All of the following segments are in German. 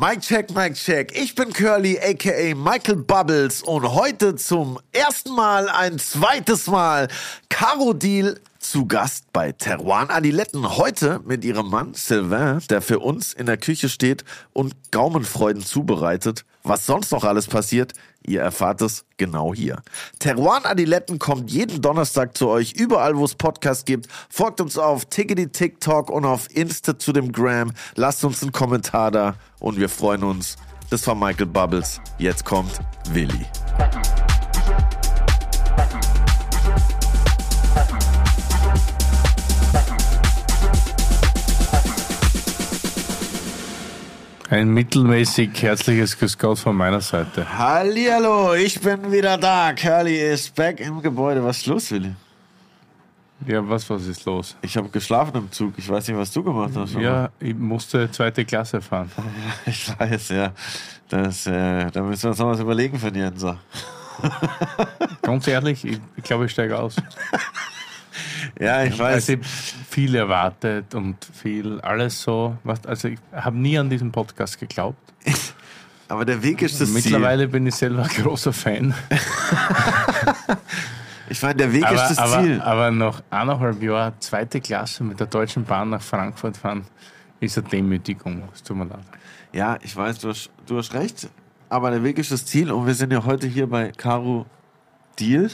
Mike check, Mike check. Ich bin Curly, aka Michael Bubbles und heute zum ersten Mal, ein zweites Mal, Caro Deal zu Gast bei Teruan Adiletten. Heute mit ihrem Mann Sylvain, der für uns in der Küche steht und Gaumenfreuden zubereitet. Was sonst noch alles passiert, ihr erfahrt es genau hier. Teruan Adiletten kommt jeden Donnerstag zu euch, überall wo es Podcasts gibt. Folgt uns auf Tickety TikTok und auf Insta zu dem Gram. Lasst uns einen Kommentar da und wir freuen uns. Das war Michael Bubbles. Jetzt kommt Willi. Ein mittelmäßig herzliches Grüß Gott von meiner Seite. Hallihallo, ich bin wieder da. Curly ist back im Gebäude. Was ist los, Willi? Ja, was, was ist los? Ich habe geschlafen im Zug. Ich weiß nicht, was du gemacht hast. Ja, ich musste zweite Klasse fahren. ich weiß, ja. Das, äh, da müssen wir uns noch was überlegen für den Jenser. Ganz ehrlich, ich, ich glaube, ich steige aus. Ja, ich weiß. Also viel erwartet und viel alles so. Was, also ich habe nie an diesen Podcast geglaubt. Aber der Weg ist das Mittlerweile Ziel. bin ich selber ein großer Fan. ich meine, der Weg aber, ist das aber, Ziel. Aber nach eineinhalb Jahren zweite Klasse mit der Deutschen Bahn nach Frankfurt fahren, ist eine Demütigung. Es tut mir leid. Ja, ich weiß, du hast, du hast recht. Aber der Weg ist das Ziel und wir sind ja heute hier bei Caro Deal.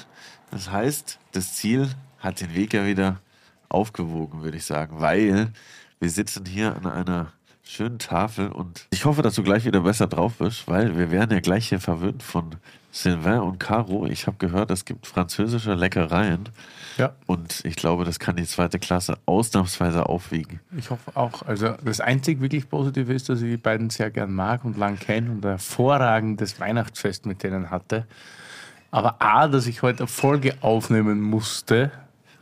Das heißt, das Ziel hat den Weg ja wieder aufgewogen, würde ich sagen, weil wir sitzen hier an einer schönen Tafel und ich hoffe, dass du gleich wieder besser drauf bist, weil wir werden ja gleich hier verwöhnt von Sylvain und Caro. Ich habe gehört, es gibt französische Leckereien. Ja. Und ich glaube, das kann die zweite Klasse ausnahmsweise aufwiegen. Ich hoffe auch. Also das einzig wirklich Positive ist, dass ich die beiden sehr gern mag und lang kenne und ein hervorragendes Weihnachtsfest mit denen hatte. Aber A, dass ich heute eine Folge aufnehmen musste.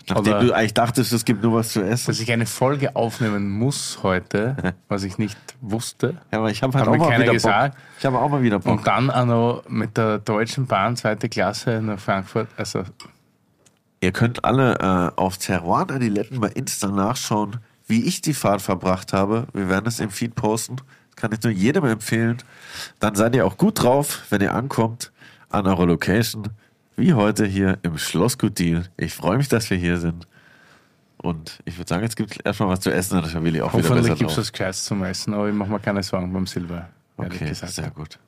Nachdem du eigentlich dachtest, es gibt nur was zu essen. Dass ich eine Folge aufnehmen muss heute, was ich nicht wusste. Ja, aber ich habe halt auch mal wieder gesagt. Bock. Ich habe auch mal wieder Bock. Und dann auch noch mit der Deutschen Bahn, zweite Klasse nach Frankfurt. Also Ihr könnt alle äh, auf Teruan Adiletten bei Insta nachschauen, wie ich die Fahrt verbracht habe. Wir werden es im Feed posten. Das kann ich nur jedem empfehlen. Dann seid ihr auch gut drauf, wenn ihr ankommt an eurer Location. Wie heute hier im Schlossgut Deal. Ich freue mich, dass wir hier sind. Und ich würde sagen, jetzt gibt es erstmal was zu essen, dann ist Willi auch wieder besser gibt es was Gescheites zum Essen, aber ich mache mir keine Sorgen beim Silber. Okay, sehr gut.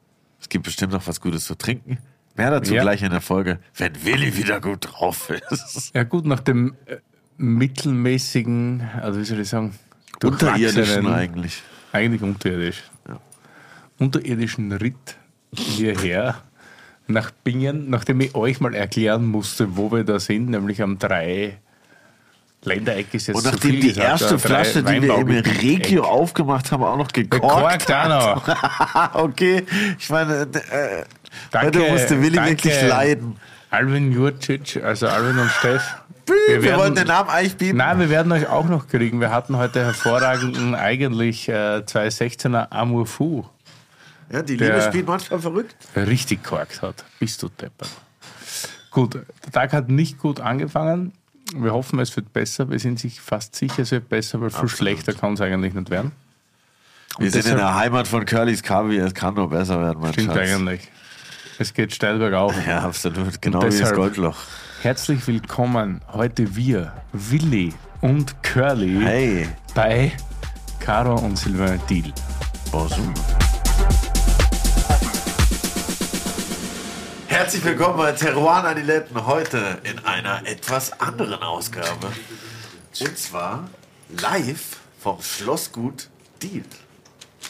Es gibt bestimmt noch was Gutes zu trinken. Mehr dazu Ja. gleich in der Folge, wenn Willi wieder gut drauf ist. Ja gut, nach dem äh, mittelmäßigen, also wie soll ich sagen, Unterirdischen eigentlich. Eigentlich unterirdisch. Ja. Unterirdischen Ritt hierher nach Bingen, nachdem ich euch mal erklären musste, wo wir da sind, nämlich am drei Ländereck ist jetzt Und nachdem viel die gesagt, erste drei Flasche, die wir im Regio aufgemacht haben, auch noch gekorkt. Gekorkt auch noch. okay, ich meine, äh, Danke, heute musste Willi danke. wirklich leiden. Alvin Jurcic, also Alvin und Steff. Wir, werden- wollten den Namen eigentlich bieten. Nein, wir werden euch auch noch kriegen. Wir hatten heute hervorragenden, eigentlich äh, 216er Amour Fou. Ja, die Liebe spielt manchmal verrückt. richtig korkt hat. Bist du deppert. Gut, der Tag hat nicht gut angefangen. Wir hoffen, es wird besser. Wir sind sich fast sicher, es wird besser, weil viel schlechter kann es eigentlich nicht werden. Wir sind in deshalb- der Heimat von Curly's Kavi, es kann nur besser werden, mein Stimmt Schatz. eigentlich. Es geht steil bergauf. Ja, absolut. Genau wie das deshalb- Goldloch. Herzlich willkommen heute wir, Willi und Curly, Hey, bei Caro und Sylvain Deal. bonjour. Herzlich willkommen bei Teruan Adiletten. Heute in einer etwas anderen Ausgabe. Und zwar live vom Schlossgut Deal.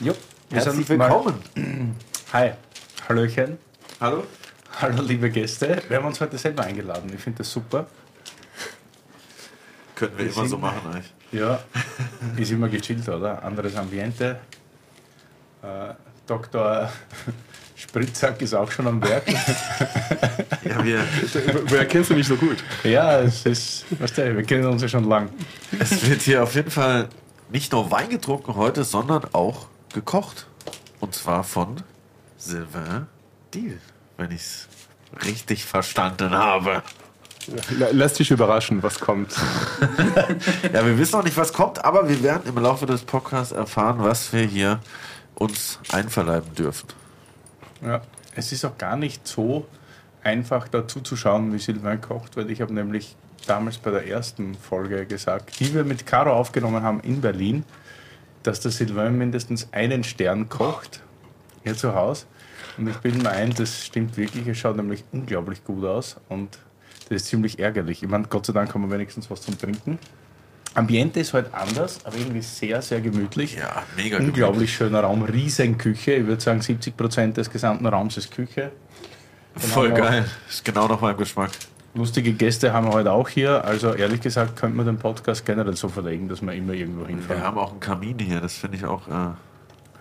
Jo, Herzlich willkommen. Hi. Hallöchen. Hallo. Hallo, liebe Gäste. Wir haben uns heute selber eingeladen. Ich finde das super. Könnten wir immer so machen, eigentlich. Ja, ist immer gechillt, oder? Anderes Ambiente. Äh, Dr. Spritzsack ist auch schon am Werk. Ja, wir, Woher kennst du mich so gut? ja, es ist, weißt du, wir kennen uns ja schon lang. es wird hier auf jeden Fall nicht nur Wein getrunken heute, sondern auch gekocht. Und zwar von Sylvain Deal, wenn ich es richtig verstanden habe. La- Lass dich überraschen, was kommt. Ja, wir wissen noch nicht, was kommt, aber wir werden im Laufe des Podcasts erfahren, was wir hier uns einverleiben dürfen. Ja, es ist auch gar nicht so einfach dazu zu schauen, wie Sylvain kocht, weil ich habe nämlich damals bei der ersten Folge gesagt, die wir mit Caro aufgenommen haben in Berlin, dass der Sylvain mindestens einen Stern kocht hier zu Hause. Und ich bilde mir ein, das stimmt wirklich. Es schaut nämlich unglaublich gut aus und das ist ziemlich ärgerlich. Ich meine, Gott sei Dank haben wir wenigstens was zum Trinken. Ambiente ist halt anders, aber irgendwie sehr, sehr gemütlich. Ja, mega Unglaublich schöner Raum, Riesenküche. Ich würde sagen, 70 Prozent des gesamten Raums ist Küche. Dann Voll haben wir geil. Ist genau nach meinem Geschmack. Lustige Gäste haben wir heute auch hier. Also ehrlich gesagt, könnte man den Podcast generell so verlegen, dass wir immer irgendwo Wir hinfahren. haben auch einen Kamin hier, das finde ich auch. Äh,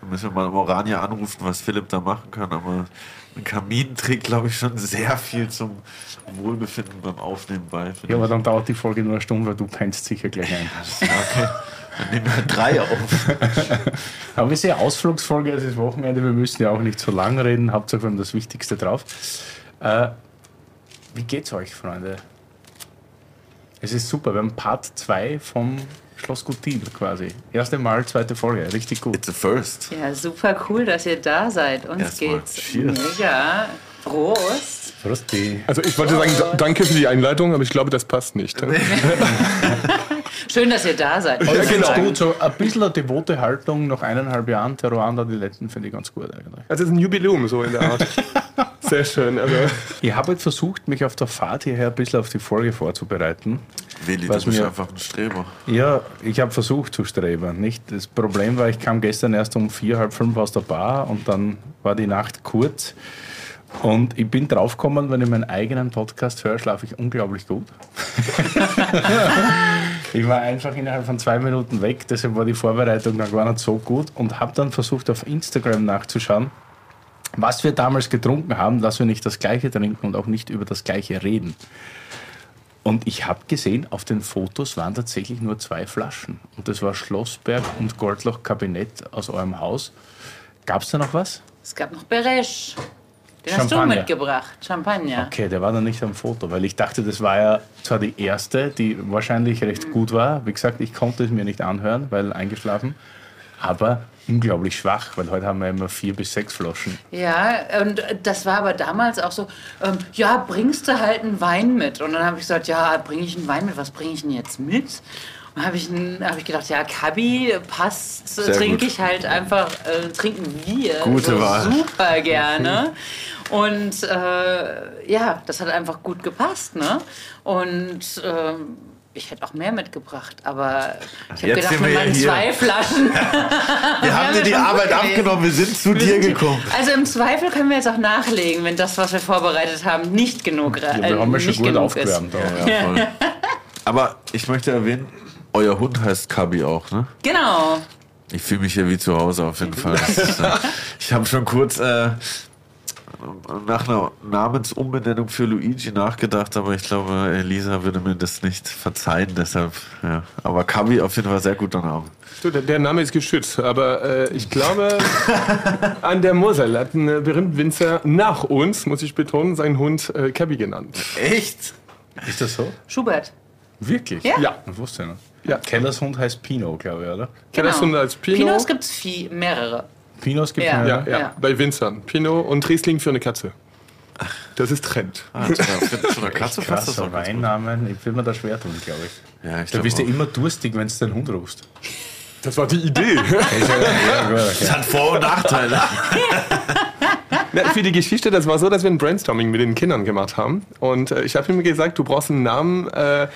müssen wir mal im Orania anrufen, was Philipp da machen kann. Aber ein Kamin trägt, glaube ich, schon sehr viel zum Wohlbefinden beim Aufnehmen bei. Ja, aber dann dauert die Folge nur eine Stunde, weil du pennst sicher gleich ein. okay. Dann nehmen wir drei auf. Aber wir sehen Ausflugsfolge, es ist Wochenende, wir müssen ja auch nicht so lang reden, Hauptsache wir haben das Wichtigste drauf. Äh, wie geht's euch, Freunde? Es ist super, wir haben Part 2 vom Schloss Gutil quasi. Erste Mal, zweite Folge, richtig gut. It's a first. Ja, super cool, dass ihr da seid. Uns Erstmal geht's cheers. mega. Prost. Frusti. Also ich wollte sagen, da- danke für die Einleitung, aber ich glaube, das passt nicht. Schön, dass ihr da seid. Ja, genau. Gut, so ein bisschen eine devote Haltung nach eineinhalb Jahren Terroir die letzten finde ich ganz gut eigentlich. Also es ist ein Jubiläum so in der Art. Sehr schön. Also Ich habe jetzt versucht, mich auf der Fahrt hierher ein bisschen auf die Folge vorzubereiten. Willi, Was du bist mir- einfach ein Streber. Ja, ich habe versucht zu streben. Nicht? Das Problem war, ich kam gestern erst um vier, halb fünf aus der Bar und dann war die Nacht kurz. Und ich bin draufgekommen, wenn ich meinen eigenen Podcast höre, schlafe ich unglaublich gut. ich war einfach innerhalb von zwei Minuten weg, deshalb war die Vorbereitung dann gar nicht so gut und habe dann versucht, auf Instagram nachzuschauen, was wir damals getrunken haben, dass wir nicht das Gleiche trinken und auch nicht über das Gleiche reden. Und ich habe gesehen, auf den Fotos waren tatsächlich nur zwei Flaschen. Und das war Schlossberg und Goldloch Kabinett aus eurem Haus. Gab es da noch was? Es gab noch Beresch. Den hast du Champagner. mitgebracht. Champagner. Okay, der war dann nicht am Foto, weil ich dachte, das war ja zwar die erste, die wahrscheinlich recht gut war. Wie gesagt, ich konnte es mir nicht anhören, weil eingeschlafen. Aber unglaublich schwach, weil heute haben wir immer vier bis sechs Flaschen. Ja, und das war aber damals auch so, ähm, ja, bringst du halt einen Wein mit? Und dann habe ich gesagt, ja, bringe ich einen Wein mit? Was bringe ich denn jetzt mit? Und habe ich, hab ich gedacht, ja, Kabi passt, trinke ich halt einfach, äh, trinken wir Gute so Wahl. super gerne. Und äh, ja, das hat einfach gut gepasst, ne? Und ähm, ich hätte auch mehr mitgebracht, aber ich habe gedacht, sind mit wir ja meinen hier. zwei Flaschen Wir haben dir die Arbeit gewesen. abgenommen, wir sind zu dir gekommen. Also im Zweifel können wir jetzt auch nachlegen, wenn das, was wir vorbereitet haben, nicht genug, Ja, äh, wir haben ja schon nicht gut genug aufgewärmt. auch. Ja, voll. Aber ich möchte erwähnen, euer Hund heißt Kabi auch, ne? ist. Genau. Ich fühle mich hier wie zu Hause auf jeden Fall. Ist, äh, ich habe schon kurz äh, nach einer Namensumbenennung für Luigi nachgedacht, aber ich glaube, Elisa würde mir das nicht verzeihen, deshalb, ja. Aber Kabi auf jeden Fall sehr guter Name. Der, der Name ist geschützt, aber äh, ich glaube, an der Mosel hat ein äh, berühmter Winzer nach uns, muss ich betonen, seinen Hund äh, Cabby genannt. Echt? Ist das so? Schubert. Wirklich? Ja. Ja. Ich wusste ja noch. Ja. Kellers Hund heißt Pino, glaube ich, oder? Kellers Hund als Pinot. Pinos gibt es mehrere. Pinos gibt Ja. es Ja, ja, Ja. bei Winzern. Pinot und Riesling für eine Katze. Das ist Trend. Ah, zu einer- Katze passt das auch. Ich will mir da schwer tun, glaube ich. Ja, ich Da bist du immer durstig, wenn du deinen Hund rufst. Das war die Idee. ja. Das hat Vor- und Nachteile. Na, für die Geschichte, das war so, dass wir ein Brainstorming mit den Kindern gemacht haben. Und äh, ich habe ihm gesagt, du brauchst einen Namen, äh,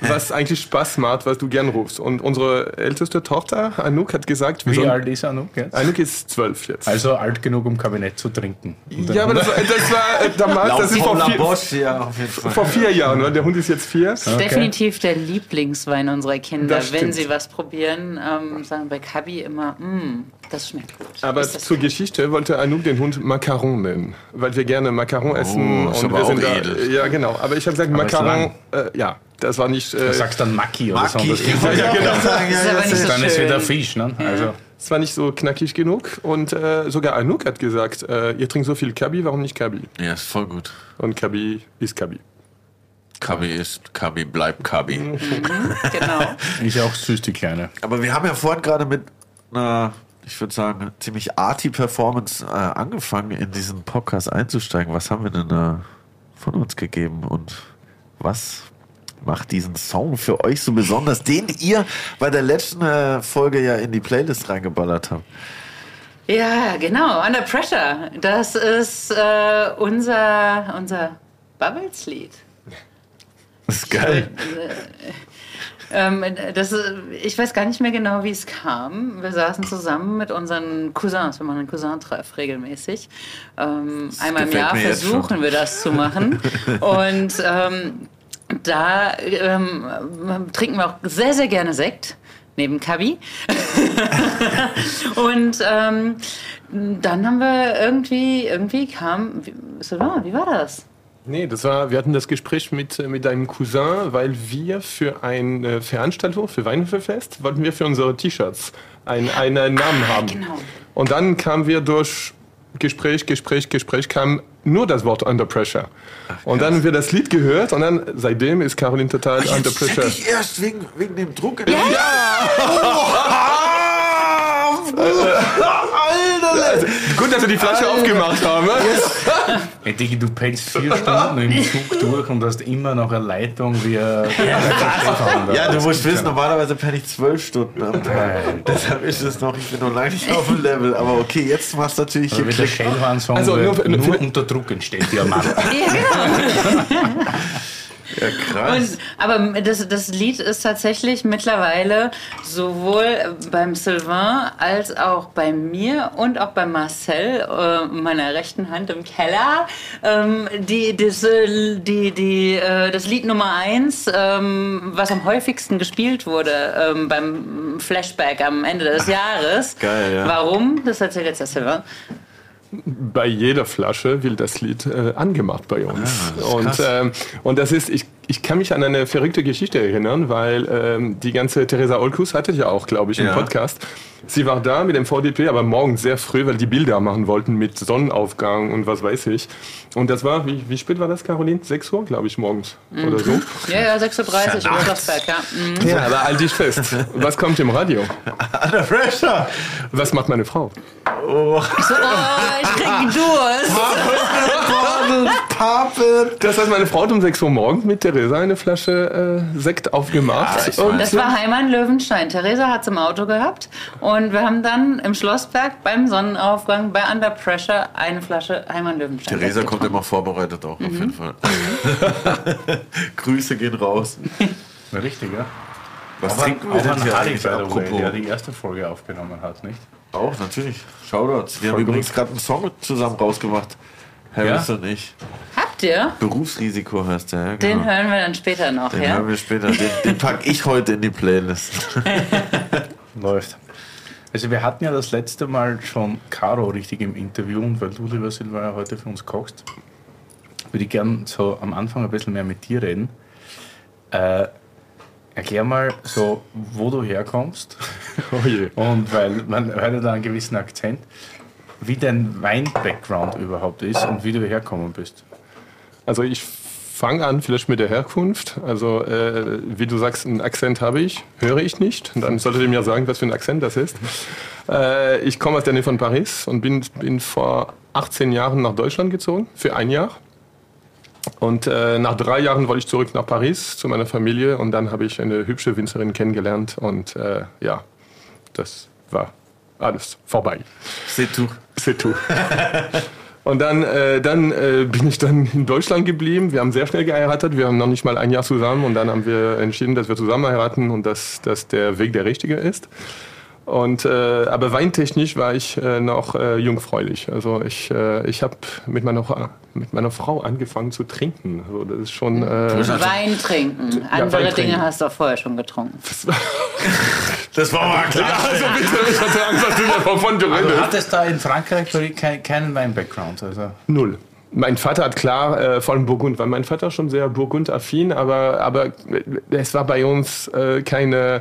was eigentlich Spaß macht, was du gern rufst. Und unsere älteste Tochter, Anouk, hat gesagt, wir Wie sollen- alt ist Anouk jetzt? Anouk ist zwölf jetzt. Also alt genug, um Kabinett zu trinken. Ja, aber das war, das war äh, damals, das ist vor La vier, Bosch, ja, vor vier Jahren, weil der Hund ist jetzt vier. Definitiv der Lieblingswein unserer Kinder. Das Wenn sie was probieren, ähm, sagen bei Kabi immer, mm, das schmeckt gut. Aber Ist das zur Geschichte wollte Anouk den Hund Macaron nennen, weil wir gerne Macaron essen. ist und aber wir sind da, edel. Ja, genau. Aber ich habe gesagt, Aber ist Macaron, äh, ja, das war nicht, Du äh, sagst dann Maki oder so. Das, Ja, auch genau. sagen, ja, das nicht ist- so dann ist wieder Fisch, ne? Also, es war nicht so knackig genug. Und äh, sogar Anouk hat gesagt, äh, ihr trinkt so viel Kabi, warum nicht Kabi? ja, ist voll gut. Und Kabi ist Kabi. Kabi ist, Kabi bleibt Kabi. Genau. ist ja auch süß, die Kleine. Aber wir haben ja vorhin gerade mit einer ich würde sagen, ziemlich arty Performance äh, angefangen, in diesen Podcast einzusteigen. Was haben wir denn da von uns gegeben und was macht diesen Song für euch so besonders, den ihr bei der letzten äh, Folge ja in die Playlist reingeballert habt? Ja, genau, Under Pressure. Das ist äh, unser, unser Bubbles-Lied. Das ist geil. Ähm, das, ich weiß gar nicht mehr genau, wie es kam. Wir saßen zusammen mit unseren Cousins. Wir machen einen Cousintreff regelmäßig. Ähm, einmal im Jahr versuchen wir das zu machen. Und ähm, da ähm, trinken wir auch sehr, sehr gerne Sekt. Neben Kabi. Und ähm, dann haben wir irgendwie, irgendwie kam, wie, Sylvain, wie war das? Nee, das war, wir hatten das Gespräch mit, äh, mit deinem Cousin, weil wir für eine Veranstaltung, für Weinhöfefest, wollten wir für unsere T-Shirts ein, einen Namen haben. genau. Und dann kamen wir durch Gespräch, Gespräch, Gespräch, kam nur das Wort Under Pressure. und dann haben wir das Lied gehört und dann seitdem ist Caroline total Under Jetzt check Pressure. ich erst wegen, wegen dem Druck. In Ja! Alter! Also, gut, dass wir die Flasche aufgemacht haben. Ey, Digi, du pennst vier Stunden im Zug durch und hast immer noch eine Leitung wie ein Ja, du musst wissen, normalerweise penne ich zwölf Stunden am Tag. Deshalb ist es noch, ich bin noch lange nicht auf dem Level. Aber okay, jetzt machst du natürlich hier Wie der Klick. Also, also, nur- nur, nur- unter Druck entsteht, Diamant. Ja, genau. Ja, krass. Und, aber das, das Lied ist tatsächlich mittlerweile sowohl beim Sylvain als auch bei mir und auch bei Marcel, äh, meiner rechten Hand im Keller, ähm, die, das, äh, die, die, äh, das Lied Nummer eins, ähm, was am häufigsten gespielt wurde ähm, beim Flashback am Ende des Jahres. Geil, ja. Warum? Das erzählt jetzt der Sylvain. Bei jeder Flasche wird das Lied äh, angemacht bei uns. Ah, und, ähm, und das ist, ich, ich kann mich an eine verrückte Geschichte erinnern, weil ähm, die ganze Theresa Olkus hatte ja auch, glaube ich, im Ja. Podcast. Sie war da mit dem VDP, aber morgens sehr früh, weil die Bilder machen wollten mit Sonnenaufgang und was weiß ich. Und das war, wie, wie spät war das, Caroline? 6 Uhr, glaube ich, morgens oder so. Ja, ja, 6.30 Uhr, Schlossberg, ja. Mhm. Ja, aber halt dich fest. Was kommt im Radio? Under Pressure! Was macht meine Frau? So, oh, ich krieg Durst. Pape! Das heißt, meine Frau hat um 6 Uhr morgens mit Theresa eine Flasche äh, Sekt aufgemacht. Ja, und Das war Heimann Löwenstein. Theresa hat es im Auto gehabt und wir haben dann im Schlossberg beim Sonnenaufgang bei Under Pressure eine Flasche Heimann Löwenstein. Theresa kommt immer vorbereitet auch, auf jeden Fall. Grüße gehen raus. Richtig, ja. Was Auch trinken an, wir auch denn hier Hardy, eigentlich? Apropos. der die erste Folge aufgenommen hat, nicht? Auch, natürlich. Shoutouts. Wir haben übrigens gerade einen Song zusammen rausgemacht. Harris Ja? und ich. Habt ihr? Berufsrisiko heißt der, ja, Den genau. hören wir dann später noch, Den ja? hören wir später. Den, den packe ich heute in die Playlist. Läuft. Also wir hatten ja das letzte Mal schon Caro richtig im Interview und weil du, lieber Silva, heute für uns kochst, würde ich gern so am Anfang ein bisschen mehr mit dir reden. Äh, erklär mal so, wo du herkommst Oh je. und weil man hört ja da einen gewissen Akzent, wie dein Wein-Background überhaupt ist und wie du herkommen bist. Also ich fange an vielleicht mit der Herkunft. Also äh, wie du sagst, einen Akzent habe ich, höre ich nicht. Dann solltet ihr mir sagen, was für ein Akzent das ist. Äh, ich komme aus der Nähe von Paris und bin, bin vor 18 Jahren nach Deutschland gezogen, für ein Jahr. Und äh, nach drei Jahren wollte ich zurück nach Paris zu meiner Familie und dann habe ich eine hübsche Winzerin kennengelernt und äh, ja, das war alles vorbei. C'est tout. Tout. Und dann, äh, dann äh, bin ich dann in Deutschland geblieben. Wir haben sehr schnell geheiratet. Wir haben noch nicht mal ein Jahr zusammen. Und dann haben wir entschieden, dass wir zusammen heiraten und dass, dass der Weg der richtige ist. Und, äh, aber weintechnisch war ich äh, noch äh, jungfräulich. Also ich, äh, ich habe mit meiner, mit meiner Frau angefangen zu trinken. Also das ist schon... Äh, Wein trinken. Andere Wein trinken. Dinge hast du auch vorher schon getrunken. Das war mal klar. also bitte, ich hatte Angst, dass du davon du Du redest. hattest da in Frankreich kein- keinen Wein-Background. Also. Null. Mein Vater hat klar, äh, vor allem Burgund, weil mein Vater schon sehr Burgund-affin, aber, aber es war bei uns äh, keine.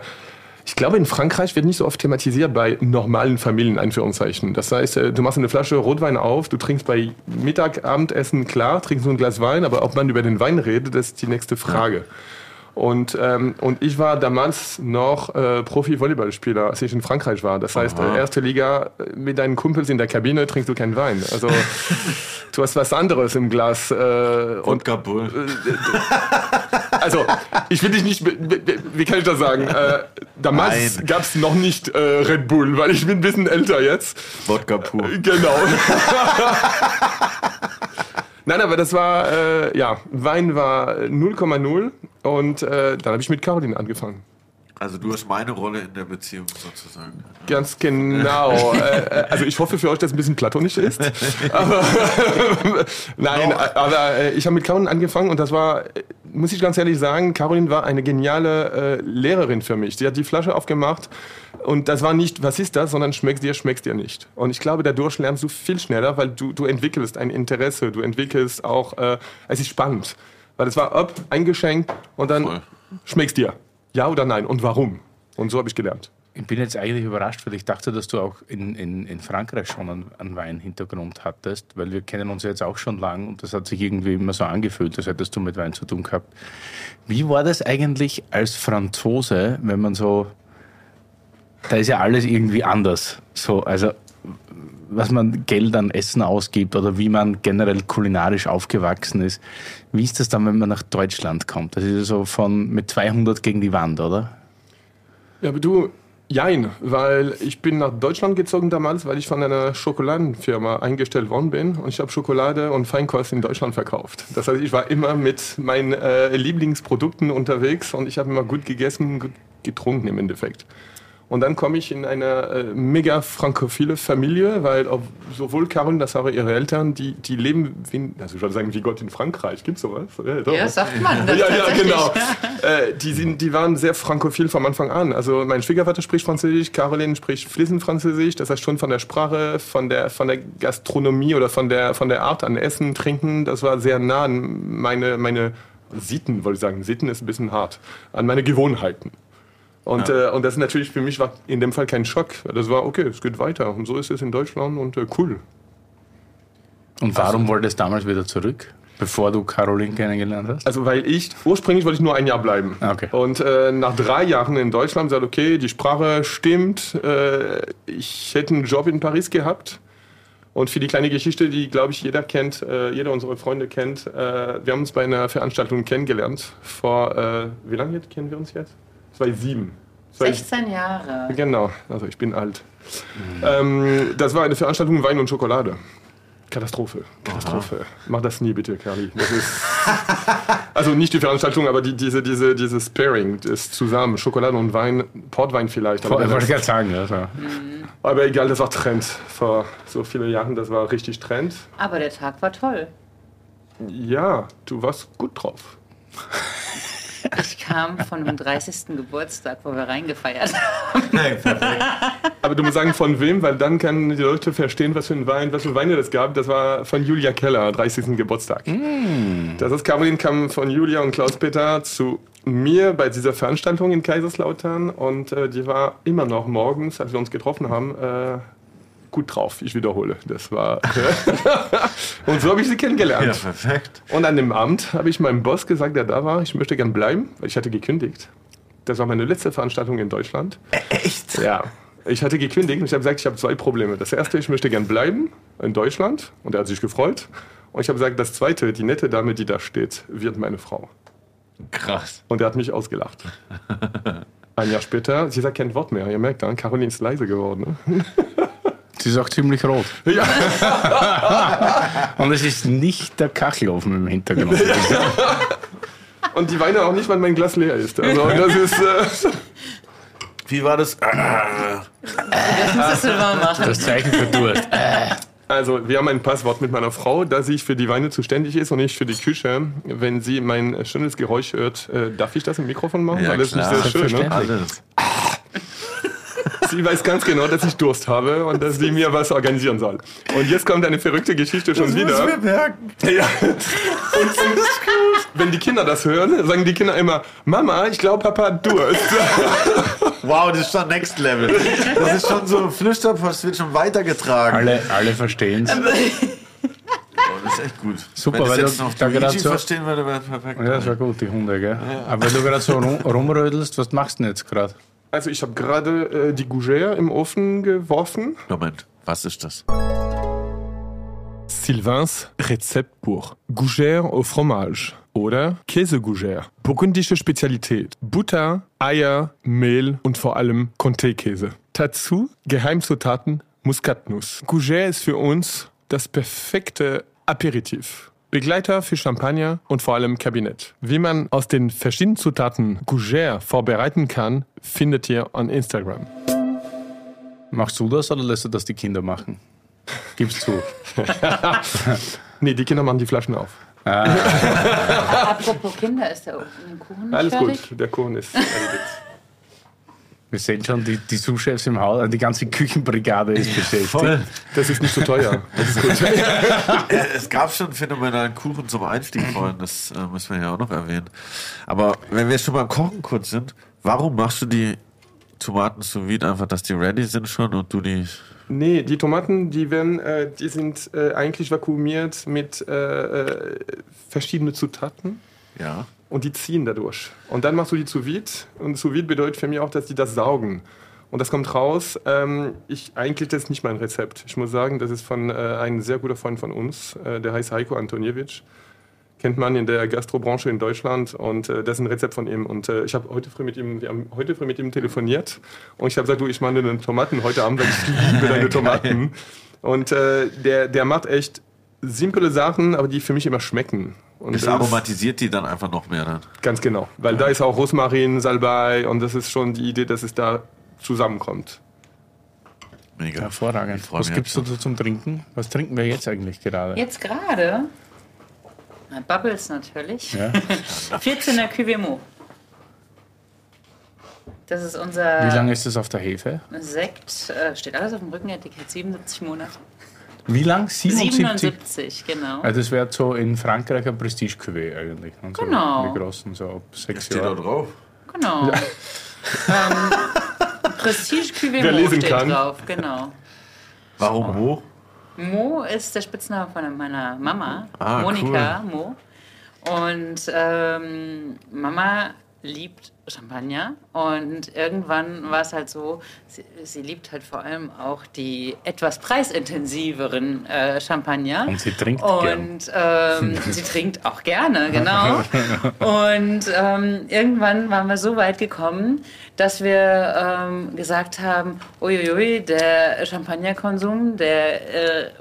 Ich glaube, in Frankreich wird nicht so oft thematisiert bei normalen Familien, Einführungszeichen. Das heißt, äh, du machst eine Flasche Rotwein auf, du trinkst bei Mittag, Abendessen, klar, trinkst nur ein Glas Wein, aber ob man über den Wein redet, das ist die nächste Frage. Und, ähm, und ich war damals noch äh, Profi-Volleyballspieler, als ich in Frankreich war. Das heißt, äh, erste Liga äh, mit deinen Kumpels in der Kabine trinkst du keinen Wein. Also du hast was anderes im Glas. Äh, und Wodka Bull. Also, ich will dich nicht, wie, kann ich das sagen? Äh, damals gab es noch nicht äh, Red Bull, weil ich bin ein bisschen älter jetzt. Wodka pur. Genau. Nein, aber das war, äh, ja, Wein war 0,0 und äh, dann habe ich mit Caroline angefangen. Also du hast meine Rolle in der Beziehung sozusagen. Ganz genau. äh, äh, also ich hoffe für euch, dass es ein bisschen platonisch ist. Aber, nein, aber äh, ich habe mit Caroline angefangen und das war, muss ich ganz ehrlich sagen, Caroline war eine geniale Lehrerin für mich. Sie hat die Flasche aufgemacht und das war nicht, was ist das, sondern schmeckst dir, schmeckst dir nicht. Und ich glaube, dadurch lernst du viel schneller, weil du, du entwickelst ein Interesse, du entwickelst auch, äh, es ist spannend. Weil es war ab, eingeschenkt und dann Voll. schmeckst dir. Ja oder nein und warum? Und so habe ich gelernt. Ich bin jetzt eigentlich überrascht, weil ich dachte, dass du auch in, in, in Frankreich schon einen, einen Weinhintergrund hattest, weil wir kennen uns jetzt auch schon lang und das hat sich irgendwie immer so angefühlt, als hättest du mit Wein zu tun gehabt. Wie war das eigentlich als Franzose, wenn man so, da ist ja alles irgendwie anders, so, also was man Geld an Essen ausgibt oder wie man generell kulinarisch aufgewachsen ist. Wie ist das dann, wenn man nach Deutschland kommt? Das ist so von mit 200 gegen die Wand, oder? Ja, aber du, jein, weil ich bin nach Deutschland gezogen damals, weil ich von einer Schokoladenfirma eingestellt worden bin und ich habe Schokolade und Feinkost in Deutschland verkauft. Das heißt, ich war immer mit meinen äh, Lieblingsprodukten unterwegs und ich habe immer gut gegessen, gut getrunken im Endeffekt. Und dann komme ich in eine äh, mega frankophile Familie, weil auch sowohl Caroline als auch ihre Eltern, die, die leben, wie, also ich würde sagen, wie Gott in Frankreich. Gibt's sowas? Ja. Ja, sagt man. Das Ja, ja, genau. äh, die, sind, die waren sehr frankophil vom Anfang an. Also mein Schwiegervater spricht Französisch, Caroline spricht fließend Französisch. Das heißt schon von der Sprache, von der, von der Gastronomie oder von der, von der Art an Essen, Trinken, das war sehr nah an meine, meine Sitten, wollte ich sagen. Sitten ist ein bisschen hart. An meine Gewohnheiten. Und, äh, und das ist natürlich für mich war in dem Fall kein Schock. Das war, okay, es geht weiter. Und so ist es in Deutschland und äh, cool. Und warum wolltest du damals wieder zurück, bevor du Caroline kennengelernt hast? Also weil ich, ursprünglich wollte ich nur ein Jahr bleiben. Ah, okay. Und äh, nach drei Jahren in Deutschland gesagt, okay, die Sprache stimmt, äh, ich hätte einen Job in Paris gehabt. Und für die kleine Geschichte, die, glaube ich, jeder kennt, äh, jeder unserer Freunde kennt, äh, wir haben uns bei einer Veranstaltung kennengelernt. Vor, äh, wie lange jetzt kennen wir uns jetzt? 2007. 16 Jahre. Genau, also ich bin alt. Ähm, das war eine Veranstaltung Wein und Schokolade. Katastrophe. Katastrophe. Mach das nie bitte, ist also nicht die Veranstaltung, aber die, diese, diese, dieses Pairing, das zusammen, Schokolade und Wein, Portwein vielleicht. Aber, Ich wollte gerade sagen, ja, so. aber egal, das war Trend. Vor so vielen Jahren, das war richtig Trend. Aber der Tag war toll. Ja, du warst gut drauf. Ich kam von einem 30. Geburtstag, wo wir reingefeiert haben. Hey, perfekt. Aber du musst sagen, von wem, weil dann können die Leute verstehen, was für ein Wein, was für Weine das gab. Das war von Julia Keller, 30. Geburtstag. Das heißt, Caroline kam von Julia und Klaus-Peter zu mir bei dieser Veranstaltung in Kaiserslautern und äh, die war immer noch morgens, als wir uns getroffen haben, äh, gut drauf. Ich wiederhole. Das war. und so habe ich sie Ja, kennengelernt. perfekt. Und an dem Abend habe ich meinem Boss gesagt, der da war, ich möchte gern bleiben, weil ich hatte gekündigt. Das war meine letzte Veranstaltung in Deutschland. Echt? Ja. Ich hatte gekündigt und ich habe gesagt, ich habe zwei Probleme. Das erste, ich möchte gern bleiben in Deutschland und er hat sich gefreut. Und ich habe gesagt, das zweite, die nette Dame, die da steht, wird meine Frau. Krass. Und er hat mich ausgelacht. Ein Jahr später, sie sagt kein Wort mehr. Ihr merkt dann, Caroline ist leise geworden. Ne? Sie ist auch ziemlich rot. Ja. Und es ist nicht der Kachelofen im Hintergrund. Und die weine auch nicht, weil mein Glas leer ist. Also das ist. Äh, Wie war das? Das. Das Zeichen für Durst. Also, wir haben ein Passwort mit meiner Frau, da sie für die Weine zuständig ist und nicht für die Küche. Wenn sie mein schönes Geräusch hört, äh, darf ich das im Mikrofon machen? Ja, Weil das ist nicht klar. sehr schön. Ne? Alles. Sie weiß ganz genau, dass ich Durst habe und dass sie mir was organisieren soll. Und jetzt kommt eine verrückte Geschichte schon wieder. merken. Ja. Und, und wenn die Kinder das hören, sagen die Kinder immer, Mama, ich glaube, Papa hat Durst. Wow, das ist schon Next Level. Das ist schon so, Flüsterpost wird schon weitergetragen. Alle, alle verstehen es. Oh, das Das ist echt gut. Super, Wenn weil das jetzt du noch da gerade so- verstehen würde, wäre perfekt. Ja, das war gut, die Hunde, gell? Aber wenn du gerade so rum, rumrödelst, was machst du denn jetzt gerade? Also ich habe gerade äh, die Gougère im Ofen geworfen. Moment, was ist das? Sylvains Rezeptbuch. Gougère au fromage oder Käse-Gougère. Burgundische Spezialität. Butter, Eier, Mehl und vor allem Comté-Käse. Dazu Geheimzutaten Muskatnuss. Gougère ist für uns das perfekte Aperitif. Begleiter für Champagner und vor allem Kabinett. Wie man aus den verschiedenen Zutaten Gougère vorbereiten kann, findet ihr on Instagram. Machst du das oder lässt du das die Kinder machen? Gib's zu. Nee, die Kinder machen die Flaschen auf. Apropos Kinder, ist der Kuchen nicht Alles fertig? gut, der Kuchen ist erledigt. Wir sehen schon, die, die Sous-Chefs im Haus, die ganze Küchenbrigade ist beschäftigt. Voll. Das ist nicht so teuer. Das ist gut. Es gab schon einen phänomenalen Kuchen zum Einstieg vorhin, das äh, müssen wir ja auch noch erwähnen. Aber wenn wir schon beim Kochen kurz sind, warum machst du die Tomaten sous vide einfach, dass die ready sind schon und du die... Nee, die Tomaten, die werden, äh, die sind äh, eigentlich vakuumiert mit äh, äh, verschiedenen Zutaten Ja. Und die ziehen dadurch. Und dann machst du die sous vide und sous vide bedeutet für mich auch, dass die das saugen. Und das kommt raus. Ähm, ich, eigentlich das ist nicht mein Rezept. Ich muss sagen, das ist von äh, einem sehr guter Freund von uns, äh, der heißt Heiko Antoniewicz. Kennt man in der Gastrobranche in Deutschland und äh, das ist ein Rezept von ihm. Und äh, ich habe heute früh mit ihm, wir haben heute früh mit ihm telefoniert und ich habe gesagt, du, ich meine deine Tomaten heute Abend, weil ich liebe deine Tomaten. Und äh, der, der macht echt simple Sachen, aber die für mich immer schmecken. Und Das das- aromatisiert die dann einfach noch mehr dann. Ganz genau, weil da ist auch Rosmarin, Salbei und das ist schon die Idee, dass es da zusammenkommt. Mega. Hervorragend. Was gibt's jetzt so zum Trinken? Was trinken wir jetzt eigentlich gerade? Jetzt gerade. Bubbles natürlich. Ja. 14er Cuvée Das ist unser Wie lange ist das auf der Hefe? Sekt. Äh, steht alles auf dem Rückenetikett. 77 Monate. Wie lang? 77? 77, genau. Also das wäre so in Frankreich ein prestige cuvée eigentlich. Und so Genau. Die großen, so ab sechs Steht da Jahren. drauf. Genau. ähm, Prestige Cuvée Wer Mo lesen steht kann. drauf, genau. Warum hoch? Mo ist der Spitzname von meiner Mama, Ah, Monika Mo. Und ähm, Mama liebt Champagner und irgendwann war es halt so, sie, sie liebt halt vor allem auch die etwas preisintensiveren äh, Champagner. Und sie trinkt. Und ähm, sie trinkt auch gerne, genau. Und ähm, irgendwann waren wir so weit gekommen, dass wir ähm, gesagt haben, uiuiui, der Champagnerkonsum, der äh,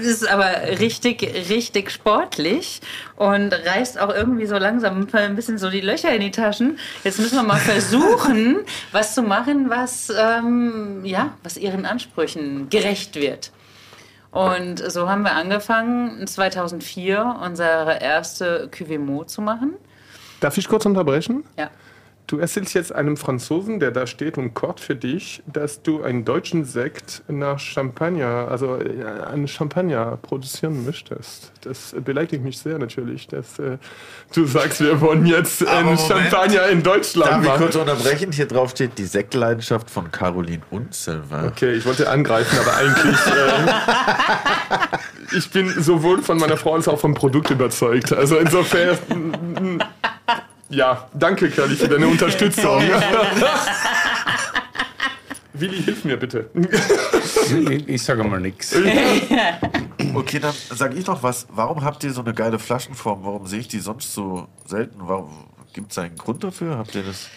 ist aber richtig, richtig sportlich und reißt auch irgendwie so langsam ein bisschen so die Löcher in die Taschen. Jetzt müssen wir mal versuchen, was zu machen, was, ähm, ja, was ihren Ansprüchen gerecht wird. Und so haben wir angefangen, 2004 unsere erste Cuvée Mo zu machen. Darf ich kurz unterbrechen? Ja. Du erzählst jetzt einem Franzosen, der da steht und kocht für dich, dass du einen deutschen Sekt nach Champagner, also äh, einen Champagner produzieren möchtest. Das beleidigt mich sehr natürlich, dass äh, du sagst, wir wollen jetzt einen Moment. Champagner in Deutschland Darf ich machen. kurz unterbrechen? Hier drauf steht die Sektleidenschaft von Caroline Sylvain. Okay, ich wollte angreifen, aber eigentlich. Äh, ich bin sowohl von meiner Frau als auch vom Produkt überzeugt. Also insofern. Ja, danke, Curly, für deine Unterstützung. Willi, hilf mir bitte. Ich, ich sage mal nichts. Okay, dann sage ich noch was. Warum habt ihr so eine geile Flaschenform? Warum sehe ich die sonst so selten? Warum gibt es einen Grund dafür? Habt ihr das?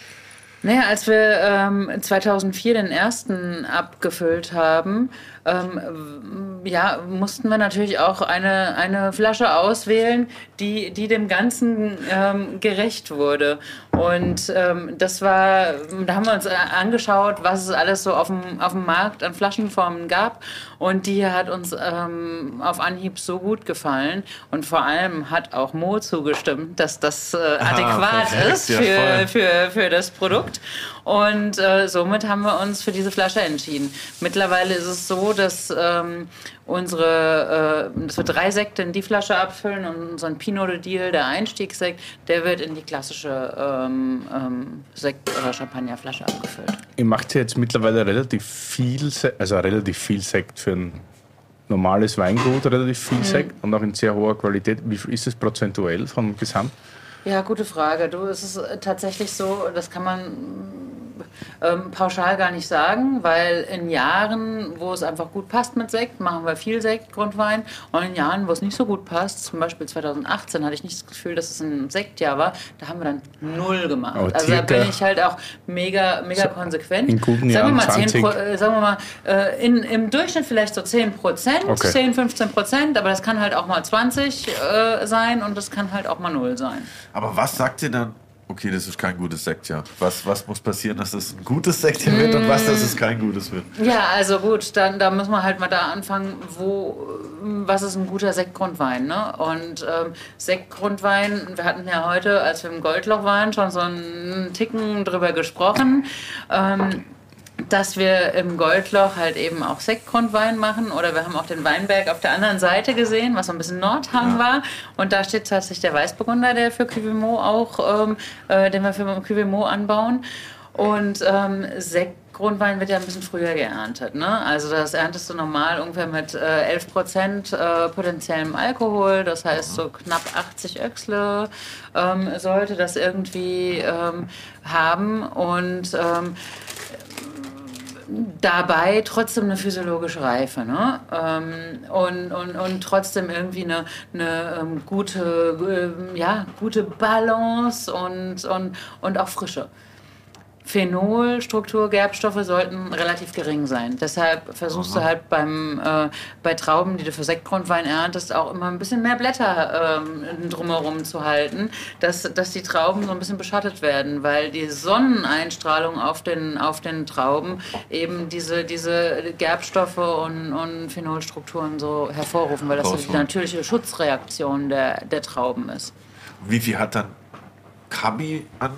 Naja, als wir ähm, 2004 den ersten abgefüllt haben, ähm, ja, mussten wir natürlich auch eine, eine Flasche auswählen, die, die dem Ganzen ähm, gerecht wurde. Und ähm, das war, da haben wir uns äh, angeschaut, was es alles so auf dem, auf dem Markt an Flaschenformen gab. Und die hat uns ähm, auf Anhieb so gut gefallen. Und vor allem hat auch Mo zugestimmt, dass das äh, adäquat perfekt, ist ja, für, voll. für, für das Produkt. Und äh, somit haben wir uns für diese Flasche entschieden. Mittlerweile ist es so, dass ähm, unsere, äh, dass wir drei Sekte in die Flasche abfüllen und unseren Pinot de Deal, der Einstiegssekt, der wird in die klassische ähm, ähm, Sekt- oder Champagnerflasche abgefüllt. Ihr macht ja jetzt mittlerweile relativ viel, Se also relativ viel Sekt für einen normales Weingut relativ viel Sekt und auch in sehr hoher Qualität. Wie ist es prozentuell vom Gesamt? Ja, gute Frage. Du, es ist tatsächlich so, das kann man ähm, pauschal gar nicht sagen, weil in Jahren, wo es einfach gut passt mit Sekt, machen wir viel Sekt, Grundwein. Und in Jahren, wo es nicht so gut passt, zum Beispiel 2018, hatte ich nicht das Gefühl, dass es ein Sektjahr war, da haben wir dann null gemacht. Aber also da bin ich halt auch mega, mega konsequent. in guten sagen wir Jahren mal 10 Pro, 20. äh, sagen wir mal, äh, in, im Durchschnitt vielleicht so 10 Prozent, Okay. 10, 15 Prozent, aber das kann halt auch mal 20 äh, sein und das kann halt auch mal null sein. Aber was sagt ihr dann? Okay, das ist kein gutes Sektjahr. Was, was muss passieren, dass es ein gutes Sektjahr wird und was, dass es kein gutes wird? Ja, also gut, dann da müssen wir halt mal da anfangen, wo was ist ein guter Sektgrundwein, ne? Und ähm, Sektgrundwein, wir hatten ja heute, als wir im Goldloch waren, schon so einen Ticken drüber gesprochen. Ähm, dass wir im Goldloch halt eben auch Sektgrundwein machen oder wir haben auch den Weinberg auf der anderen Seite gesehen, was so ein bisschen Nordhang war. Und da steht tatsächlich der Weißburgunder, der für Cuvimo auch, ähm, äh, den wir für Cuvimo anbauen. Und ähm, Sektgrundwein wird ja ein bisschen früher geerntet, ne? Also das erntest du normal ungefähr mit äh, 11 Prozent äh, potenziellem Alkohol, das heißt so knapp 80 Öchsle ähm, sollte das irgendwie ähm, haben. Und ähm, dabei trotzdem eine physiologische Reife ne? ähm, und, und, und trotzdem irgendwie eine, eine ähm, gute, ähm, ja, gute Balance und, und, und auch Frische. Phenol, Struktur, Gerbstoffe sollten relativ gering sein. Deshalb versuchst du halt beim, äh, bei Trauben, die du für Sektgrundwein erntest, auch immer ein bisschen mehr Blätter ähm, drumherum zu halten, dass, dass die Trauben so ein bisschen beschattet werden, weil die Sonneneinstrahlung auf den, auf den Trauben eben diese, diese Gerbstoffe und, und Phenolstrukturen so hervorrufen, weil das so die natürliche Schutzreaktion der, der Trauben ist. Wie viel hat dann Kabi an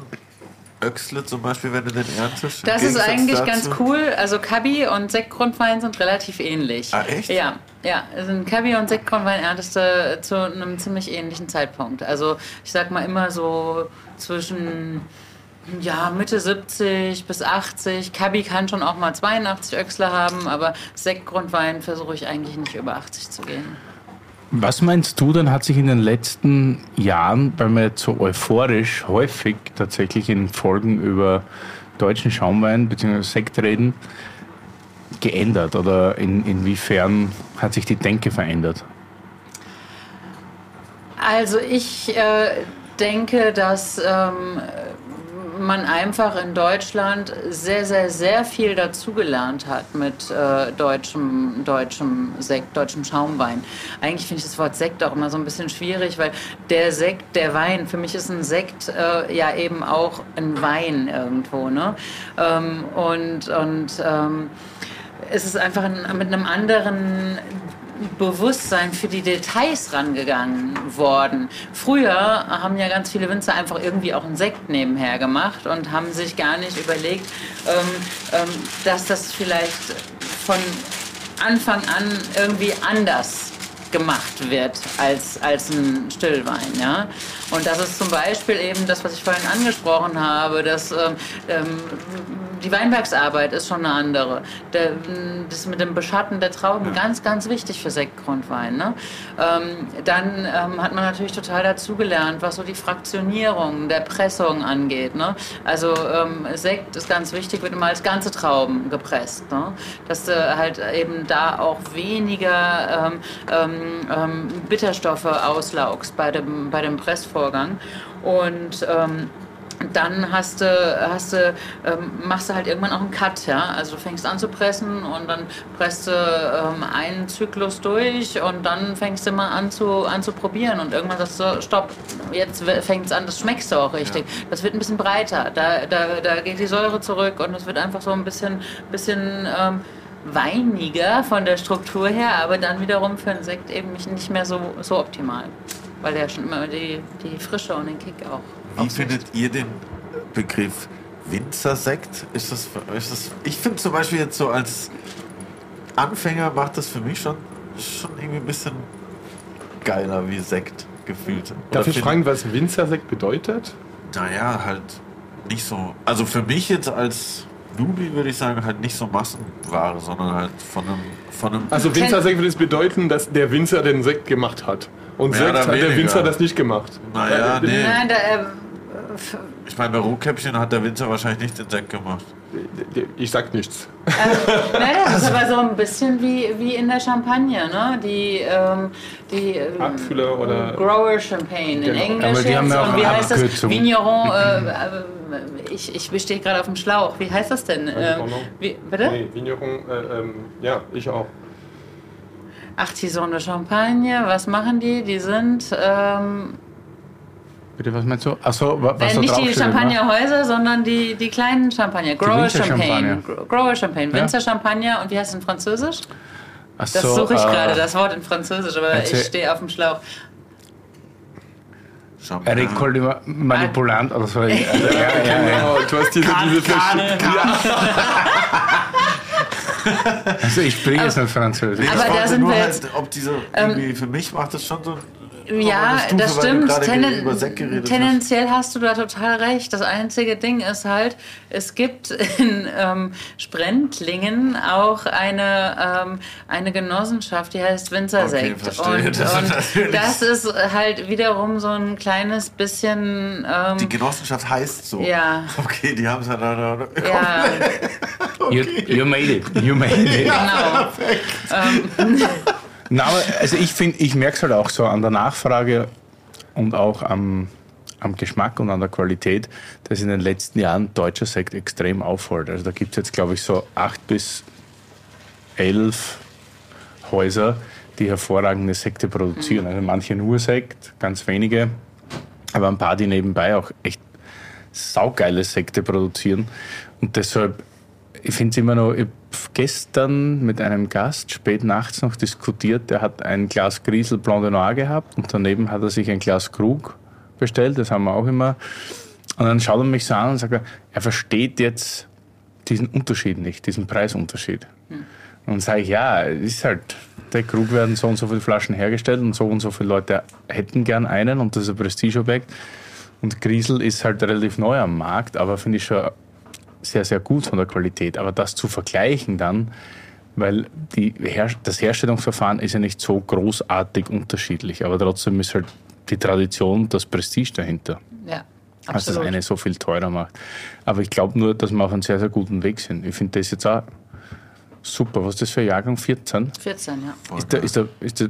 Öxle zum Beispiel, wenn du den erntest? Das ist eigentlich dazu? ganz cool. Also Kabi und Sektgrundwein sind relativ ähnlich. Ah, echt? Ja, ja. Also Kabi und Sektgrundwein erntest du zu einem ziemlich ähnlichen Zeitpunkt. Also ich sag mal immer so zwischen ja, Mitte 70 bis 80. Kabi kann schon auch mal 82 Öchsle haben, aber Sektgrundwein versuche ich eigentlich nicht über 80 zu gehen. Was meinst du, dann hat sich in den letzten Jahren, weil wir jetzt so euphorisch häufig tatsächlich in Folgen über deutschen Schaumwein bzw. Sekt reden, geändert? Oder in, inwiefern hat sich die Denke verändert? Also ich äh, denke, dass ähm, man einfach in Deutschland sehr, sehr, sehr viel dazugelernt hat mit äh, deutschem, deutschem Sekt, deutschem Schaumwein. Eigentlich finde ich das Wort Sekt auch immer so ein bisschen schwierig, weil der Sekt, der Wein, für mich ist ein Sekt äh, ja eben auch ein Wein irgendwo. Ne? Ähm, und und ähm, es ist einfach ein, mit einem anderen Bewusstsein für die Details rangegangen worden. Früher haben ja ganz viele Winzer einfach irgendwie auch einen Sekt nebenher gemacht und haben sich gar nicht überlegt, ähm, ähm, dass das vielleicht von Anfang an irgendwie anders gemacht wird als, als ein Stillwein. Ja? Und das ist zum Beispiel eben das, was ich vorhin angesprochen habe, dass ähm, ähm, die Weinbergsarbeit ist schon eine andere. Der, das mit dem Beschatten der Trauben ganz, ganz wichtig für Sektgrundwein. Ne? Ähm, dann ähm, hat man natürlich total dazugelernt, was so die Fraktionierung der Pressung angeht. Ne? Also ähm, Sekt ist ganz wichtig, wird immer als ganze Trauben gepresst. Ne? Dass du halt eben da auch weniger ähm, ähm, Bitterstoffe auslaugst bei dem, bei dem Pressvorgang. Und ähm, dann hast du, hast du, ähm, machst du halt irgendwann auch einen Cut, ja. Also du fängst an zu pressen und dann presst du ähm, einen Zyklus durch und dann fängst du mal an zu, an zu probieren und irgendwann sagst du, stopp, jetzt fängt es an, das schmeckst du auch richtig. Das wird ein bisschen breiter, da, da, da geht die Säure zurück und es wird einfach so ein bisschen, bisschen ähm, weiniger von der Struktur her, aber dann wiederum für einen Sekt eben nicht nicht mehr so, so optimal. Weil der schon immer die, die Frische und den Kick auch. Wie findet ihr den Begriff Winzersekt? Ist das, ist das, ich finde zum Beispiel jetzt so als Anfänger macht das für mich schon, schon irgendwie ein bisschen geiler wie Sekt gefühlt. Darf Oder ich fragen, was Winzersekt bedeutet? Naja, halt nicht so. Also für mich jetzt als Nubi würde ich sagen, halt nicht so Massenware, sondern halt von einem. Von einem Also Winzersekt würde es bedeuten, dass der Winzer den Sekt gemacht hat. Und Mehr Sekt hat der. Winzer das nicht gemacht. naja, nee. Nein, da, äh, Ich meine, bei Rotkäppchen hat der Winzer wahrscheinlich nicht den Sekt gemacht. Ich sag nichts. nein, das ist aber so ein bisschen wie, wie in der Champagne, ne? Die, ähm, die ähm, Abfüller oder- Grower Champagne in Genau. Englisch Aber die haben jetzt. ja auch Und wie eine heißt das? Abkürzung. Vigneron, äh, äh, ich, ich stehe gerade auf dem Schlauch. Wie heißt das denn? Ähm, wie, bitte? Nee, Vigneron, äh, ähm, ja, ich auch. Ach, Tison de Champagne, was machen die? Die sind ähm, Bitte, was meinst du? Achso, was äh, da nicht die ne? Champagnerhäuser, sondern die, die kleinen Champagner. Grower. Champagne. Gro- Grower Champagne. Winzer Champagner. Und wie heißt es in Französisch? Ach Das so, suche ich äh, gerade, das Wort in Französisch, aber ich stehe auf dem Schlauch. Champagner. Recol Manipulant oder so. Ja, ja, ja, ja. Genau, du hast diese, diese Flasche. Also ich spreche jetzt nicht Französisch. Aber da sind nur wir halt, jetzt- ähm, ob diese irgendwie, für mich macht das schon so. Ja, Stufe, das stimmt. Tenden- Sekt geredet hast. tendenziell hast du da total recht. Das einzige Ding ist halt, es gibt in ähm, Sprentlingen auch eine, ähm, eine Genossenschaft, die heißt Winzersekt. Okay, verstehe. und Das ist und das ist halt wiederum so ein kleines bisschen. Ähm, Die Genossenschaft heißt so. Ja. Okay, die haben es ja dann. ja, You, you made it. You made it. genau. Na, aber also ich finde, ich merke es halt auch so an der Nachfrage und auch am, am Geschmack und an der Qualität, dass in den letzten Jahren deutscher Sekt extrem aufholt. Also da gibt es jetzt, glaube ich, so acht bis elf Häuser, die hervorragende Sekte produzieren. Also manche nur Sekt, ganz wenige, aber ein paar, die nebenbei auch echt saugeile Sekte produzieren. Und deshalb, ich finde es immer noch, ich hab gestern mit einem Gast spät nachts noch diskutiert, der hat ein Glas Griesel Blanc de Noir gehabt und daneben hat er sich ein Glas Krug bestellt, das haben wir auch immer. Und dann schaut er mich so an und sagt, er, er versteht jetzt diesen Unterschied nicht, diesen Preisunterschied. Und dann sage ich, ja, es ist halt, der Krug werden so und so viele Flaschen hergestellt und so und so viele Leute hätten gern einen und das ist ein Prestigeobjekt. Und Griesel ist halt relativ neu am Markt, aber finde ich schon sehr, sehr gut von der Qualität. Aber das zu vergleichen dann, weil die Her das Herstellungsverfahren ist ja nicht so großartig unterschiedlich, aber trotzdem ist halt die Tradition, das Prestige dahinter, Ja, was das absolut. eine so viel teurer macht. Aber ich glaube nur, dass wir auf einem sehr, sehr guten Weg sind. Ich finde das jetzt auch super. Was ist das für ein Jahrgang? 14? 14, ja. Ist der, ist, der, ist der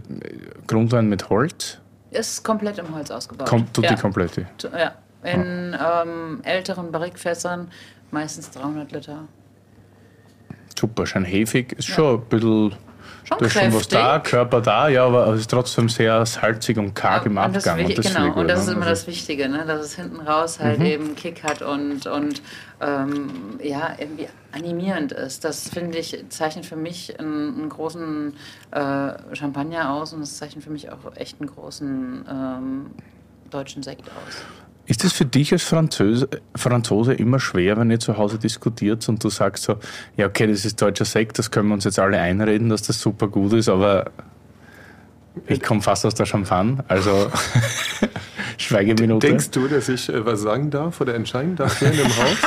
Grundwein mit Holz? Ist komplett im Holz ausgebaut. Kommt, tut ja. die komplette. Ja, in ähm, älteren Barrikfässern, meistens 300 Liter. Super, schön hefig. Ist schon ein bisschen. Schon Da ist schon was da, kräftig. Körper da, ja, aber es ist trotzdem sehr salzig und karg im und das, Abgang. wi- und das genau, ich und das ist ne? immer Also- das Wichtige, ne? dass es hinten raus halt eben Kick hat und, und ähm, ja, irgendwie animierend ist. Das finde ich, zeichnet für mich einen, einen großen äh, Champagner aus und das zeichnet für mich auch echt einen großen ähm, deutschen Sekt aus. Ist es für dich als Franzose, Franzose immer schwer, wenn ihr zu Hause diskutiert und du sagst so, ja okay, das ist deutscher Sekt, das können wir uns jetzt alle einreden, dass das super gut ist, aber ich komme fast aus der Champagne, also Schweigeminute. Denkst du, dass ich äh, was sagen darf oder entscheiden darf hier in dem Haus?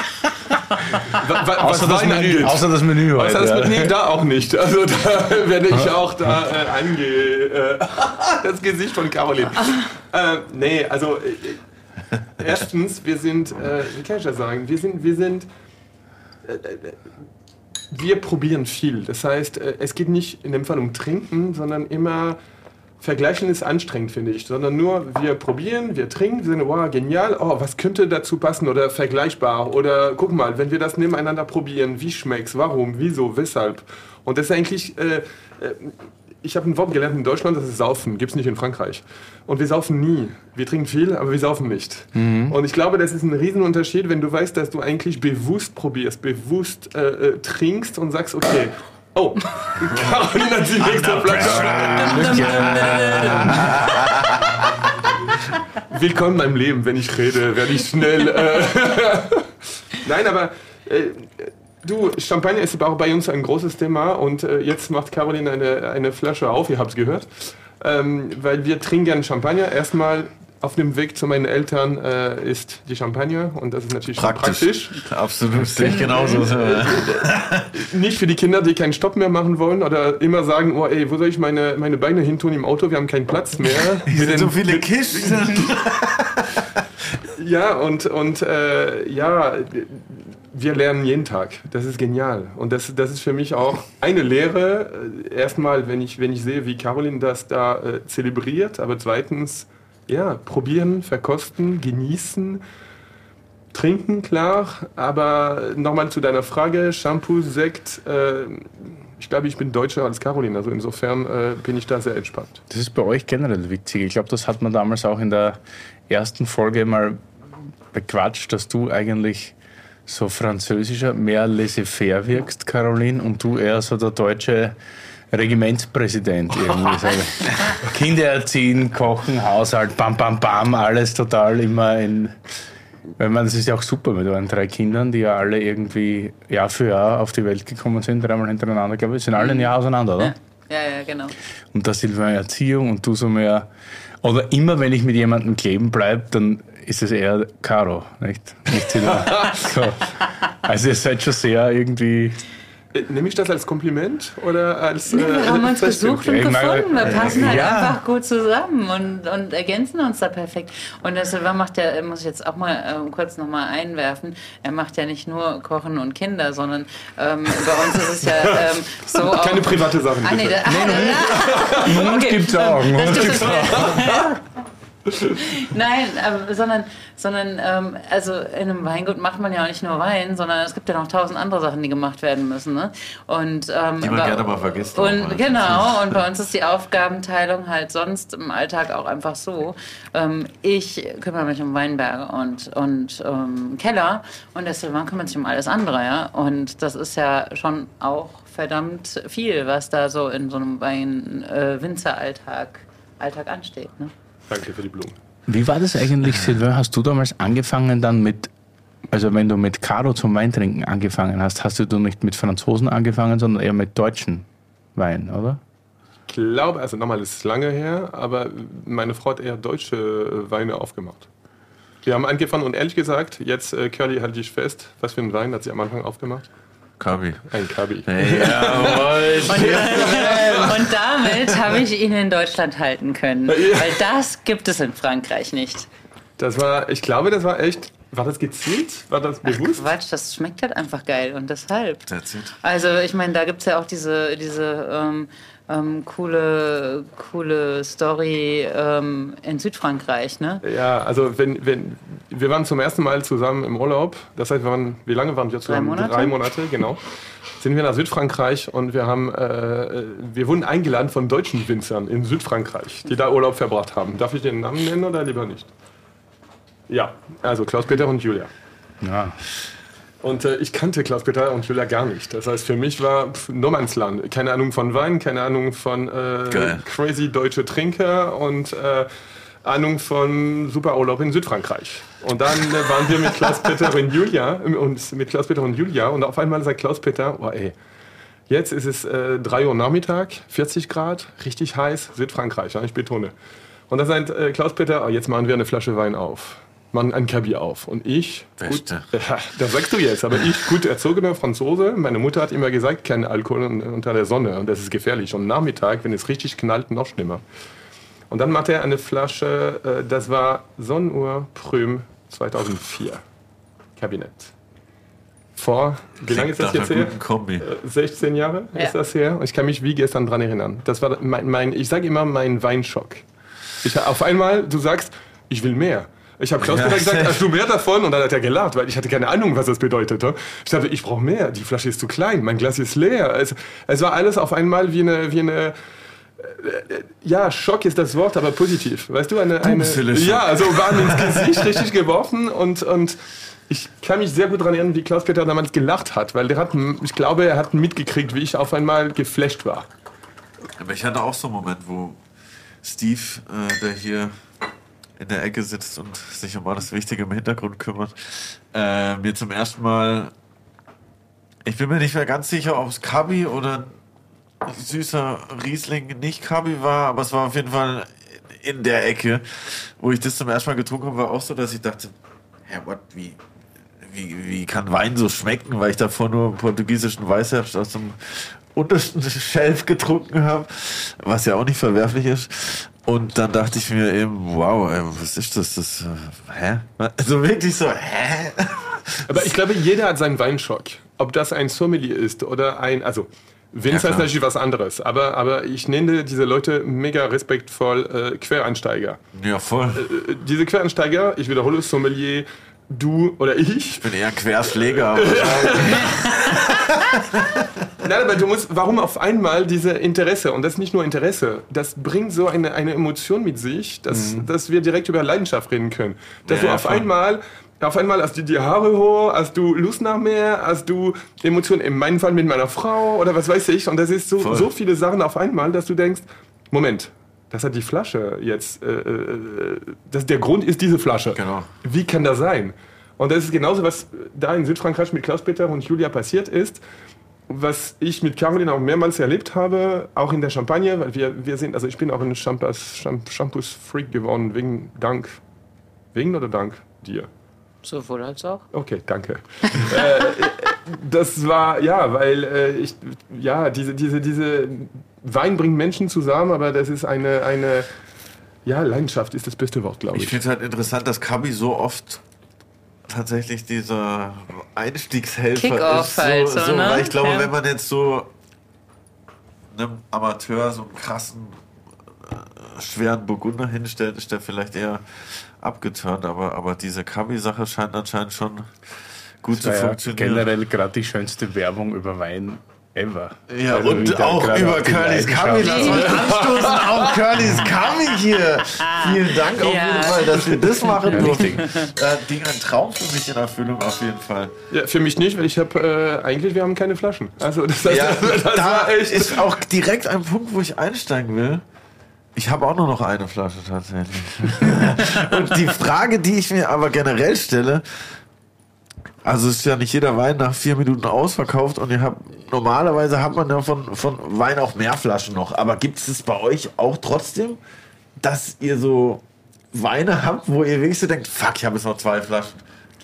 wa, wa, außer, was das Menü, außer das Menü heute. Außer das nee, da auch nicht. Also da werde ich auch da äh, ange... Äh, das Gesicht von Caroline. äh, nee, also äh, erstens, wir sind, äh, wie kann ich das sagen, wir sind, wir sind, äh, äh, wir probieren viel. Das heißt, äh, es geht nicht in dem Fall um Trinken, sondern immer Vergleichen ist anstrengend, finde ich, sondern nur wir probieren, wir trinken, wir sind, wow, genial, oh, was könnte dazu passen oder vergleichbar oder guck mal, wenn wir das nebeneinander probieren, wie schmeckt's, warum, wieso, weshalb. Und das ist eigentlich, äh, äh, ich habe ein Wort gelernt in Deutschland, das ist Saufen, gibt's nicht in Frankreich. Und wir saufen nie. Wir trinken viel, aber wir saufen nicht. Und ich glaube, das ist ein Riesenunterschied, wenn du weißt, dass du eigentlich bewusst probierst, bewusst äh, äh, trinkst und sagst, okay, oh, Caroline hat die nächste Flasche. Willkommen meinem Leben. Wenn ich rede, werde ich schnell. Äh Nein, aber äh, du, Champagner ist auch bei uns ein großes Thema und äh, jetzt macht Caroline eine, eine Flasche auf, ihr habt es gehört. Ähm, weil wir trinken gerne Champagner. Erstmal auf dem Weg zu meinen Eltern äh, ist die Champagne und das ist natürlich Praktisch. praktisch. Absolut, sehe ich genauso. Nicht für die Kinder, die keinen Stopp mehr machen wollen oder immer sagen, oh ey, wo soll ich meine, meine Beine hin tun im Auto, wir haben keinen Platz mehr. Hier sind so viele Kisten. Ja, und, und äh, ja, wir lernen jeden Tag. Das ist genial. Und das, das ist für mich auch eine Lehre. Äh, Erstmal, wenn ich, wenn ich sehe, wie Caroline das da äh, zelebriert, aber zweitens, ja, probieren, verkosten, genießen, trinken, klar. Aber nochmal zu deiner Frage, Shampoo, Sekt. Äh, ich glaube, ich bin deutscher als Caroline. Also insofern äh, bin ich da sehr entspannt. Das ist bei euch generell witzig. Ich glaube, das hat man damals auch in der ersten Folge mal bequatscht, dass du eigentlich so französischer, mehr laissez-faire wirkst, Caroline, und du eher so der deutsche Regimentspräsident irgendwie. So. Kinder erziehen, kochen, Haushalt, bam, bam, bam, alles total immer in. Weil man, das ist ja auch super mit euren drei Kindern, die ja alle irgendwie Jahr für Jahr auf die Welt gekommen sind, dreimal hintereinander, glaube ich. Sind alle ein Jahr auseinander, oder? Ja, ja, genau. Und da Silvia Erziehung und du so mehr. Oder immer wenn ich mit jemandem kleben bleibe, dann ist es eher Caro, nicht? Nicht so. Also ihr seid schon sehr irgendwie. Äh, Nehme ich das als Kompliment oder als... Nee, wir haben uns gesucht und gefunden. Wir passen halt ja. einfach gut zusammen und, und ergänzen uns da perfekt. Und der Silver macht ja, muss ich jetzt auch mal ähm, kurz nochmal einwerfen, er macht ja nicht nur Kochen und Kinder, sondern ähm, bei uns ist es ja ähm, so auch... Keine private Sachen, Ah, nee, da, Mund Okay, gibt's auch. Mund gibt's auch. Nein, aber, sondern, sondern ähm, also in einem Weingut macht man ja auch nicht nur Wein, sondern es gibt ja noch tausend andere Sachen, die gemacht werden müssen. Ne? Und, ähm, Die man gerne mal vergisst Und oder? genau, und bei uns ist die Aufgabenteilung halt sonst im Alltag auch einfach so. Ähm, ich kümmere mich um Weinberge und, und ähm, Keller und der Silvan kümmert sich um alles andere, ja. Und das ist ja schon auch verdammt viel, was da so in so einem Wein-Winzeralltag Alltag ansteht. Ne? Danke für die Blumen. Wie war das eigentlich, Silvia? Hast du damals angefangen dann mit, also wenn du mit Caro zum Weintrinken angefangen hast, hast du nicht mit Franzosen angefangen, sondern eher mit deutschen Wein, oder? Ich glaube, also nochmal, das ist lange her, aber meine Frau hat eher deutsche äh, Weine aufgemacht. Wir haben angefangen und ehrlich gesagt, jetzt, äh, Curly, halte ich fest, was für einen Wein hat sie am Anfang aufgemacht? Kabi. Ein Kabi. Jawohl. Und damit habe ich ihn in Deutschland halten können. Weil das gibt es in Frankreich nicht. Das war, ich glaube, das war echt, war das gezielt? War das bewusst? Quatsch, das schmeckt halt einfach geil und deshalb. Also ich meine, da gibt es ja auch diese, diese ähm, ähm, coole, coole Story ähm, in Südfrankreich, ne? Ja, also wenn, wenn, wir waren zum ersten Mal zusammen im Urlaub. Das heißt, wir waren, wie lange waren wir zusammen? Monate? Drei Monate, genau. Sind wir nach Südfrankreich und wir haben, äh, wir wurden eingeladen von deutschen Winzern in Südfrankreich, die da Urlaub verbracht haben. Darf ich den Namen nennen oder lieber nicht? Ja, also Klaus-Peter und Julia. Ja. Und äh, ich kannte Klaus-Peter und Julia gar nicht. Das heißt, für mich war pff, No Man's Land. Keine Ahnung von Wein, keine Ahnung von äh, crazy deutsche Trinker und äh, Ahnung von super Urlaub in Südfrankreich. Und dann äh, waren wir mit Klaus-Peter und Julia äh, und mit Klaus-Peter und Julia und auf einmal sagt Klaus-Peter, oh ey, jetzt ist es äh, 3 Uhr Nachmittag, 40 Grad, richtig heiß, Südfrankreich, ja, ich betone. Und da sagt äh, Klaus-Peter, oh, jetzt machen wir eine Flasche Wein auf. Machen ein Kabi auf. Und ich, gut, das sagst du jetzt, aber ich, gut erzogener Franzose, meine Mutter hat immer gesagt, kein Alkohol un- unter der Sonne und das ist gefährlich. Und Nachmittag, wenn es richtig knallt, noch schlimmer. Und dann machte er eine Flasche, äh, das war Sonnenuhr Prüm 2004. Kabinett. Vor, wie lange ist das jetzt her? Kombi. 16 Jahre Ja. ist das her. Und ich kann mich wie gestern dran erinnern. Das war mein, mein ich sage immer mein Weinschock. Ich, auf einmal, du sagst, ich will mehr. Ich habe Klaus Ja. Peter gesagt, hast du mehr davon? Und dann hat er gelacht, weil ich hatte keine Ahnung, was das bedeutete. Ich dachte, ich brauche mehr. Die Flasche ist zu klein, mein Glas ist leer. Es, es war alles auf einmal wie eine, wie eine äh, ja, Schock ist das Wort, aber positiv. Weißt du, eine, eine ja, also waren ins Gesicht richtig geworfen und, und ich kann mich sehr gut daran erinnern, wie Klaus-Peter damals gelacht hat, weil der hat, ich glaube, er hat mitgekriegt, wie ich auf einmal geflasht war. Aber ich hatte auch so einen Moment, wo Steve, äh, der hier in der Ecke sitzt und sich um alles Wichtige im Hintergrund kümmert, äh, mir zum ersten Mal, ich bin mir nicht mehr ganz sicher, ob es Kabi oder süßer Riesling nicht Kabi war, aber es war auf jeden Fall in der Ecke, wo ich das zum ersten Mal getrunken habe, war auch so, dass ich dachte, hä, what, wie, wie, wie kann Wein so schmecken, weil ich davor nur portugiesischen Weißherbst aus dem untersten Shelf getrunken habe, was ja auch nicht verwerflich ist. Und dann dachte ich mir eben, wow, ey, was ist das? das äh, hä? Also wirklich so, hä? Aber ich glaube, jeder hat seinen Weinschock. Ob das ein Sommelier ist oder ein, also Winzer Ja, ist natürlich was anderes, aber, aber ich nenne diese Leute mega respektvoll äh, Quereinsteiger. Ja, voll. Äh, diese Quereinsteiger, ich wiederhole, Sommelier, du oder ich, Ich bin eher Querschläger. Nein, aber du musst, warum auf einmal diese Interesse? Und das ist nicht nur Interesse, das bringt so eine, eine Emotion mit sich, dass, dass wir direkt über Leidenschaft reden können. Dass Ja, du auf voll. einmal, auf einmal hast du die Haare hoch, hast du Lust nach mehr, hast du Emotionen, in meinem Fall mit meiner Frau oder was weiß ich. Und das ist so, Voll. so viele Sachen auf einmal, dass du denkst, Moment, das hat die Flasche jetzt, äh, äh, das, der Grund ist diese Flasche. Genau. Wie kann das sein? Und das ist genauso, was da in Südfrankreich mit Klaus-Peter und Julia passiert ist was ich mit Caroline auch mehrmals erlebt habe, auch in der Champagne, weil wir, wir sind, also ich bin auch ein Shampoos- Sham- Shampoos-Freak geworden, wegen Dank, wegen oder Dank dir? Sowohl als auch. Okay, danke. äh, das war, ja, weil äh, ich, ja, diese, diese, diese Wein bringt Menschen zusammen, aber das ist eine, eine, ja, Leidenschaft ist das beste Wort, glaube ich ich. finde es halt interessant, dass Kabi so oft tatsächlich dieser Einstiegshelfer ist. So, halt so, so, ne? Weil ich glaube, Ja. wenn man jetzt so einem Amateur so einen krassen, äh, schweren Burgunder hinstellt, ist der vielleicht eher abgeturnt. Aber, aber diese Kabi-Sache scheint anscheinend schon gut Das zu war ja funktionieren. generell gerade die schönste Werbung über Wein ever. Ja, Also und da auch über auf Curly's Kabi. Lass mal anstoßen auf Curly's Kabi hier. Vielen Dank auf Ja. jeden Fall, dass wir das machen Ja, durften. richtig. Äh, Ding, ein Traum für mich in Erfüllung auf jeden Fall. Ja, für mich nicht, weil ich habe, äh, eigentlich, wir haben keine Flaschen. Also das, heißt, Ja, das da war echt... ist auch direkt ein Punkt, wo ich einsteigen will. Ich habe auch nur noch eine Flasche tatsächlich. Und die Frage, die ich mir aber generell stelle, also ist ja nicht jeder Wein nach vier Minuten ausverkauft und ihr habt normalerweise hat man ja von, von Wein auch mehr Flaschen noch. Aber gibt es es bei euch auch trotzdem, dass ihr so Weine habt, wo ihr wenigstens denkt, fuck, ich habe jetzt noch zwei Flaschen.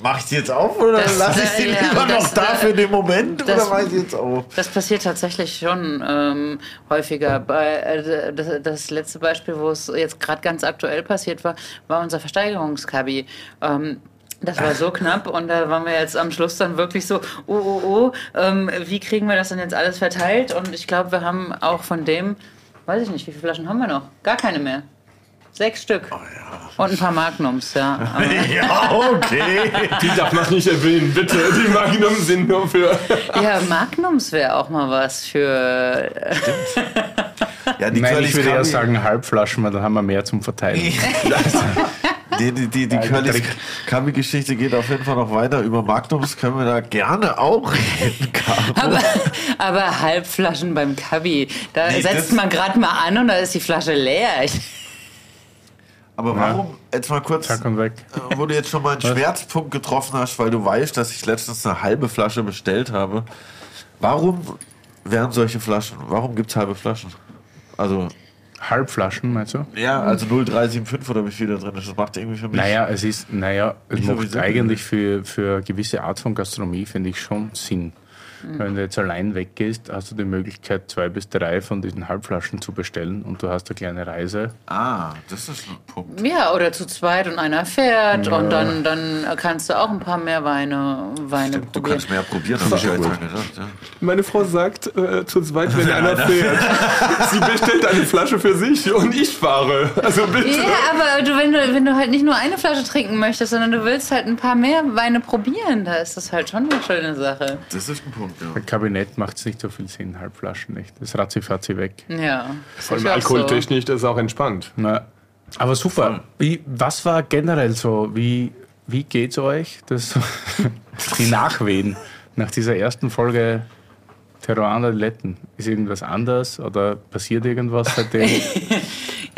Mache ich die jetzt auf oder Das- lasse ich die ja, lieber das- noch da für den Moment das- oder mache ich jetzt auf? Das passiert tatsächlich schon ähm, häufiger. Bei, äh, das, das letzte Beispiel, wo es jetzt gerade ganz aktuell passiert war, war unser Versteigerungskabi. Ähm, das war so knapp und da waren wir jetzt am Schluss dann wirklich so, oh, oh, oh, ähm, wie kriegen wir das denn jetzt alles verteilt? Und ich glaube, wir haben auch von dem, weiß ich nicht, wie viele Flaschen haben wir noch? Gar keine mehr. Sechs Stück. Und ein paar Magnums, ja. Ja, okay. Die darf man nicht erwähnen, bitte. Die Magnum sind nur für... ja, Magnums wäre auch mal was für. Ja, die Nein, ich würde eher sagen Halbflaschen, weil dann haben wir mehr zum Verteilen. Die, die, die, die Curly's Trick. Kabi-Geschichte geht auf jeden Fall noch weiter. Über Magnums können wir da gerne auch reden. Aber, aber Halbflaschen beim Kabi, da Nee, setzt man gerade mal an und da ist die Flasche leer. Ich, Aber warum, jetzt mal kurz, äh, wo du jetzt schon mal einen Schmerzpunkt getroffen hast, weil du weißt, dass ich letztens eine halbe Flasche bestellt habe. Warum wären solche Flaschen? Warum gibt es halbe Flaschen? Also, Halbflaschen, meinst du? ja, also 0,375 oder wie viel da drin ist. Das macht irgendwie für mich. Naja, es ist, naja, es so macht eigentlich für, für eine gewisse Art von Gastronomie, finde ich, schon Sinn. Wenn du jetzt allein weggehst, hast du die Möglichkeit, zwei bis drei von diesen Halbflaschen zu bestellen und du hast eine kleine Reise. Ah, das ist ein Punkt. ja, oder zu zweit und einer fährt und dann, dann kannst du auch ein paar mehr Weine, Weine Du probieren. kannst mehr probieren, habe ich ja. Ja. Meine Frau sagt äh, zu zweit, wenn einer fährt, sie bestellt eine Flasche für sich und ich fahre. Also bitte. Ja, aber du, wenn, du, wenn du halt nicht nur eine Flasche trinken möchtest, sondern du willst halt ein paar mehr Weine probieren, da ist das halt schon eine schöne Sache. Das ist ein Punkt, ja. Bei Kabinett macht es nicht so viel Sinn, Halbflaschen nicht. Das ratzi-fatzi weg. Ja. Vor allem auch so. alkoholtechnisch, das ist auch entspannt. Na, aber super. Wie, was war generell so? Wie, wie geht's euch? Das, die Nachwehen nach dieser ersten Folge Terroir der Letten. Ist irgendwas anders oder passiert irgendwas seitdem?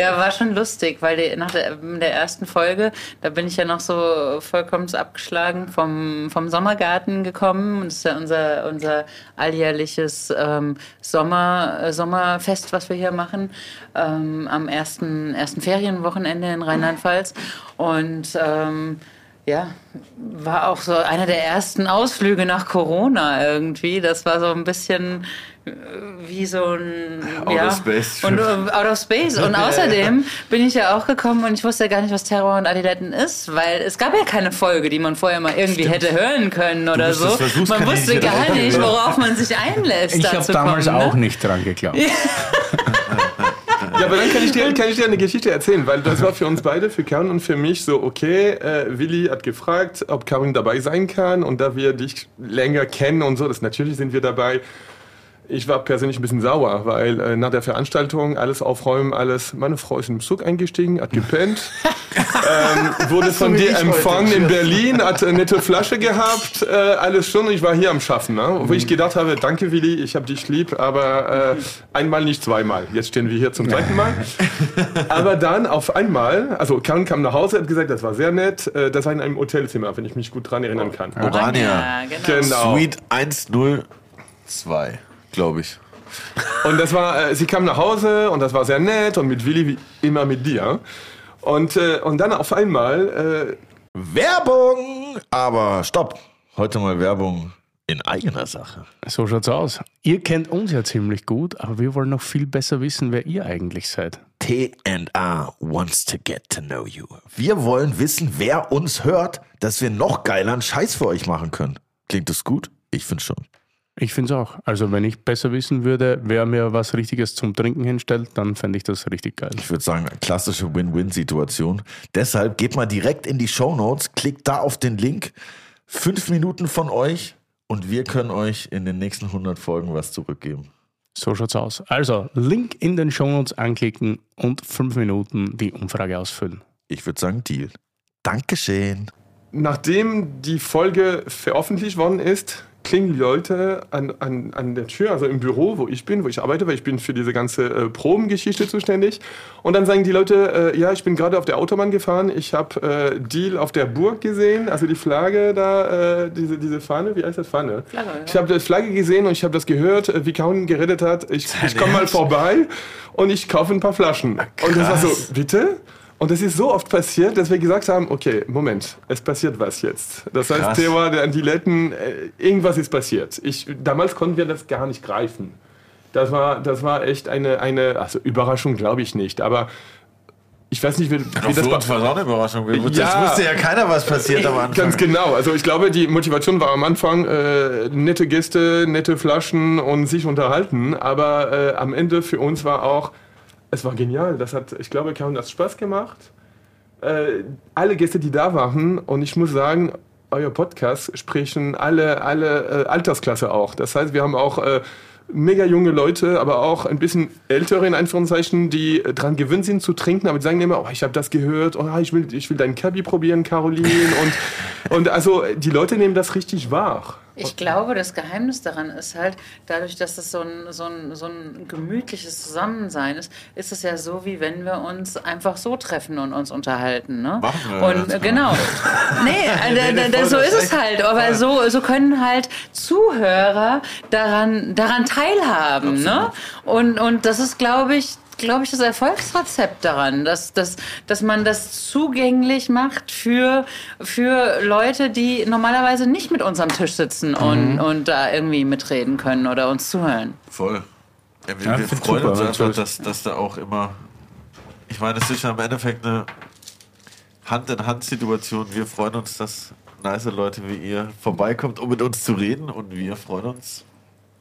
Ja, war schon lustig, weil die, nach der, der ersten Folge, da bin ich ja noch so vollkommen abgeschlagen vom, vom Sommergarten gekommen. Das ist ja unser, unser alljährliches ähm, Sommer, äh, Sommerfest, was wir hier machen, ähm, am ersten, ersten Ferienwochenende in Rheinland-Pfalz. Und ähm, ja, war auch so einer der ersten Ausflüge nach Corona irgendwie. Das war so ein bisschen wie so ein Out ja, of space. und äh, out of space und außerdem bin ich ja auch gekommen und ich wusste ja gar nicht was Terror und Adiletten ist, weil es gab ja keine Folge, die man vorher mal irgendwie hätte hören können oder so. Man wusste gar nicht, worauf man sich einlässt. Ich habe damals kommen, auch ne? nicht dran geglaubt. Ja, aber dann kann ich, dir, kann ich dir eine Geschichte erzählen, weil das war für uns beide, für Karin und für mich so, okay, äh, Willi hat gefragt, ob Karin dabei sein kann und da wir dich länger kennen und so, das natürlich sind wir dabei. Ich war persönlich ein bisschen sauer, weil äh, nach der Veranstaltung alles aufräumen, alles. Meine Frau ist in den Zug eingestiegen, hat gepennt, ähm, wurde von dir empfangen in Berlin, hat eine nette Flasche gehabt, äh, alles schon. Ich war hier am Schaffen, ne? wo ich gedacht habe, danke Willi, ich habe dich lieb, aber äh, einmal nicht zweimal. Jetzt stehen wir hier zum zweiten Mal. Aber dann auf einmal, also Karin kam nach Hause, hat gesagt, das war sehr nett. Äh, das war in einem Hotelzimmer, wenn ich mich gut dran erinnern kann. Orania. Genau. Genau. Suite 102, glaube ich. Und das war, äh, sie kam nach Hause und das war sehr nett und mit Willi wie immer mit dir. Und, äh, und dann auf einmal, äh, Werbung! Aber stopp. Heute mal Werbung in eigener Sache. So schaut's aus. Ihr kennt uns ja ziemlich gut, aber wir wollen noch viel besser wissen, wer ihr eigentlich seid. T&A wants to get to know you. Wir wollen wissen, wer uns hört, dass wir noch geileren Scheiß für euch machen können. Klingt das gut? Ich finde schon. Ich finde es auch. Also wenn ich besser wissen würde, wer mir was Richtiges zum Trinken hinstellt, dann fände ich das richtig geil. Ich würde sagen, klassische Win-Win-Situation. Deshalb geht mal direkt in die Show Notes, klickt da auf den Link. Fünf Minuten von euch und wir können euch in den nächsten 100 Folgen was zurückgeben. So schaut's aus. Also, Link in den Shownotes anklicken und fünf Minuten die Umfrage ausfüllen. Ich würde sagen, Deal. Dankeschön. nachdem die Folge veröffentlicht worden ist, klingen die Leute an, an, an der Tür, also im Büro, wo ich bin, wo ich arbeite, weil ich bin für diese ganze äh, Probengeschichte zuständig. Und dann sagen die Leute, äh, ja, ich bin gerade auf der Autobahn gefahren, ich habe äh, Deal auf der Burg gesehen, also die Flagge da, äh, diese, diese Fahne, wie heißt das Fahne? Flagge, ja. Ich habe die Flagge gesehen und ich habe das gehört, äh, wie Kaun geredet hat. Ich, ich komme mal vorbei und ich kaufe ein paar Flaschen. Und das war so, bitte? Und das ist so oft passiert, dass wir gesagt haben, okay, Moment, es passiert was jetzt. Das heißt, Krass. Thema der Antiletten, äh, irgendwas ist passiert. Ich, damals konnten wir das gar nicht greifen. Das war, das war echt eine, eine also Überraschung glaube ich nicht, aber ich weiß nicht, wie, wie das war es auch eine Überraschung. Ja. Das wusste ja keiner, was passiert am Anfang. Ganz genau. Also ich glaube, die Motivation war am Anfang äh, nette Gäste, nette Flaschen und sich unterhalten. Aber äh, am Ende für uns war auch, es war genial. Das hat, ich glaube, Karin hat Spaß gemacht. Äh, alle Gäste, die da waren, und ich muss sagen, euer Podcast sprechen alle, alle äh, Altersklasse auch. Das heißt, wir haben auch äh, mega junge Leute, aber auch ein bisschen ältere in Anführungszeichen, die dran gewöhnt sind zu trinken, aber die sagen immer, oh, ich habe das gehört, oh, ich will, ich will deinen Cabi probieren, Caroline. und, und also die Leute nehmen das richtig wahr. Ich glaube, das Geheimnis daran ist halt, dadurch, dass es so ein, so ein, so ein gemütliches Zusammensein ist, ist es ja so, wie wenn wir uns einfach so treffen und uns unterhalten. Ne? Machen wir und mal. genau. Nee, äh, nee, voll, so das ist es halt. Aber so, so können halt Zuhörer daran, daran teilhaben. Ne? Und, und das ist, glaube ich, glaube ich, das Erfolgsrezept daran, dass, dass, dass man das zugänglich macht für, für Leute, die normalerweise nicht mit uns am Tisch sitzen und, und da irgendwie mitreden können oder uns zuhören. Voll. Ja, wir, Ja, wir freuen super, uns einfach, dass, dass da auch immer. Ich meine, es ist ja im Endeffekt eine Hand-in-Hand-Situation. Wir freuen uns, dass nice Leute wie ihr vorbeikommt, um mit uns zu reden. Und wir freuen uns,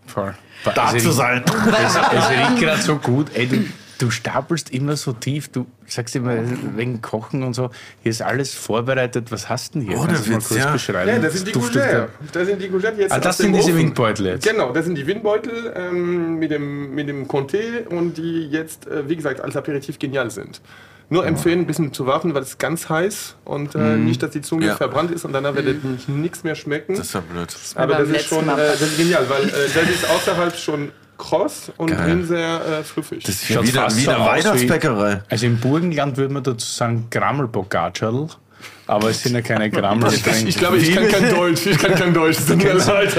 Voll. da zu sein. Es, es riecht gerade so gut. Ey, du, du stapelst immer so tief. Du sagst immer wegen Kochen und so. Hier ist alles vorbereitet. Was hast du denn hier? Ohne Kannst du mal kurz ja. beschreiben? Ja, das sind die Duftet Gougette. Das sind die Gougette jetzt Ah, das sind diese Ofen. Windbeutel jetzt. Genau, das sind die Windbeutel ähm, mit dem, mit dem Comté und die jetzt, äh, wie gesagt, als Aperitif genial sind. Nur empfehlen, ein bisschen zu warten, weil es ganz heiß und äh, nicht, dass die Zunge Ja. verbrannt ist und danach werdet ihr nichts mehr schmecken. Das ist ja blöd. Aber das ist schon äh, das ist genial, weil äh, das ist außerhalb schon kross und Geil. drin sehr äh, fluffig. Das ist ja Schaut wieder fast wie so Weihnachtsbäckerei. Also im Burgenland würde man dazu sagen Grammelbogacel, aber es sind ja keine Grammelgetränke. ich glaube, ich kann kein Deutsch. Ich kann kein Deutsch. Mir leid.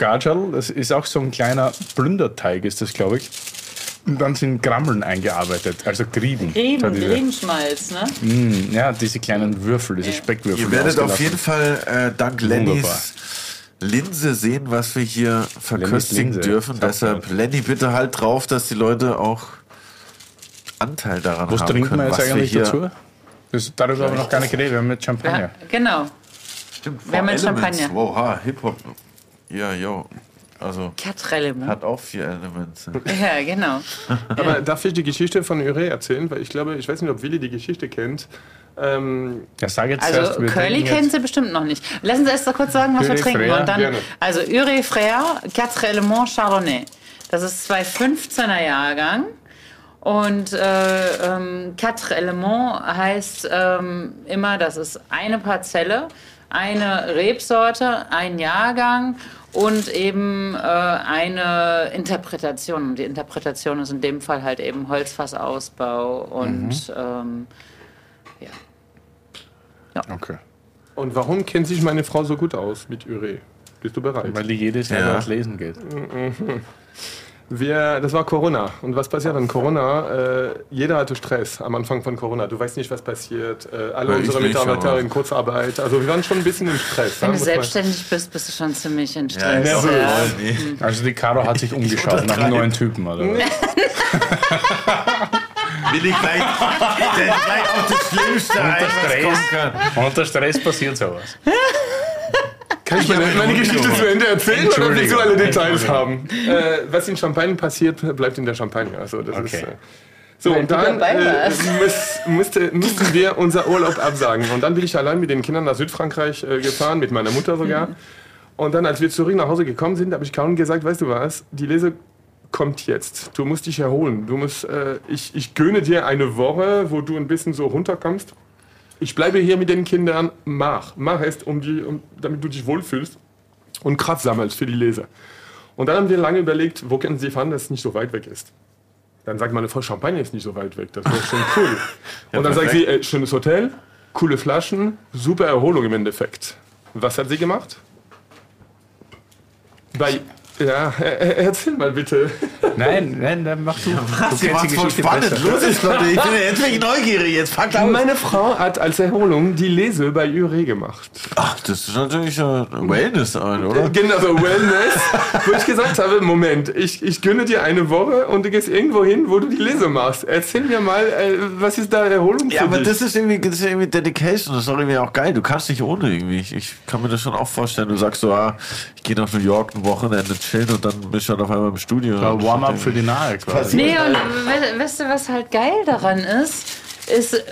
Also, das ist auch so ein kleiner Plünderteig, ist das, glaube ich. Und dann sind Grammeln eingearbeitet, also Grieben. Diese, Rebenschmalz, ne? Mm, ja, diese kleinen Würfel, diese Speckwürfel. Ihr werdet auf jeden Fall äh, dank Lennys Linse sehen, was wir hier verköstigen dürfen. Top, Deshalb, Lenny, bitte halt drauf, dass die Leute auch Anteil daran Was haben trinken können, wir jetzt was wir eigentlich hier dazu? Das, darüber haben wir noch gar nicht geredet, wir haben jetzt Champagner. Ja, genau. Stimmt, Wir haben Elements. Champagner. Wow, Hip-Hop. Ja, jo. Also, hat auch vier Elemente. Ja, genau. Aber darf ich die Geschichte von Ure erzählen? Weil ich glaube, ich weiß nicht, ob Willi die Geschichte kennt. Ähm, Ja, sag jetzt Also wir Curly trinken kennen jetzt- Sie bestimmt noch nicht. Lassen Sie erst mal kurz sagen, was wir Ure trinken. Frère, und dann, gerne. also Ure Frère, Quatre Elements Chardonnay. Das ist 215er Jahrgang. Und äh, ähm, Quatre Elements heißt ähm, immer, das ist eine Parzelle, eine Rebsorte, ein Jahrgang und eben äh, eine Interpretation. Und die Interpretation ist in dem Fall halt eben Holzfassausbau und ähm, Okay. und warum kennt sich meine Frau so gut aus mit Ure? Bist du bereit? Weil die jedes Jahr Ja. lesen geht. Wir, das war Corona. Und was passiert an Corona? Äh, jeder hatte Stress am Anfang von Corona. Du weißt nicht, was passiert. Äh, alle Ja, unsere Mitarbeiter in Kurzarbeit. Also wir waren schon ein bisschen im Stress. Wenn ja, du selbstständig bist, bist du schon ziemlich in Ja, Stress. Ja. voll, nee. Also die Caro hat sich umgeschaut nach einem neuen Typen, oder? Will ich gleich, gleich auf das Schlimmste ein, Unter Stress. Unter Stress passiert sowas. Kann ich meine, meine Geschichte zu Ende erzählen oder willst du alle Details haben? Äh, was in Champagne passiert, bleibt in der Champagne. Also das Okay. ist, äh, so, und dann äh, müß, musste, mussten wir unser Urlaub absagen. Und dann bin ich allein mit den Kindern nach Südfrankreich äh, gefahren, mit meiner Mutter sogar. Und dann, als wir zurück nach Hause gekommen sind, habe ich kaum gesagt, weißt du was, die Lese kommt jetzt. Du musst dich erholen. Du musst, äh, ich, ich gönne dir eine Woche, wo du ein bisschen so runterkommst. Ich bleibe hier mit den Kindern. Mach. Mach es, um die, um, damit du dich wohlfühlst und Kraft sammelst für die Leser. Und dann haben wir lange überlegt, wo können sie fahren, dass es nicht so weit weg ist. Dann sagt meine Frau, Champagner ist nicht so weit weg, das wäre schon cool. und dann sagt sie, äh, schönes Hotel, coole Flaschen, super Erholung im Endeffekt. Was hat sie gemacht? Bei, ja, äh, erzähl mal bitte. Nein, nein, dann mach du. du Das kennst macht's die voll Geschichte spannend. besser. Los jetzt, Leute. Ich bin, jetzt bin ich neugierig. Jetzt fangt an. Meine Frau hat als Erholung die Lese bei Ure gemacht. Ach, das ist natürlich äh, Wellness, ein, oder? Genau, so Wellness, wo ich gesagt habe, Moment, ich, ich gönne dir eine Woche und du gehst irgendwo hin, wo du die Lese machst. Erzähl mir mal, äh, was ist da Erholung für Ja, aber dich? das ist, irgendwie, das ist irgendwie Dedication. Das ist doch irgendwie auch geil. Du kannst nicht ohne irgendwie. Ich, ich kann mir das schon auch vorstellen. Du sagst so, ah, ich gehe nach New York ein Wochenende chillen und dann bist du halt auf einmal im Studio. Ja, Warm-up für die Nahe quasi. Nee, und we weißt du, was halt geil daran ist? Ist,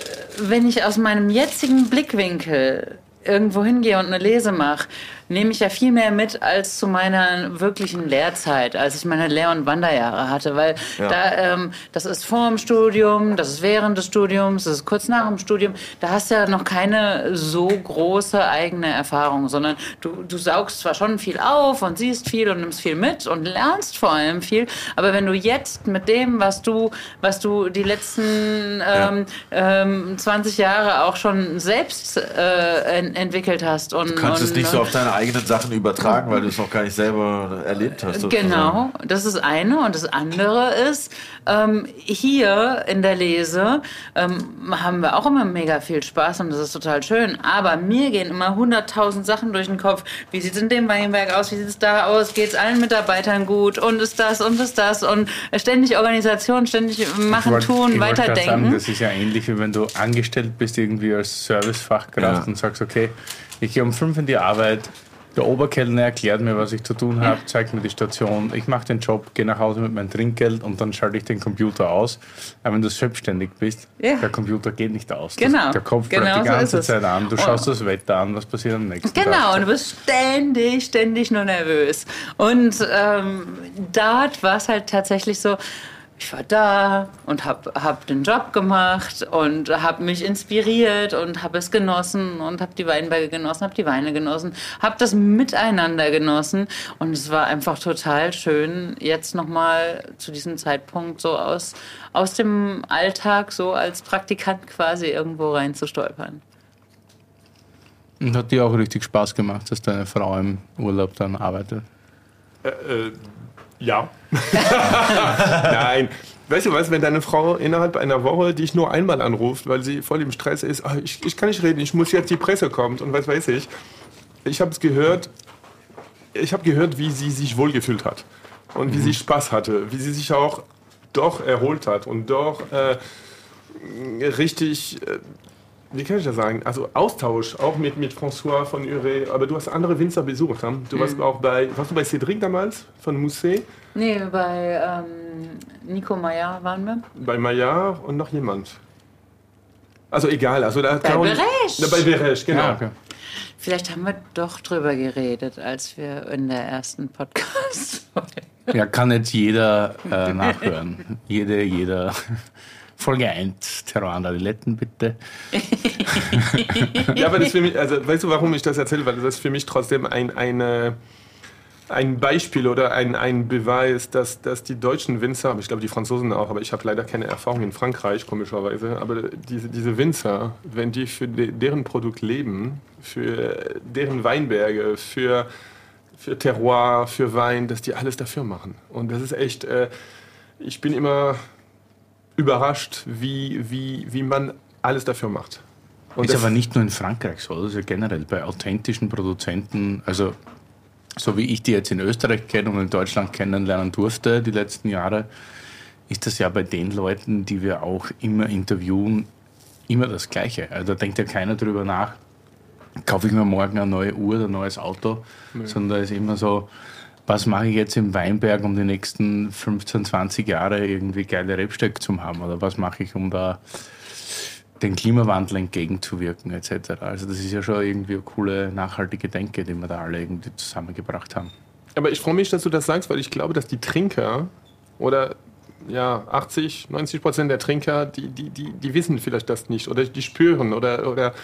wenn ich aus meinem jetzigen Blickwinkel irgendwo hingehe und eine Lese mache, nehme ich ja viel mehr mit als zu meiner wirklichen Lehrzeit, als ich meine Lehr- und Wanderjahre hatte, weil da, ähm, das ist vor dem Studium, das ist während des Studiums, das ist kurz nach dem Studium, da hast du ja noch keine so große eigene Erfahrung, sondern du, du saugst zwar schon viel auf und siehst viel und nimmst viel mit und lernst vor allem viel, aber wenn du jetzt mit dem, was du, was du die letzten ähm, ähm, 20 Jahre auch schon selbst äh, en entwickelt hast und Du kannst und, es nicht so auf deine eigenen Sachen übertragen, weil du es noch gar nicht selber erlebt hast. sozusagen. Genau, das ist eine. Und das andere ist, ähm, hier in der Lese ähm, haben wir auch immer mega viel Spaß und das ist total schön. Aber mir gehen immer hunderttausend Sachen durch den Kopf. Wie sieht es in dem Weinberg aus? Wie sieht es da aus? Geht es allen Mitarbeitern gut? Und ist das und ist das? Und ständig Organisation, ständig machen, wollt- tun, grad Sagen, weiterdenken. das ist ja ähnlich, wie wenn du angestellt bist irgendwie als Servicefachkraft Ja. und sagst, okay, ich gehe um fünf in die Arbeit, der Oberkellner erklärt mir, was ich zu tun habe, zeigt mir die Station, ich mache den Job, gehe nach Hause mit meinem Trinkgeld und dann schalte ich den Computer aus. Aber wenn du selbstständig bist, Ja. der Computer geht nicht aus. Genau. Das, der Kopf Genau bleibt die so ganze es. Zeit an, du Und- schaust das Wetter an, was passiert am nächsten Tag. Genau, und du bist ständig, ständig nur nervös. Und ähm, dort war es halt tatsächlich so, ich war da und habe hab den Job gemacht und habe mich inspiriert und habe es genossen und habe die Weinberge genossen, habe die Weine genossen, habe das miteinander genossen und es war einfach total schön, jetzt nochmal zu diesem Zeitpunkt so aus, aus dem Alltag so als Praktikant quasi irgendwo reinzustolpern. Und hat dir auch richtig Spaß gemacht, dass deine Frau im Urlaub dann arbeitet? Äh, äh, ja. Nein. Weißt du was, wenn deine Frau innerhalb einer Woche dich nur einmal anruft, weil sie voll im Stress ist, "Ah, ich, ich kann nicht reden, ich muss jetzt die Presse kommt und was weiß ich. Ich habe es gehört, ich habe gehört, wie sie sich wohlgefühlt hat und wie sie Spaß hatte, wie sie sich auch doch erholt hat und doch äh, richtig, äh, wie kann ich das sagen, also Austausch, auch mit, mit François von Ure, aber du hast andere Winzer besucht, hm? du warst auch bei, warst du bei Cédric damals von Mousset? Nee, bei ähm, Nico Meyer waren wir. Bei Maillard und noch jemand. Also egal, also da hat Bei Beresch. Bei Beresch, genau. Ja, okay. Vielleicht haben wir doch drüber geredet, als wir in der ersten Podcast Ja, kann jetzt jeder äh, nachhören. Jede, jeder. Folge 1, Terror an Adiletten, bitte. Ja, aber das für mich, also weißt du, warum ich das erzähle? Weil das ist für mich trotzdem ein, eine, ein Beispiel oder ein, ein Beweis, dass, dass die deutschen Winzer, aber ich glaube die Franzosen auch, aber ich habe leider keine Erfahrung in Frankreich, komischerweise, aber diese, diese Winzer, wenn die für de, deren Produkt leben, für deren Weinberge, für, für Terroir, für Wein, dass die alles dafür machen. Und das ist echt, äh, ich bin immer überrascht, wie, wie, wie man alles dafür macht. Und ist aber nicht nur in Frankreich so, das ist ja generell bei authentischen Produzenten, also so wie ich die jetzt in Österreich kenne und in Deutschland kennenlernen durfte die letzten Jahre, ist das ja bei den Leuten, die wir auch immer interviewen, immer das Gleiche. Also da denkt ja keiner drüber nach, kaufe ich mir morgen eine neue Uhr oder ein neues Auto, sondern da ist immer so, was mache ich jetzt im Weinberg, um die nächsten 15, 20 Jahre irgendwie geile Rebstöcke zu haben oder was mache ich, um da den Klimawandel entgegenzuwirken etc. Also das ist ja schon irgendwie eine coole, nachhaltige Denke, die wir da alle irgendwie zusammengebracht haben. Aber ich freue mich, dass du das sagst, weil ich glaube, dass die Trinker oder ja, 80, 90 Prozent der Trinker, die, die, die, die wissen vielleicht das nicht oder die spüren oder, oder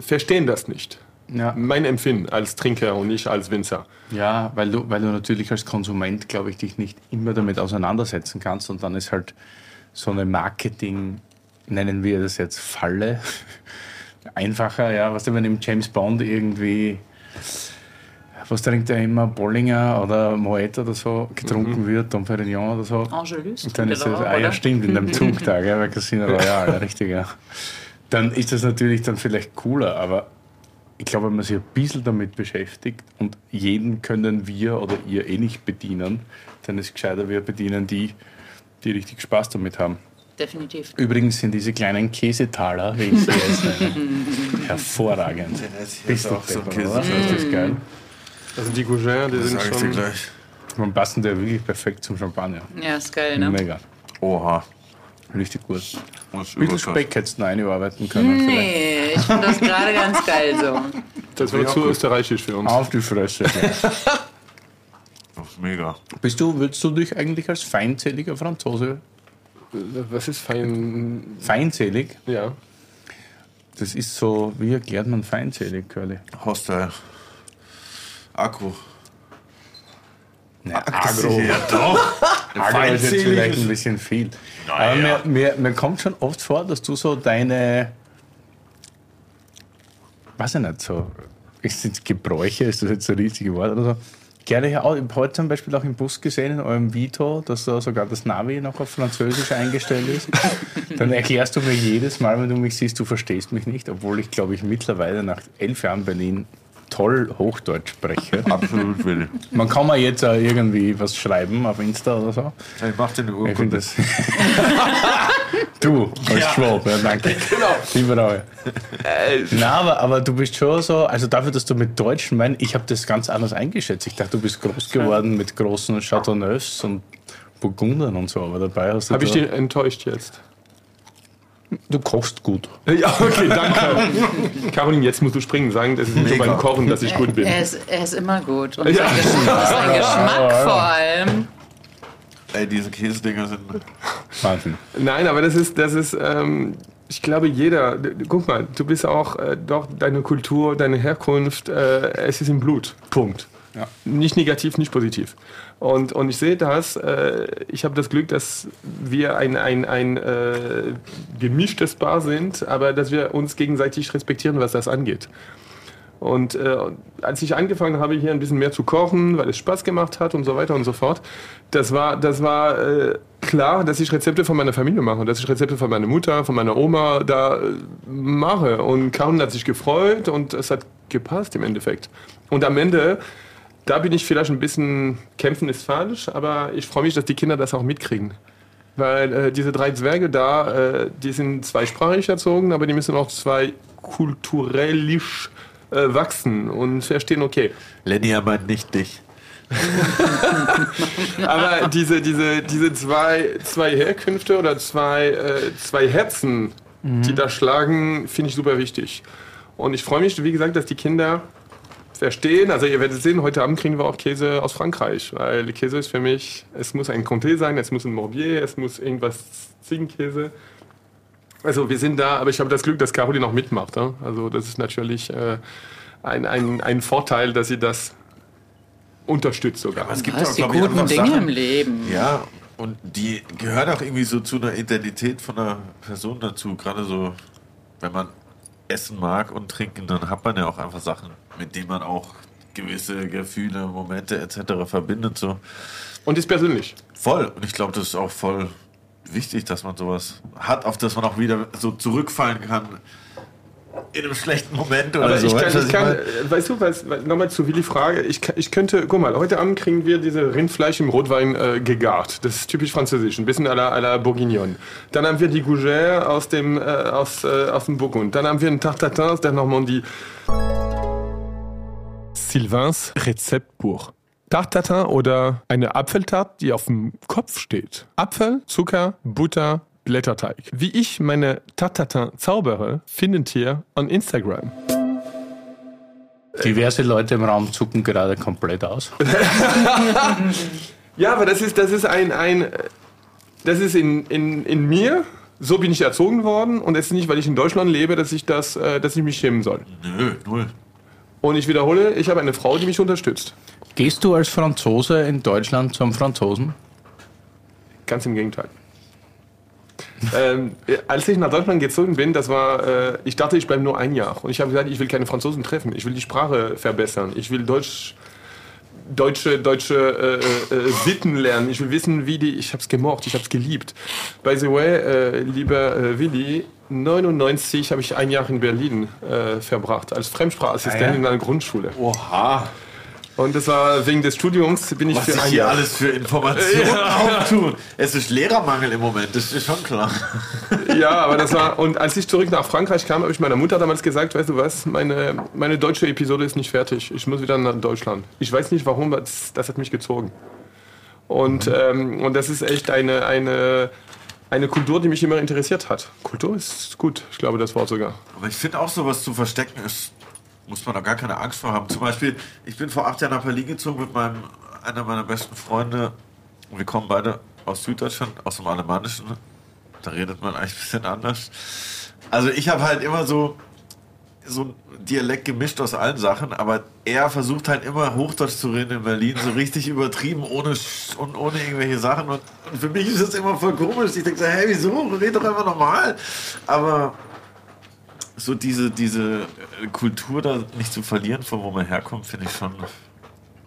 verstehen das nicht. Ja. Mein Empfinden als Trinker und nicht als Winzer. Ja, weil du, weil du natürlich als Konsument, glaube ich, dich nicht immer damit auseinandersetzen kannst und dann ist halt so eine Marketing, nennen wir das jetzt Falle, einfacher, ja, was du, wenn im James Bond irgendwie, was trinkt er immer, Bollinger oder Moet oder so getrunken wird, Dom Perignon oder so. Angelus. Und dann ist das, ah ja, stimmt, in dem Zugtag, ja, bei Casino Royale, richtig, ja. Dann ist das natürlich dann vielleicht cooler, aber ich glaube, wenn man sich ein bisschen damit beschäftigt und jeden können wir oder ihr eh nicht bedienen, dann ist es gescheiter, wir bedienen die, die richtig Spaß damit haben. Definitiv. Übrigens sind diese kleinen Käsetaler, wie ich sie jetzt nenne, hervorragend. Bist du auch so? Käse. Das ist geil. Also die Gouger, die sind Sag ich dir schon... gleich. Man passen der wirklich perfekt zum Champagner. Ja, ist geil, ne? Mega. Oha. Richtig gut. Ein bisschen. Speck hättest du noch einarbeiten können. vielleicht. Nee, ich finde das gerade ganz geil so. Das wird Ja, zu österreichisch für uns. Auf die Fresse. Das ist mega. Bist du, würdest du dich eigentlich als feindseliger Franzose? Was ist fein... Feindselig? Ja. Das ist so, wie erklärt man feindselig, Curly? Hostile. Akku. Ja, Agro. Ja, doch. Agro ist jetzt vielleicht ein bisschen viel. Naja. Aber mir, mir, mir kommt schon oft vor, dass du so deine, weiß ich nicht, so, ist das Gebräuche, ist das jetzt so ein richtiges Wort oder so? Gerne, ja, auch- ich habe heute zum Beispiel auch im Bus gesehen, in eurem Vito, dass da sogar das Navi noch auf Französisch eingestellt ist. Dann erklärst du mir jedes Mal, wenn du mich siehst, du verstehst mich nicht, obwohl ich, glaube ich, mittlerweile nach elf Jahren Berlin toll Hochdeutsch spreche. Absolut Willi. Man kann mal jetzt auch irgendwie was schreiben auf Insta oder so. Ich mach dir eine Urkunde. das. du als Schwab, ja, danke. Genau. Lieber auch. Na, aber, aber du bist schon so, also dafür, dass du mit Deutschen meinst, ich habe das ganz anders eingeschätzt. Ich dachte, du bist groß geworden mit großen Chateauneufs und Burgundern und so, aber dabei hast du. Habe ich dich enttäuscht jetzt? Du kochst gut. Ja, okay, danke. Caroline, jetzt musst du springen, sagen, das ist nicht so Mega. beim Kochen, dass ich gut bin. Er ist, er ist immer gut. Und Ja. sein, Geschmack, sein Geschmack vor allem. Ey, diese Käsedinger sind. Wahnsinn. Nein, aber das ist, das ist, ähm, ich glaube, jeder, guck mal, du bist auch äh, doch deine Kultur, deine Herkunft, äh, es ist im Blut. Punkt. Ja. Nicht negativ, nicht positiv. Und, und ich sehe das, äh, ich habe das Glück, dass wir ein, ein, ein äh, gemischtes Paar sind, aber dass wir uns gegenseitig respektieren, was das angeht. Und äh, als ich angefangen habe, hier ein bisschen mehr zu kochen, weil es Spaß gemacht hat und so weiter und so fort, das war, das war äh, klar, dass ich Rezepte von meiner Familie mache, dass ich Rezepte von meiner Mutter, von meiner Oma da äh, mache. Und Karin hat sich gefreut und es hat gepasst im Endeffekt. Und am Ende, da bin ich vielleicht ein bisschen, kämpfen ist falsch, aber ich freue mich, dass die Kinder das auch mitkriegen. Weil äh, diese drei Zwerge da, äh, die sind zweisprachig erzogen, aber die müssen auch zwei kulturellisch äh, wachsen und verstehen, okay. Lenny, er meint nicht dich. Aber diese, diese, diese zwei, zwei Herkünfte oder zwei, äh, zwei Herzen, die da schlagen, finde ich super wichtig. Und ich freue mich, wie gesagt, dass die Kinder verstehen. Also ihr werdet sehen, heute Abend kriegen wir auch Käse aus Frankreich, weil Käse ist für mich, es muss ein Comté sein, es muss ein Morbier, es muss irgendwas Ziegenkäse. Also wir sind da, aber ich habe das Glück, dass Caroline auch mitmacht. Ja? Also das ist natürlich äh, ein, ein, ein Vorteil, dass sie das unterstützt sogar. Aber es gibt Du auch, die glaube ich, guten Dinge Sachen. im Leben. Ja, und die gehören auch irgendwie so zu einer Identität von einer Person dazu. Gerade so, wenn man essen mag und trinken, dann hat man ja auch einfach Sachen, mit denen man auch gewisse Gefühle, Momente etc. verbindet. So Und ist persönlich. voll. Und ich glaube, das ist auch voll wichtig, dass man sowas hat, auf das man auch wieder so zurückfallen kann. In einem schlechten Moment oder Aber so. ich kann, Weißt du, was ich kann, äh, weißt du, was, nochmal zu Willi Frage, ich, ich könnte, guck mal, heute Abend kriegen wir diese Rindfleisch im Rotwein äh, gegart. Das ist typisch französisch, ein bisschen à la, à la Bourguignon. Dann haben wir die Gougère aus dem, äh, aus, äh, aus dem Burgund. Dann haben wir einen Tartatin aus der Normandie. Sylvains Rezeptbuch. Tartatin oder eine Apfeltarte, die auf dem Kopf steht. Apfel, Zucker, Butter, Blätterteig. Wie ich meine Tartatin zaubere, findet ihr on Instagram. Diverse Leute im Raum zucken gerade komplett aus. Ja, aber das ist, das ist ein, ein das ist in, in, in mir. So bin ich erzogen worden und es ist nicht, weil ich in Deutschland lebe, dass ich das, äh, dass ich mich schämen soll. Nö, null. Und ich wiederhole, ich habe eine Frau, die mich unterstützt. Gehst du als Franzose in Deutschland zum Franzosen? Ganz im Gegenteil. ähm, als ich nach Deutschland gezogen bin, das war, äh, ich dachte, ich bleibe nur ein Jahr. Und ich habe gesagt, ich will keine Franzosen treffen. Ich will die Sprache verbessern. Ich will Deutsch, deutsche, deutsche äh, äh, Sitten lernen. Ich will wissen, wie die. Ich habe es gemocht, ich habe es geliebt. By the way, äh, lieber äh, Willi, 99 habe ich ein Jahr in Berlin äh, verbracht als Fremdsprachassistent Ah, ja? in einer Grundschule. Oha. Und das war wegen des Studiums bin ich Was für sich ein hier Jahr. alles für Informationen auftun. Es ist Lehrermangel im Moment, das ist schon klar. Ja, aber das war. Und als ich zurück nach Frankreich kam, habe ich meiner Mutter damals gesagt, weißt du was, meine, meine deutsche Episode ist nicht fertig. Ich muss wieder nach Deutschland. Ich weiß nicht warum, aber das, das hat mich gezogen. Und, ähm, und das ist echt eine, eine, eine Kultur, die mich immer interessiert hat. Kultur ist gut, ich glaube das Wort sogar. Aber ich finde auch, sowas zu verstecken ist, muss man da gar keine Angst vor haben. Zum Beispiel, ich bin vor acht Jahren nach Berlin gezogen mit meinem, einer meiner besten Freunde. Wir kommen beide aus Süddeutschland, aus dem Alemannischen. Da redet man eigentlich ein bisschen anders. Also ich habe halt immer so, so ein Dialekt gemischt aus allen Sachen, aber er versucht halt immer Hochdeutsch zu reden in Berlin, so richtig übertrieben, ohne, und ohne irgendwelche Sachen. Und, und für mich ist das immer voll komisch. Ich denke so, hey, wieso? Red doch einfach normal. Aber so diese, diese Kultur da nicht zu verlieren, von wo man herkommt, finde ich schon.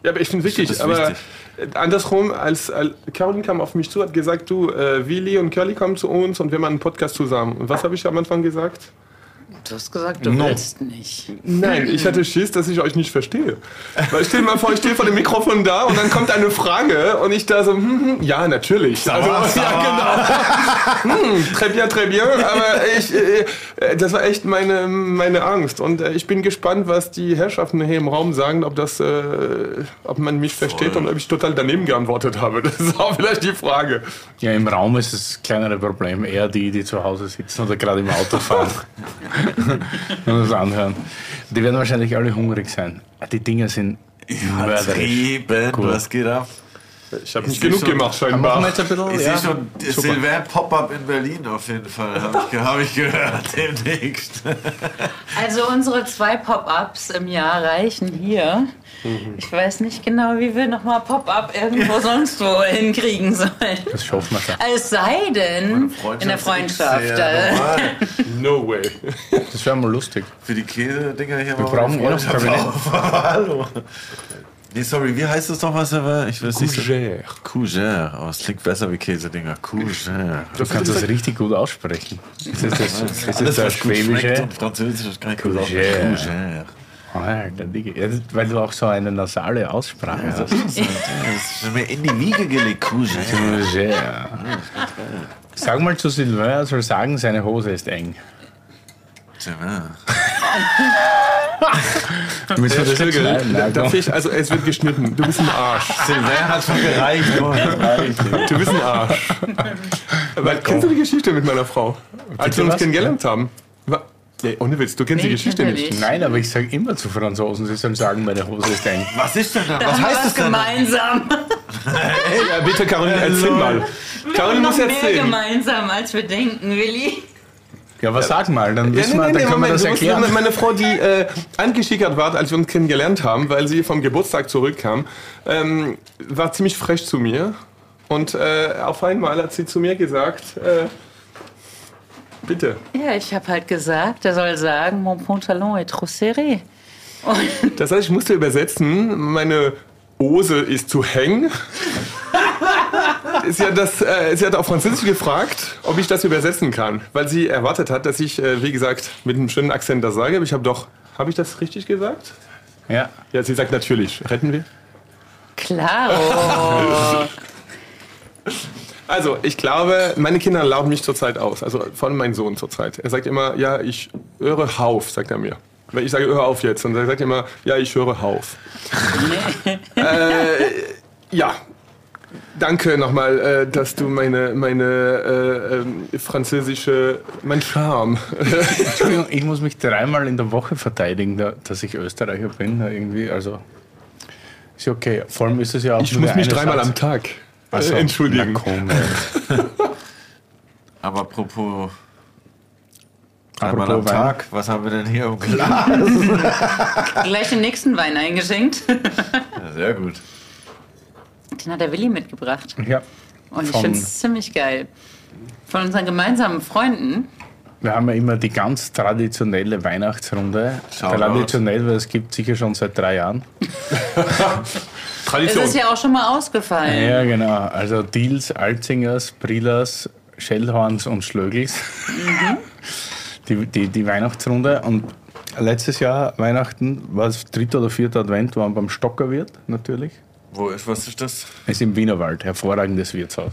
Ja, aber ich finde Ich find wichtig, das aber wichtig. andersrum, als, als Caroline kam auf mich zu, hat gesagt, du, äh, Willi und Curly kommen zu uns und wir machen einen Podcast zusammen. Und was habe ich am Anfang gesagt? Du hast gesagt, du No. willst nicht. Nein, ich hatte Schiss, dass ich euch nicht verstehe. Weil stell dir mal vor, ich stehe vor dem Mikrofon da und dann kommt eine Frage und ich da so, hm, hm, ja, natürlich. Also, ja, genau. hm, très bien, très bien. Aber ich, äh, äh, das war echt meine, meine Angst. Und äh, ich bin gespannt, was die Herrschaften hier im Raum sagen, ob das, äh, ob man mich versteht und ob ich total daneben geantwortet habe. Das ist auch vielleicht die Frage. Ja, im Raum ist das kleinere Problem eher die, die zu Hause sitzen oder gerade im Auto fahren und das anhören. Die werden wahrscheinlich alle hungrig sein. Die Dinger sind mörderisch. Trieben, Cool. was geht ab? Ich habe Ich nicht genug schon- gemacht, scheinbar. jetzt ein bisschen. Ich ja. sehe schon Silvain Pop-Up in Berlin auf jeden Fall, habe ich, hab ich gehört demnächst. Also unsere zwei Pop-ups im Jahr reichen hier. Ich weiß nicht genau, wie wir nochmal Pop-up irgendwo sonst wo hinkriegen sollen. Das schaffen wir schon. Es sei denn, in der Freundschaft. No way. Das wäre mal lustig. Für die Käse-Dinger hier Wir brauchen eh noch ein Kabinett. Hallo. Nee, sorry, wie heißt das nochmal, Silvain? Ich weiß nicht. so- Cougère. Cougère. Oh, es klingt besser wie Käsedinger. Cougère. Du kannst das richtig gut aussprechen. Ist das, das, ist das, Alles, das Schwäbische? und Französisch, das kann ich gut Cougère. aussprechen. Cougère. Alter, Digga. Ja, das- weil du auch so eine nasale Aussprache Das hast. das ist mir in die Wiege gelegt. Cougère. Cougère. Sag mal zu Sylvain, er soll sagen, seine Hose ist eng. Silvain. Wir jetzt schneiden? Nein, Darf ich? Also es wird geschnitten. Du bist ein Arsch. Silvain hat schon gereicht. Oh. Du bist ein Arsch. Weil, kennst du die Geschichte mit meiner Frau? Als wir uns kennengelernt haben. Ja, ohne Witz, du kennst die Nee, Geschichte kennt er nicht. nicht. Nein, aber ich sage immer zu Franzosen, sie sollen sagen, meine Hose ist eng. Was ist denn da? Was haben wir heißt was das denn? gemeinsam. Ja, bitte, Caroline, erzähl mal. Caroline noch muss mehr erzählen. gemeinsam, als wir denken, Willi. Ja, was sag mal, dann, Ja, wissen wir, dann können wir Moment, das du musst- erklären. Meine Frau, die äh, angeschickert war, als wir uns kennengelernt haben, weil sie vom Geburtstag zurückkam, ähm, war ziemlich frech zu mir. Und äh, auf einmal hat sie zu mir gesagt, äh, bitte. Ja, ich habe halt gesagt, er soll sagen, mon pantalon est trop serré. Und Das heißt, ich musste übersetzen, meine Hose ist zu hängen. Sie, hat das, äh, sie hat auf Französisch gefragt, ob ich das übersetzen kann, weil sie erwartet hat, dass ich, äh, wie gesagt, mit einem schönen Akzent das sage. Aber ich habe doch, habe ich das richtig gesagt? Ja. Ja, sie sagt natürlich. Retten wir? Claro. Also, ich glaube, meine Kinder lauten mich zurzeit aus. Also vor allem mein Sohn zurzeit. Er sagt immer, ja, ich höre auf, sagt er mir. Weil ich sage, hör auf jetzt. Und er sagt immer, ja, ich höre auf. äh, ja. Danke nochmal, äh, dass du meine, meine äh, ähm, französische, mein Charme. Entschuldigung, ich muss mich dreimal in der Woche verteidigen, da, dass ich Österreicher bin. da Irgendwie, also ist ja okay. Vor allem ist es ja auch Ich nur muss mich dreimal Satz. am Tag Ach so, äh, entschuldigen. Aber apropos dreimal Apropos am Wein. Tag, was haben wir denn hier im Glas? Gleich den nächsten Wein eingeschenkt. Ja, sehr gut. Den hat der Willi mitgebracht. Ja. Und ich finde es ziemlich geil. Von unseren gemeinsamen Freunden. Wir haben ja immer die ganz traditionelle Weihnachtsrunde. Shoutout. Traditionell, weil es gibt sicher schon seit drei Jahren. Es Tradition. ist ja auch schon mal ausgefallen. Ja, genau. Also Diels, Alzingers, Brillas, Schellhorns und Schlögels. Die, die, die Weihnachtsrunde. Und letztes Jahr Weihnachten war es dritter oder vierter Advent, waren beim Stockerwirt natürlich. Wo ist, was ist das? ist im Wienerwald, hervorragendes Wirtshaus.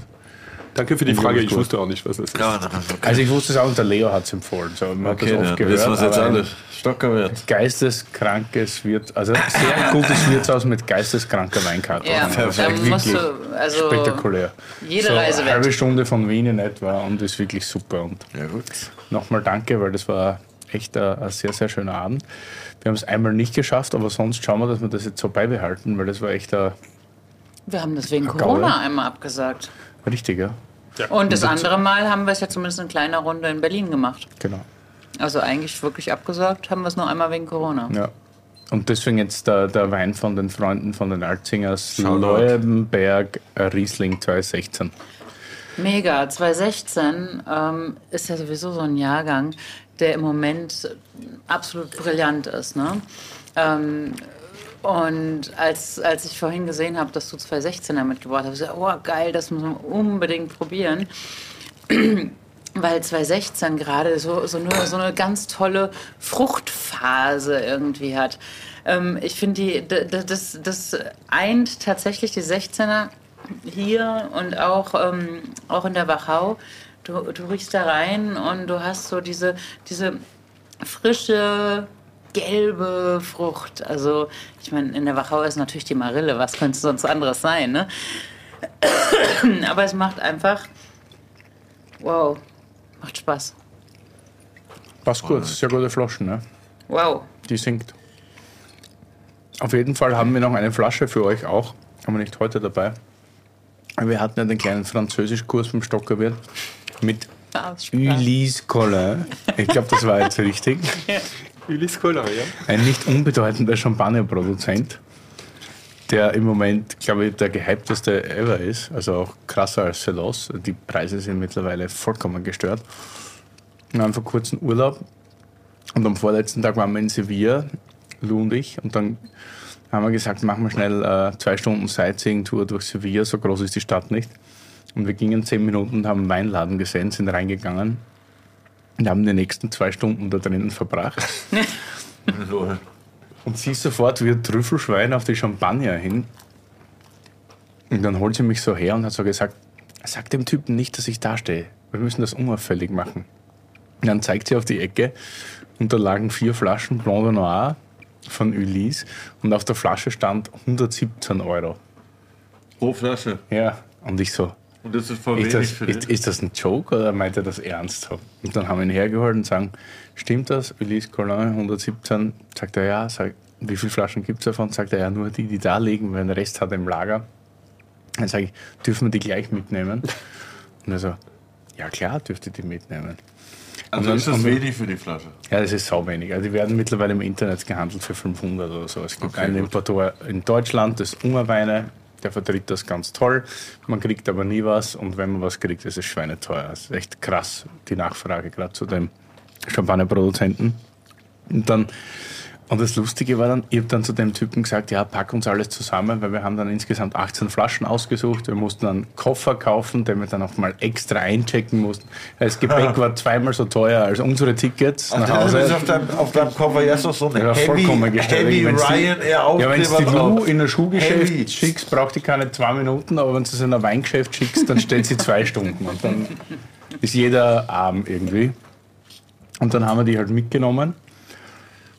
Danke für die Unglaublich Frage. Ich gut. wusste auch nicht, was das ist. Ja, okay. Also ich wusste es auch und der Leo hat es empfohlen. So, man Okay, hat das oft gehört. wissen wir es jetzt aber ein alle. Stockerwirt. Geisteskrankes Wirt, also sehr gutes Wirtshaus mit geisteskranker Weinkarte. Ja, Also da wirklich du, also spektakulär. jede so Reise eine halbe. Stunde von Wien in etwa und ist wirklich super. Und Ja, gut. nochmal danke, weil das war echt ein, ein sehr, sehr schöner Abend. Wir haben es einmal nicht geschafft, aber sonst schauen wir, dass wir das jetzt so beibehalten, weil das war echt ein Wir haben das wegen Gaul. Corona einmal abgesagt. richtiger. Und das andere Mal haben wir es ja zumindest in kleiner Runde in Berlin gemacht. Genau. Also eigentlich wirklich abgesagt haben wir es nur einmal wegen Corona. Ja. Und deswegen jetzt der, der Wein von den Freunden von den Alzingers, Shoutout. Leuenberg Riesling 2016. Mega. 2016 ähm, ist ja sowieso so ein Jahrgang, der im Moment absolut brillant ist. Ne? Ähm, und als, als ich vorhin gesehen habe, dass du 2016er mitgebracht hast, ich oh geil, das müssen wir unbedingt probieren. Weil 2016 gerade so, so, nur, so eine ganz tolle Fruchtphase irgendwie hat. Ähm, ich finde, das, das eint tatsächlich die 16er hier und auch, ähm, auch in der Wachau. Du, du riechst da rein und du hast so diese, diese frische, gelbe Frucht. Also, ich meine, in der Wachau ist natürlich die Marille. Was könnte sonst anderes sein, ne? Aber es macht einfach, wow, macht Spaß. Passt gut, sehr gute Flaschen, ne? Wow. Die singt. Auf jeden Fall haben wir noch eine Flasche für euch auch, haben wir nicht heute dabei. Wir hatten ja den kleinen Französischkurs beim Stockerwirt mit Aussprache. Ulysse Collin. Ich glaube, das war jetzt richtig. Ulysse Collin, ja? Ein nicht unbedeutender Champagnerproduzent, der im Moment, glaube ich, der gehypteste ever ist. Also auch krasser als Celos. Die Preise sind mittlerweile vollkommen gestört. Wir haben vor kurzem Urlaub und am vorletzten Tag waren wir in Sevilla, Lou und ich. Und dann haben wir gesagt, machen wir schnell äh, zwei Stunden Sightseeing-Tour durch Sevilla. So groß ist die Stadt nicht. Und wir gingen zehn Minuten und haben einen Weinladen gesehen, sind reingegangen und haben die nächsten zwei Stunden da drinnen verbracht. Und sie sofort wie ein Trüffelschwein auf die Champagner hin. Und dann holt sie mich so her und hat so gesagt, sag dem Typen nicht, dass ich da stehe. Wir müssen das unauffällig machen. Und dann zeigt sie auf die Ecke und da lagen vier Flaschen Blanc de Noir von Ulysse und auf der Flasche stand 117 Euro. Pro Flasche. Ja, und ich so, Und das ist voll ist wenig das, für ist, ist das ein Joke oder meint er das ernst? so? Und dann haben wir ihn hergeholt und sagen, stimmt das? Ulysse Collin 117? Sagt er ja. Sag, wie viele Flaschen gibt es davon? Sagt er ja, nur die, die da liegen, weil den Rest hat er im Lager. Dann sage ich, dürfen wir die gleich mitnehmen? Und er so, ja klar, dürft ihr die mitnehmen. Also und dann- ist das wenig für die Flasche. Ja, das ist sau wenig. Also die werden mittlerweile im Internet gehandelt für 500 oder so. Es gibt Okay, einen gut. Importeur in Deutschland, das ist Ungerweine, der vertritt das ganz toll. Man kriegt aber nie was und wenn man was kriegt, ist es schweineteuer. Das ist echt krass, die Nachfrage gerade zu dem Champagnerproduzenten. Und dann und das Lustige war dann, ich habe dann zu dem Typen gesagt, ja, pack uns alles zusammen, weil wir haben dann insgesamt 18 Flaschen ausgesucht. Wir mussten dann einen Koffer kaufen, den wir dann auch mal extra einchecken mussten. Das Gepäck war zweimal so teuer als unsere Tickets nach Ach, Hause. ist auf deinem, auf deinem Koffer noch so eine Ja, vollkommen gestellt. Heavy Ryanair Ja, wenn du Aufkleber die drauf. in ein Schuhgeschäft Heavy. schickst, braucht die keine zwei Minuten, aber wenn du sie in ein Weingeschäft schickst, dann stellt sie zwei Stunden. Und dann ist jeder arm irgendwie. Und dann haben wir die halt mitgenommen.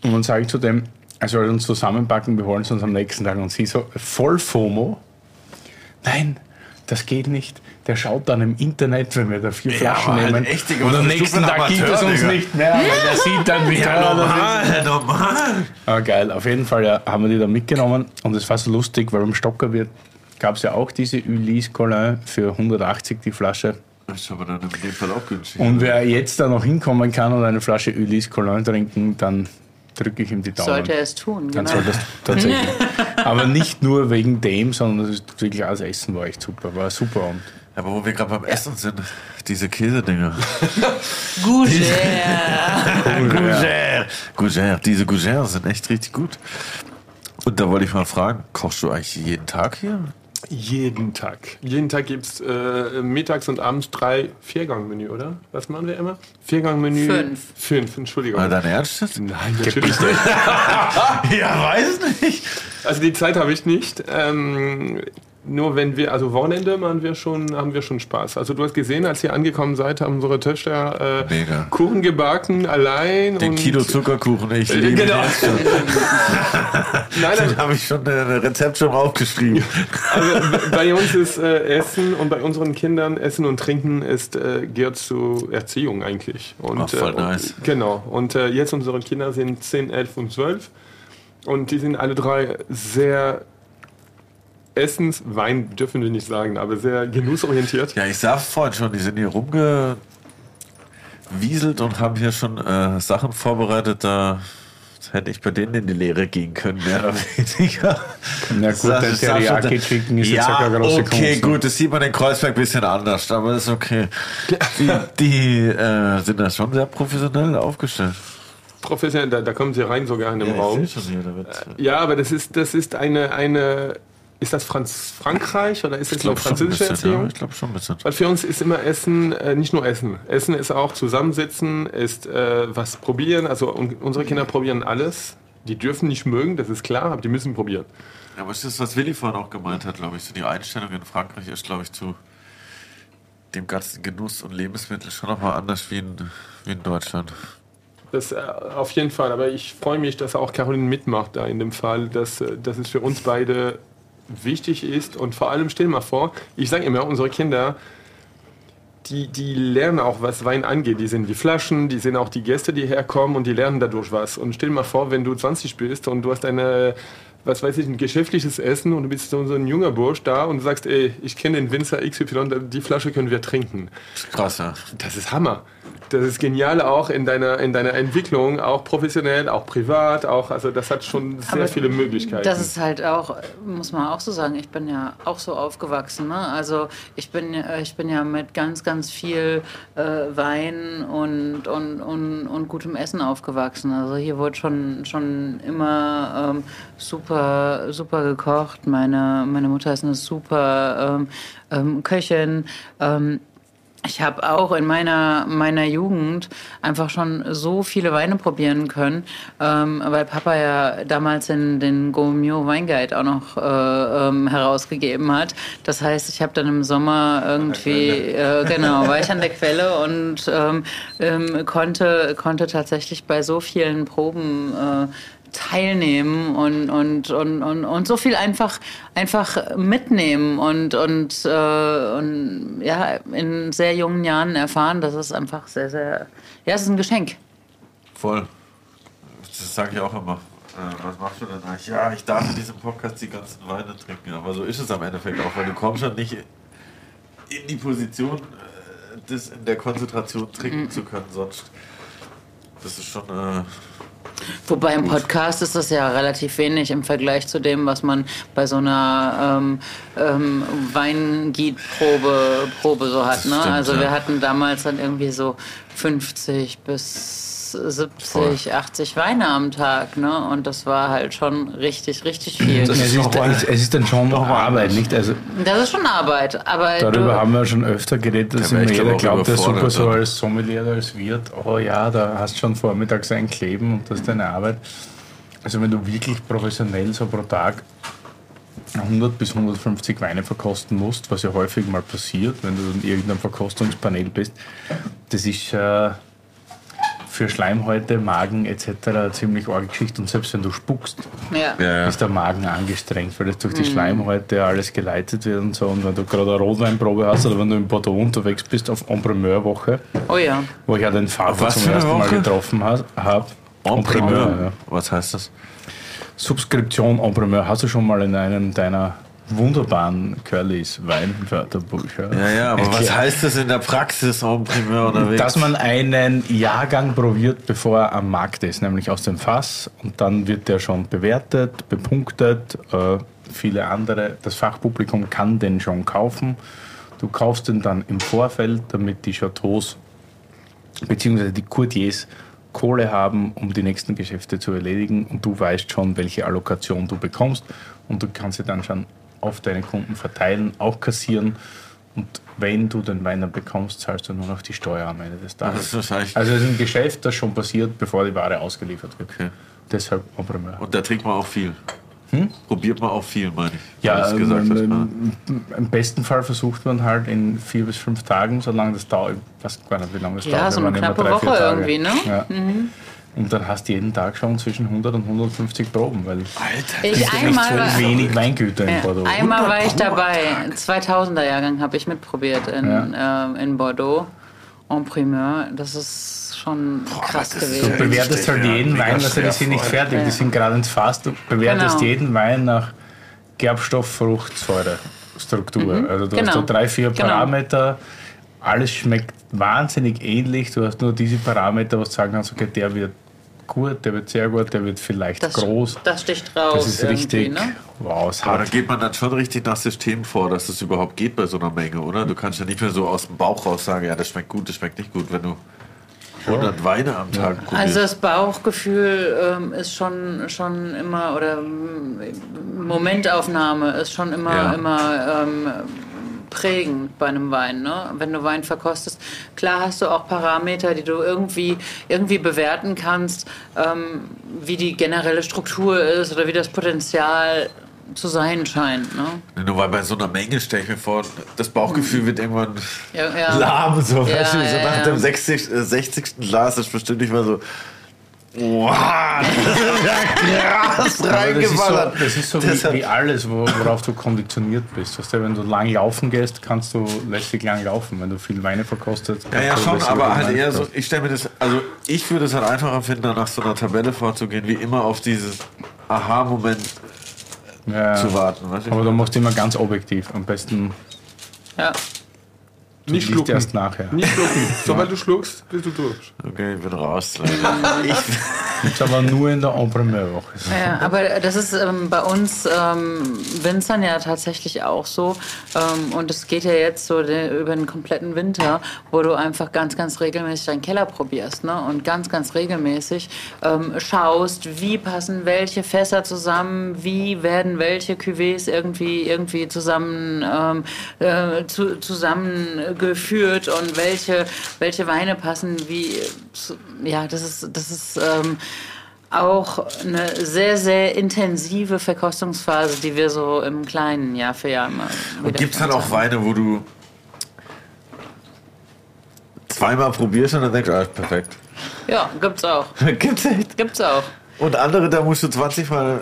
Und dann sage ich zu dem, er soll uns zusammenpacken, wir holen es uns am nächsten Tag. Und sie so, voll FOMO. Nein, das geht nicht. Der schaut dann im Internet, wenn wir da vier Flaschen halt nehmen. echt, und am nächsten Tag gibt es Amateur, uns Digga? nicht mehr, weil der sieht dann, wie Ja, teuer das ist. normal, normal. Ah, geil. Auf jeden Fall ja, haben wir die da mitgenommen und es war so lustig, weil beim Stockerwirt gab es ja auch diese Ulysse Collin für 180 die Flasche. Das ist aber dann in dem Fall auch günstig. Und wer jetzt da noch hinkommen kann und eine Flasche Ulysse Collin trinken, dann drücke ich ihm die Daumen. Sollte er es tun, dann genau. soll das tatsächlich. Aber nicht nur wegen dem, sondern das ist wirklich alles Essen war echt super, war super und aber wo wir gerade beim Essen sind, diese Käsedinger. Gougère. Gougère. Gougère. Diese Gougère sind echt richtig gut. Und da wollte ich mal fragen, kochst du eigentlich jeden Tag hier? Jeden Tag. Jeden Tag gibt es äh, mittags und abends drei Viergang-Menü, oder? Was machen wir immer? Viergang-Menü? Fünf. Fünf, Entschuldigung. War dein Ernst? Nein, natürlich nicht. Ja, weiß nicht. Also die Zeit habe ich nicht. Ähm, nur wenn wir, also Wochenende machen wir schon, haben wir schon Spaß. Also du hast gesehen, als ihr angekommen seid, haben unsere Töchter äh. Kuchen gebacken, allein. Den und Kilo Zuckerkuchen, ich liebe Genau. schon. Nein, Den habe ich schon ein Rezept schon aufgeschrieben. Also bei uns ist äh, Essen und bei unseren Kindern Essen und Trinken ist äh, gehört zur Erziehung eigentlich. Und, Ach, voll äh, nice. Und, genau. Und äh, jetzt unsere Kinder sind 10, 11 und 12 und die sind alle drei sehr Essens, Wein dürfen wir nicht sagen, aber sehr genussorientiert. Ja, ich sah vorhin schon, die sind hier rumgewieselt und haben hier schon äh, Sachen vorbereitet, da hätte ich bei denen in die Lehre gehen können, mehr oder weniger. Na gut, Das der ist- das ist- jetzt ja, große okay, Kunst. gut, das sieht man in Kreuzberg ein bisschen anders, aber ist okay. Die, die äh, sind da schon sehr professionell aufgestellt. Professionell, da, da kommen sie rein sogar in den Ja, Raum. ich seh schon hier, da wird, Ja, aber das ist, das ist eine, eine ist das Franz Frankreich oder ist das eine schon ein französische bisschen, Erziehung? ja, ich glaube schon ein bisschen. Weil für uns ist immer Essen äh, nicht nur Essen. Essen ist auch Zusammensitzen, ist äh, was probieren. Also un unsere Kinder probieren alles. Die dürfen nicht mögen, das ist klar, aber die müssen probieren. Ja, aber ist das, was Willi vorhin auch gemeint hat, glaube ich, so die Einstellung in Frankreich ist, glaube ich, zu dem ganzen Genuss und Lebensmittel schon nochmal anders wie in, wie in Deutschland. Das äh, auf jeden Fall. Aber ich freue mich, dass auch Caroline mitmacht da in dem Fall, dass, äh, dass es für uns beide wichtig ist. Und vor allem, stell dir mal vor, ich sage immer, unsere Kinder, die, die lernen auch, was Wein angeht. Die sehen die Flaschen, die sehen auch die Gäste, die herkommen und die lernen dadurch was. Und stell dir mal vor, wenn du 20 bist und du hast eine was weiß ich, ein geschäftliches Essen und du bist so ein junger Bursch da und du sagst, ey, ich kenne den Winzer XY, die Flasche können wir trinken. Krass, ja. Das ist Hammer. Das ist genial auch in deiner, in deiner Entwicklung, auch professionell, auch privat, auch, also das hat schon sehr Aber viele Möglichkeiten. Das ist halt auch, muss man auch so sagen, ich bin ja auch so aufgewachsen. Ne? Also ich bin, ja- ich bin ja mit ganz, ganz viel äh, Wein und, und, und, und gutem Essen aufgewachsen. Also hier wurde schon, schon immer ähm, super, super gekocht. Meine, meine Mutter ist eine super ähm, ähm, Köchin. Ähm, ich habe auch in meiner, meiner Jugend einfach schon so viele Weine probieren können, ähm, weil Papa ja damals den, den Gaumio Weinguide auch noch äh, ähm, herausgegeben hat. Das heißt, ich habe dann im Sommer irgendwie, äh, genau, war ich an der Quelle und ähm, ähm, konnte, konnte tatsächlich bei so vielen Proben äh, teilnehmen und, und, und, und, und so viel einfach, einfach mitnehmen und, und, äh, und ja, in sehr jungen Jahren erfahren, das ist einfach sehr, sehr, ja, es ist ein Geschenk. Voll. Das sage ich auch immer. Äh, was machst du denn eigentlich? Ja, ich darf in diesem Podcast die ganzen Weine trinken. Aber so ist es am Endeffekt auch, weil du kommst schon nicht in die Position, äh, das in der Konzentration trinken zu können. Sonst, das ist schon. Äh, Wobei im Podcast ist das ja relativ wenig im Vergleich zu dem, was man bei so einer ähm, ähm, Weingießprobe Probe so hat. Ne? stimmt, also ja. wir hatten damals dann irgendwie so 50 bis 70, 80 Weine am Tag. Ne? Und das war halt schon richtig, richtig viel. Das Es ist es, ist dann schon noch mal Arbeit, nicht? Also Das ist schon Arbeit, aber darüber du, haben wir schon öfter geredet, dass immer jeder auch glaubt, der super so als Sommelier oder als Wirt, oh ja, da hast du schon vormittags ein Kleben und das ist deine Arbeit. Also wenn du wirklich professionell so pro Tag 100 bis 150 Weine verkosten musst, was ja häufig mal passiert, wenn du in irgendeinem Verkostungspanel bist, das ist äh, für Schleimhäute, Magen etc. ziemlich arge Geschichte. Und selbst wenn du spuckst, ja. ja, ja. ist der Magen angestrengt, weil das durch Mhm. die Schleimhäute alles geleitet wird und so. Und wenn du gerade eine Rotweinprobe hast oder wenn du in Bordeaux unterwegs bist auf Entrepreneur-Woche, Oh ja. wo ich ja den Vater was zum ersten Mal getroffen habe. Entrepreneur. ja. Was heißt das? Subskription Entrepreneur. Hast du schon mal in einem deiner wunderbaren Curlys Weinwörterbücher Ja, ja, aber was erklärt, heißt das in der Praxis primeur unterwegs? dass man einen Jahrgang probiert, bevor er am Markt ist, nämlich aus dem Fass. Und dann wird der schon bewertet, bepunktet. Äh, viele andere, das Fachpublikum kann den schon kaufen. Du kaufst den dann im Vorfeld, damit die Chateaus bzw. die Courtiers Kohle haben, um die nächsten Geschäfte zu erledigen. Und du weißt schon, welche Allokation du bekommst. Und du kannst sie dann schon auf deine Kunden verteilen, auch kassieren. Und wenn du den Wein dann bekommst, zahlst du nur noch die Steuer am Ende des das Tages. ist wahrscheinlich. Also es ist ein Geschäft, das schon passiert, bevor die Ware ausgeliefert wird. Okay. Deshalb en primeur. Und da trinkt man auch viel. Probiert man auch viel, meine ich. Ja, gesagt ähm, ne? ähm, im besten Fall versucht man halt in vier bis fünf Tagen, solange das dauert, ich weiß gar nicht, wie lange das Ja, dauert. so wir eine knappe Woche irgendwie, ne? Ja. Und dann hast du jeden Tag schon zwischen 100 und 150 Proben, weil Alter, Ich es gibt nicht so einmal war, wenig Weingüter in ja, Bordeaux. einmal war ich 100 Proben dabei. am 2000er Jahrgang habe ich mitprobiert in, ähm, in Bordeaux. En primeur. Das ist schon krass das ist gewesen. ja- Du bewertest halt jeden mega Wein, also die sind nicht fertig, die sind gerade ins Fass. Du bewertest Genau. jeden Wein nach Gerbstoff, Frucht, Säure, Struktur. Also du hast Genau. so drei, vier Genau. Parameter. Alles schmeckt wahnsinnig ähnlich. Du hast nur diese Parameter, wo du sagen kannst, okay, der wird gut, der wird sehr gut, der wird vielleicht Das, groß. das sticht raus. Das ist richtig, Ne? wow, es Aber da geht man dann schon richtig nach System vor, dass es überhaupt geht bei so einer Menge, oder? Du kannst ja nicht mehr so aus dem Bauch raus sagen, ja, das schmeckt gut, das schmeckt nicht gut, wenn du 100 Weine am Tag probierst. Also das Bauchgefühl ähm, ist schon, schon immer, oder ähm, Momentaufnahme ist schon immer, Ja. immer ähm, prägend bei einem Wein. Ne? Wenn du Wein verkostest, klar hast du auch Parameter, die du irgendwie, irgendwie bewerten kannst, ähm, wie die generelle Struktur ist oder wie das Potenzial zu sein scheint. Ne? Nur weil bei so einer Menge stelle ich mir vor, das Bauchgefühl wird irgendwann Ja, ja. lahm. So, Ja, weißt du, so nach dem 60, äh, 60. Glas ist bestimmt nicht mehr so. Wow, das ist ja krass Aber das ist so, reingeballert. das ist so wie, wie alles, wo, worauf du konditioniert bist. Weißt du, wenn du lang laufen gehst, kannst du lässig lang laufen. Wenn du viel Weine verkostet, Ja, ja, kannst du schon, aber halt eher so, ich stelle mir das, also ich würde es halt einfacher finden, nach so einer Tabelle vorzugehen, wie immer auf dieses Aha-Moment Ja. zu warten. Aber du machst immer ganz objektiv. Am besten Ja. Nicht liest schlucken. erst nachher. Nicht schlucken. Sobald du schluckst, bist du durch. Okay, ich bin raus. ich, Jetzt aber nur in der En-Première-Woche. Ja, aber das ist ähm, bei uns ähm, Winzern ja tatsächlich auch so. Ähm, und es geht ja jetzt so de, über den kompletten Winter, wo du einfach ganz, ganz regelmäßig deinen Keller probierst. Ne? Und ganz, ganz regelmäßig ähm, schaust, wie passen welche Fässer zusammen, wie werden welche Cuvées irgendwie, irgendwie zusammen, ähm, äh, zu, zusammengeführt und welche, welche Weine passen wie. ja, das ist, das ist ähm, auch eine sehr, sehr intensive Verkostungsphase, die wir so im Kleinen Jahr für Jahr immer wieder Gibt es dann auch. Weine, wo du zweimal probierst und dann denkst, ah, perfekt. Ja, gibt's auch. Gibt's echt. Gibt's auch. Und andere, da musst du 20 Mal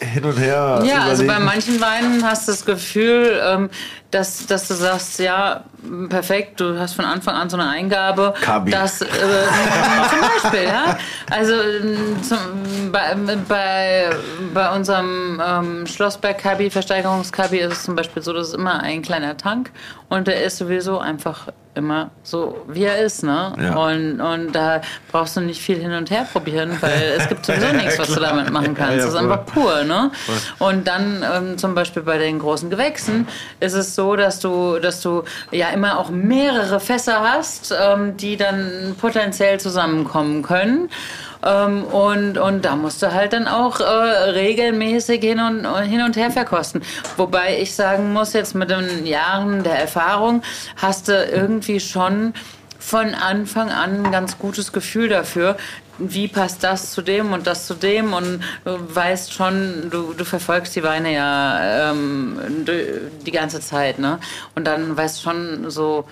hin und her Ja, also bei überlegen. manchen Weinen hast du das Gefühl, ähm, dass, dass du sagst, ja, perfekt, du hast von Anfang an so eine Eingabe. Kabi. Das, äh, zum Beispiel, ja. Also ähm, zum, bei, bei, bei unserem ähm, Schlossberg-Kabi, Versteigerungskabi, ist es zum Beispiel so, das ist immer ein kleiner Tank und der ist sowieso einfach immer so, wie er ist, ne? Ja. Und, und da brauchst du nicht viel hin und her probieren, weil es gibt sowieso nichts, was du damit machen kannst. Ja, das ist einfach pur, ne? Und dann ähm, zum Beispiel bei den großen Gewächsen ist es so, dass du, dass du ja immer auch mehrere Fässer hast, ähm, die dann potenziell zusammenkommen können. Ähm, und, und da musst du halt dann auch äh, regelmäßig hin und, hin und her verkosten. Wobei ich sagen muss, jetzt mit den Jahren der Erfahrung hast du irgendwie schon von Anfang an ein ganz gutes Gefühl dafür, wie passt das zu dem und das zu dem und du weißt schon, du, du verfolgst die Weine ja ähm, die ganze Zeit, ne? Und dann weißt schon so,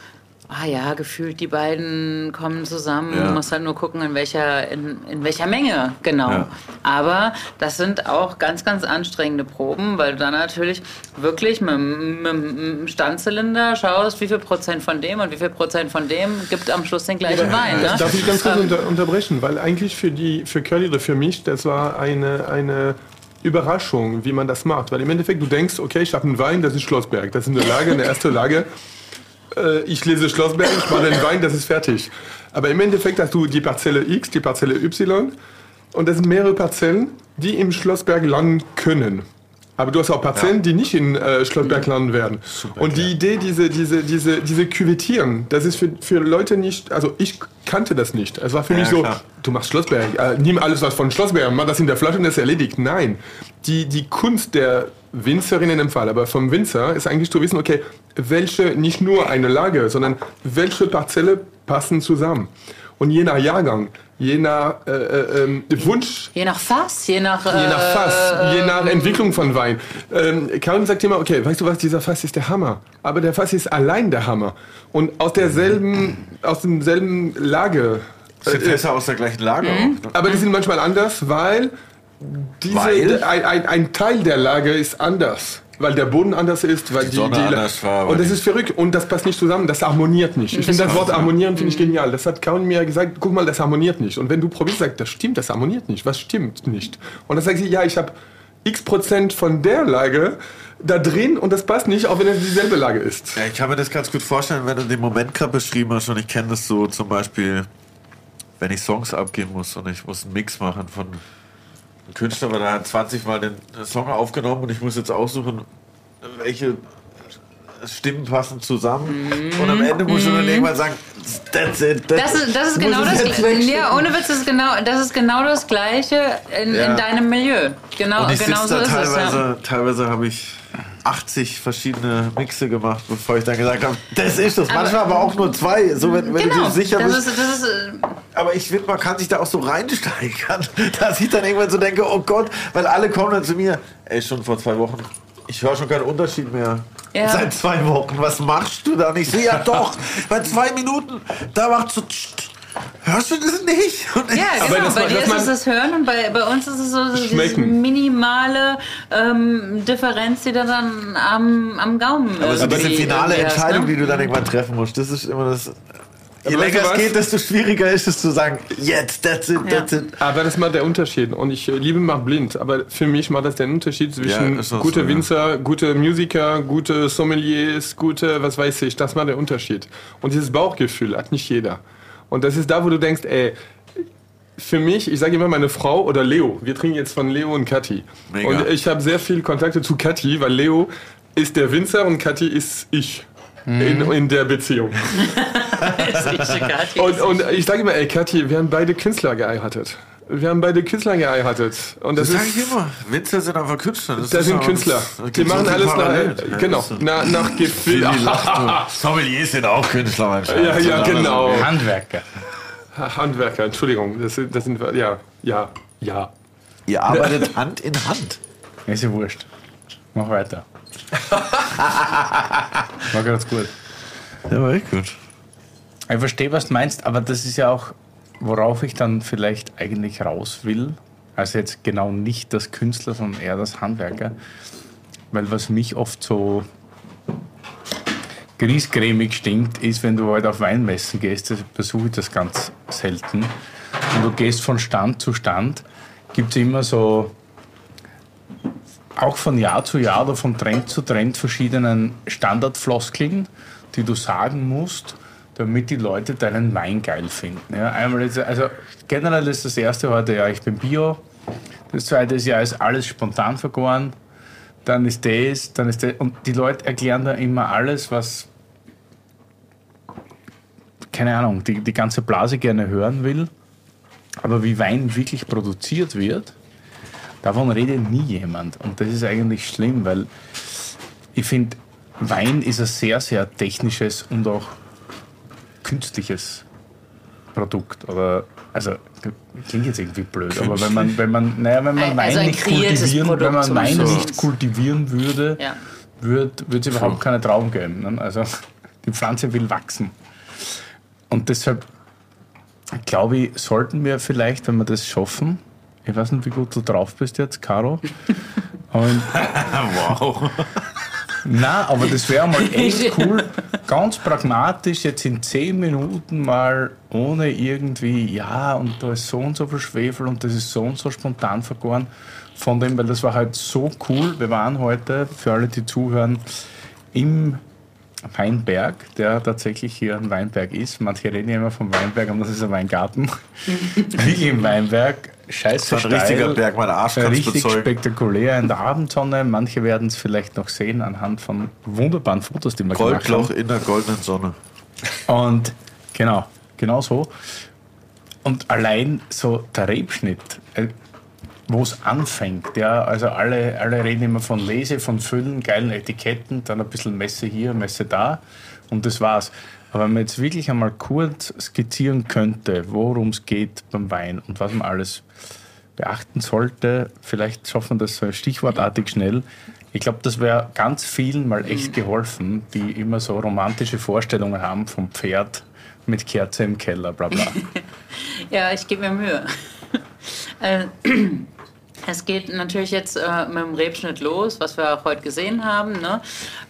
ah ja, gefühlt die beiden kommen zusammen. Ja. Du musst halt nur gucken, in welcher, in, in welcher Menge, genau. Ja. Aber das sind auch ganz, ganz anstrengende Proben, weil du dann natürlich wirklich mit, dem- mit dem Standzylinder schaust, wie viel Prozent von dem und wie viel Prozent von dem gibt am Schluss den gleichen Wein. Ne? Darf ich ganz kurz Ähm, unter, unterbrechen? Weil eigentlich für, die, für Curly oder für mich, das war eine, eine Überraschung, wie man das macht. Weil im Endeffekt, du denkst, okay, ich habe einen Wein, das ist Schlossberg. Das ist eine Lage, eine erste Lage. Äh, ich lese Schlossberg, ich mache den Wein, das ist fertig. Aber im Endeffekt hast du die Parzelle X, die Parzelle Y. Und das sind mehrere Parzellen, die im Schlossberg landen können. Aber du hast auch Parzellen, die nicht in äh, Schlossberg landen werden. und die Idee, diese, diese, diese, diese Küvettieren, das ist für, für Leute nicht, also ich kannte das nicht. Es war für Ja, mich so, klar. du machst Schlossberg, äh, nimm alles was von Schlossberg, mach das in der Flasche und das ist erledigt. Nein, die, die Kunst der Winzerin in dem Fall, aber vom Winzer ist eigentlich zu wissen, okay, welche, nicht nur eine Lage, sondern welche Parzelle passen zusammen. Und je nach Jahrgang, je nach äh, äh, ähm, Wunsch Je nach Fass, je nach... Je nach äh, Fass, je nach Entwicklung von Wein. Ähm, Karin sagt immer, okay, weißt du was, dieser Fass ist der Hammer. Aber der Fass ist allein der Hammer. Und aus derselben, aus demselben Lage. Sind Äh, Fässer aus der gleichen Lage auch. Ne? aber die sind manchmal anders, weil, diese, Weil? Ein, ein, ein Teil der Lage ist anders. Weil der Boden anders ist, weil die, Sonne anders war, Und das die- ist verrückt und das passt nicht zusammen, das harmoniert nicht. Ich finde das Wort harmonieren finde ich genial. Das hat Karin mir gesagt, guck mal, das harmoniert nicht. Und wenn du probierst, sagst, das stimmt, das harmoniert nicht. Was stimmt nicht? Und dann sagt sie, ja, ich habe x Prozent von der Lage da drin und das passt nicht, auch wenn es dieselbe Lage ist. Ja, ich kann mir das ganz gut vorstellen, wenn du den Moment gerade beschrieben hast und ich kenne das so zum Beispiel, wenn ich Songs abgeben muss und ich muss einen Mix machen von einem Künstler, weil er hat 20 Mal den Song aufgenommen und ich muss jetzt aussuchen, welche Stimmen passen zusammen und am Ende muss du dann irgendwann sagen, that's it. Das ist, das ist genau es das. wegschicken. Ja, ohne Witz, das ist genau, das ist genau das Gleiche in, Ja. in deinem Milieu. Genau, Und ich genau so da ist es. teilweise, Ja. teilweise habe ich 80 verschiedene Mixe gemacht, bevor ich dann gesagt habe, das ist das. Manchmal aber auch nur zwei, so wenn, wenn Genau, du sicher das bist. ist, das ist, äh, Aber ich finde, man kann sich da auch so reinsteigern, dass ich dann irgendwann so denke, oh Gott, weil alle kommen dann zu mir, ey, schon vor zwei Wochen, ich höre schon keinen Unterschied mehr. Ja. Seit zwei Wochen, was machst du da? Sehe ja doch, bei zwei Minuten, da macht so, hörst du das nicht? Ja, Aber genau. das bei dir ist es das Hören und bei, bei uns ist es so diese Schmecken. minimale ähm, Differenz, die du dann am, am Gaumen aber so diese irgendwie- finale hast, Entscheidung, ne? die du dann irgendwann treffen musst, das ist immer das. Je du länger es was? geht, desto schwieriger ist es zu sagen, jetzt, that's it, Ja. that's it. Aber das macht der Unterschied. Und ich äh, liebe mal blind, aber für mich macht das den Unterschied zwischen Ja, ist auch gute so, ja. Winzer, gute Musiker, gute Sommeliers, gute, was weiß ich, das macht der Unterschied. Und dieses Bauchgefühl hat nicht jeder. Und das ist da, wo du denkst, ey, für mich, ich sage immer meine Frau oder Leo. Wir trinken jetzt von Leo und Kathi. Mega. Und ich habe sehr viel Kontakte zu Kathi, weil Leo ist der Winzer und Kathi ist ich. In, in der Beziehung. Ist ich Kathi. Und, und ich sage immer, ey Kathi, wir haben beide Künstler geheiratet. Wir haben beide Künstler geheiratet. Und das, Das sage ist, ich immer. Winzer sind einfach Künstler. das ist sind Künstler. Die machen alles parallel. nach, Ja, genau, das ist- nach, nach Gefühl. Sommeliers sind auch Künstler, mein Schatz. Ja, ja, genau. Handwerker. Handwerker, Entschuldigung, das, sind- das sind, ja, ja, ja. Ihr arbeitet Hand in Hand. Ist ja wurscht. Mach weiter. War ganz gut. Ja, war echt gut. Ich verstehe, was du meinst, aber das ist ja auch, worauf ich dann vielleicht eigentlich raus will. Also jetzt genau nicht das Künstler, sondern eher das Handwerker. Weil was mich oft so griesgrämig stinkt, ist, wenn du halt auf Weinmessen gehst, das besuche ich das ganz selten. Und du gehst von Stand zu Stand, gibt es immer so, auch von Jahr zu Jahr oder von Trend zu Trend verschiedenen Standardfloskeln, die du sagen musst, damit die Leute deinen Wein geil finden. Ja, einmal ist, also generell ist das erste heute, ja, ich bin Bio. Das zweite ist, ja, ist alles spontan vergoren. Dann ist das, dann ist das. Und die Leute erklären da immer alles, was, keine Ahnung, die, die ganze Blase gerne hören will. Aber wie Wein wirklich produziert wird, davon redet nie jemand. Und das ist eigentlich schlimm, weil ich finde, Wein ist ein sehr, sehr technisches und auch künstliches Produkt. Oder, also, klingt jetzt irgendwie blöd, aber wenn man, wenn man, naja, wenn man Also Wein ein nicht kultivieren, Produkt wenn man Wein nicht kultivieren würde, Ja. wird es überhaupt keine Trauben geben. Ne? Also die Pflanze will wachsen. Und deshalb glaube ich, sollten wir vielleicht, wenn wir das schaffen, ich weiß nicht, wie gut du drauf bist jetzt, Caro. Wow. na, aber das wäre mal echt cool, ganz pragmatisch jetzt in zehn Minuten mal ohne irgendwie, ja, und da ist so und so viel Schwefel und das ist so und so spontan vergoren. Von dem, weil das war halt so cool. Wir waren heute, für alle, die zuhören, im Weinberg, der tatsächlich hier ein Weinberg ist. Manche reden ja immer vom Weinberg, und das ist ein Weingarten. Wirklich im Weinberg. Scheiße Das ist ein richtiger. Berg, mein Arsch Richtig bezeugen. spektakulär in der Abendsonne. Manche werden es vielleicht noch sehen anhand von wunderbaren Fotos, die wir gemacht Goldloch haben. in der goldenen Sonne. Und genau, genau so. Und allein so der Rebschnitt, äh, wo es anfängt, ja, also alle, alle reden immer von Lese, von Füllen, geilen Etiketten, dann ein bisschen Messe hier, Messe da und das war's. Aber wenn man jetzt wirklich einmal kurz skizzieren könnte, worum es geht beim Wein und was man alles beachten sollte, vielleicht schaffen wir das so stichwortartig schnell. Ich glaube, das wäre ganz vielen mal echt geholfen, die immer so romantische Vorstellungen haben vom Pferd mit Kerze im Keller, bla bla. Ja, ich gebe mir Mühe. Es geht natürlich jetzt äh, mit dem Rebschnitt los, was wir auch heute gesehen haben. Ne?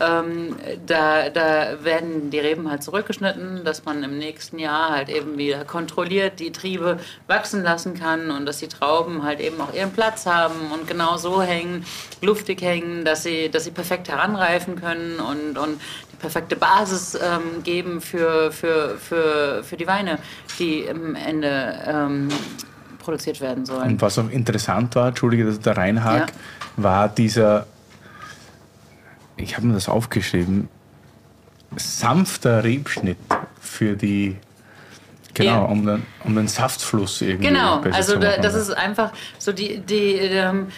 Ähm, da, da werden die Reben halt zurückgeschnitten, dass man im nächsten Jahr halt eben wieder kontrolliert die Triebe wachsen lassen kann und dass die Trauben halt eben auch ihren Platz haben und genau so hängen, luftig hängen, dass sie, dass sie perfekt heranreifen können und, und die perfekte Basis ähm, geben für, für, für, für die Weine, die im Ende ähm, produziert werden sollen. Und was auch interessant war, entschuldige, dass da reinhake, Ja. war dieser, ich habe mir das aufgeschrieben, sanfter Rebschnitt für die, genau, Ja. um, den, um den Saftfluss irgendwie Genau, also da, das ist einfach so die, die ähm,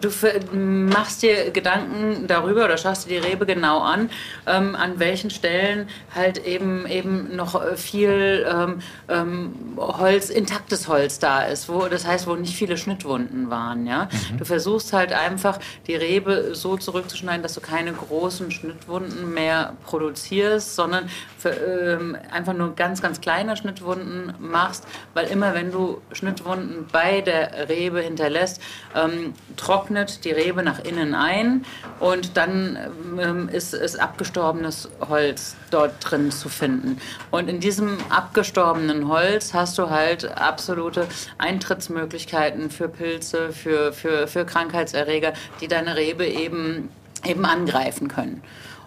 du machst dir Gedanken darüber oder schaust dir die Rebe genau an, ähm, an welchen Stellen halt eben eben noch viel ähm, ähm, Holz, intaktes Holz da ist, wo das heißt, wo nicht viele Schnittwunden waren, ja. Mhm. Du versuchst halt einfach die Rebe so zurückzuschneiden, dass du keine großen Schnittwunden mehr produzierst, sondern für, ähm, einfach nur ganz ganz kleine Schnittwunden Schnittwunden machst, weil immer wenn du Schnittwunden bei der Rebe hinterlässt, ähm, trocknet die Rebe nach innen ein und dann ähm, ist, ist abgestorbenes Holz dort drin zu finden. Und in diesem abgestorbenen Holz hast du halt absolute Eintrittsmöglichkeiten für Pilze, für, für, für Krankheitserreger, die deine Rebe eben, eben angreifen können.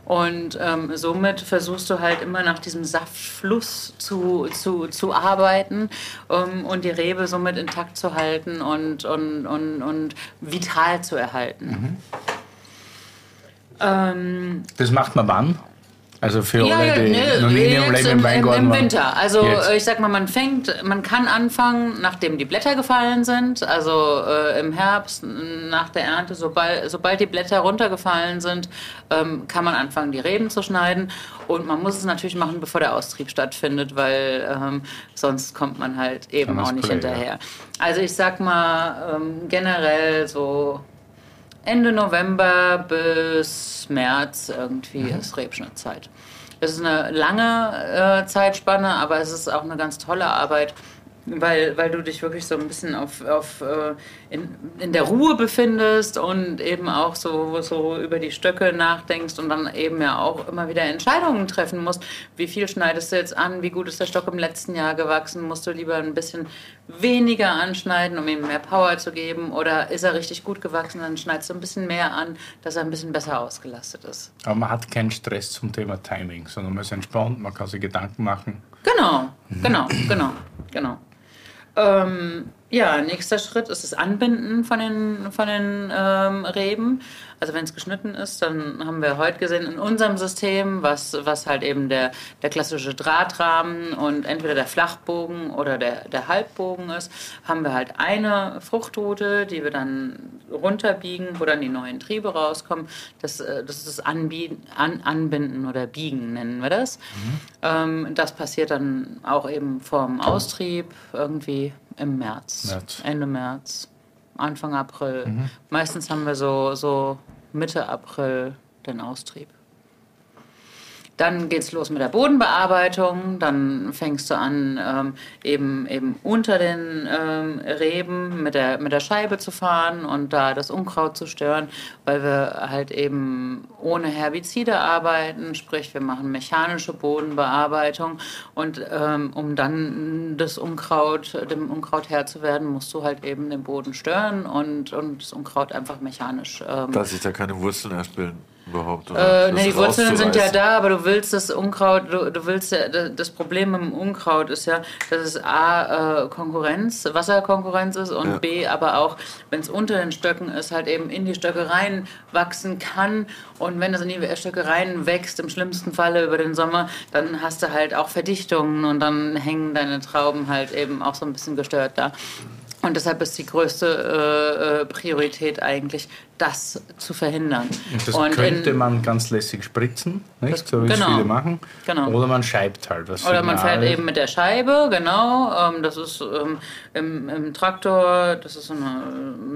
Und ähm, somit versuchst du halt immer nach diesem Saftfluss zu, zu, zu arbeiten um, und die Rebe somit intakt zu halten und, und, und, und vital zu erhalten. Mhm. Ähm, das macht man wann? Also für ja, alle, die ne, noch nie in ihrem Leben im Weingarten Im Winter. Also Jetzt. ich sag mal, man fängt, man kann anfangen, nachdem die Blätter gefallen sind, also äh, im Herbst nach der Ernte, sobald, sobald die Blätter runtergefallen sind, ähm, kann man anfangen, die Reben zu schneiden. Und man muss es natürlich machen, bevor der Austrieb stattfindet, weil ähm, sonst kommt man halt eben auch nicht Play, hinterher. Ja. Also ich sag mal, ähm, generell so Ende November bis März irgendwie mhm. ist Rebschnittzeit. Es ist eine lange äh, Zeitspanne, aber es ist auch eine ganz tolle Arbeit, weil, weil du dich wirklich so ein bisschen auf, auf, äh, in, in der Ruhe befindest und eben auch so, so über die Stöcke nachdenkst und dann eben ja auch immer wieder Entscheidungen treffen musst. Wie viel schneidest du jetzt an? Wie gut ist der Stock im letzten Jahr gewachsen? Musst du lieber ein bisschen weniger anschneiden, um ihm mehr Power zu geben? Oder ist er richtig gut gewachsen? Dann schneidest du ein bisschen mehr an, dass er ein bisschen besser ausgelastet ist. Aber man hat keinen Stress zum Thema Timing, sondern man ist entspannt, man kann sich Gedanken machen. Genau, genau, genau, genau. Ähm, ja, nächster Schritt ist das Anbinden von den, von den ähm, Reben. Also wenn es geschnitten ist, dann haben wir heute gesehen in unserem System, was, was halt eben der, der klassische Drahtrahmen und entweder der Flachbogen oder der, der Halbbogen ist, haben wir halt eine Fruchtrute, die wir dann runterbiegen, wo dann die neuen Triebe rauskommen. Das, äh, das ist das Anbieten, An, Anbinden oder Biegen nennen wir das. Mhm. Ähm, das passiert dann auch eben vorm Austrieb irgendwie im März, März. Ende März. Anfang April. Mhm. Meistens haben wir so, so Mitte April den Austrieb. Dann geht es los mit der Bodenbearbeitung. Dann fängst du an, ähm, eben, eben unter den ähm, Reben mit der, mit der Scheibe zu fahren und da das Unkraut zu stören, weil wir halt eben ohne Herbizide arbeiten. Sprich, wir machen mechanische Bodenbearbeitung. Und ähm, um dann das Unkraut, dem Unkraut Herr zu werden, musst du halt eben den Boden stören und, und das Unkraut einfach mechanisch. Ähm, Dass sich da keine Wurzeln erstellen überhaupt? Äh, ne, die Wurzeln sind ja da, aber du willst das Unkraut, du, du willst ja, das Problem dem Unkraut ist ja, dass es A, äh, Konkurrenz, Wasserkonkurrenz ist und ja. B, aber auch, wenn es unter den Stöcken ist, halt eben in die Stöcke reinwachsen kann und wenn es in die Stöcke reinwächst, im schlimmsten Falle über den Sommer, dann hast du halt auch Verdichtungen und dann hängen deine Trauben halt eben auch so ein bisschen gestört da. Und deshalb ist die größte äh, äh Priorität eigentlich, das zu verhindern. Und das und könnte in, man ganz lässig spritzen, nicht? Das, so wie genau, es viele machen. Genau. Oder man scheibt halt was. Oder man fährt eben mit der Scheibe, genau. Ähm, das ist ähm, im, im, Traktor, das ist eine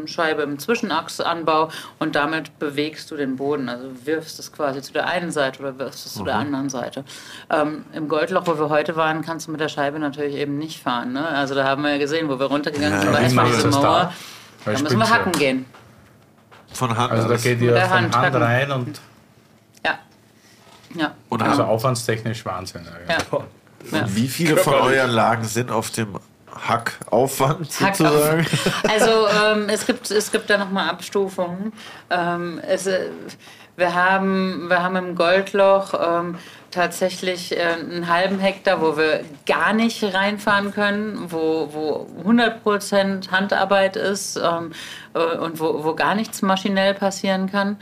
ähm, Scheibe im Zwischenachsanbau und damit bewegst du den Boden. Also wirfst es quasi zu der einen Seite oder wirfst es mhm. zu der mhm. anderen Seite. Ähm, Im Goldloch, wo wir heute waren, kannst du mit der Scheibe natürlich eben nicht fahren. Ne? Also da haben wir ja gesehen, wo wir runtergegangen ja, sind, war erstmal diese Mauer. Da, da müssen wir hacken gehen. Von Hand. Also da geht ihr von Hand, Hand rein und. Ja. ja. Und also aufwandstechnisch Wahnsinn. Ja. Und wie viele von euren Lagen sind auf dem Hackaufwand sozusagen? Also ähm, es, gibt, es gibt da nochmal Abstufungen. Ähm, es, äh, wir, haben, wir haben im Goldloch ähm, tatsächlich äh, einen halben Hektar, wo wir gar nicht reinfahren können, wo, wo 100% Handarbeit ist ähm, äh, und wo, wo gar nichts maschinell passieren kann.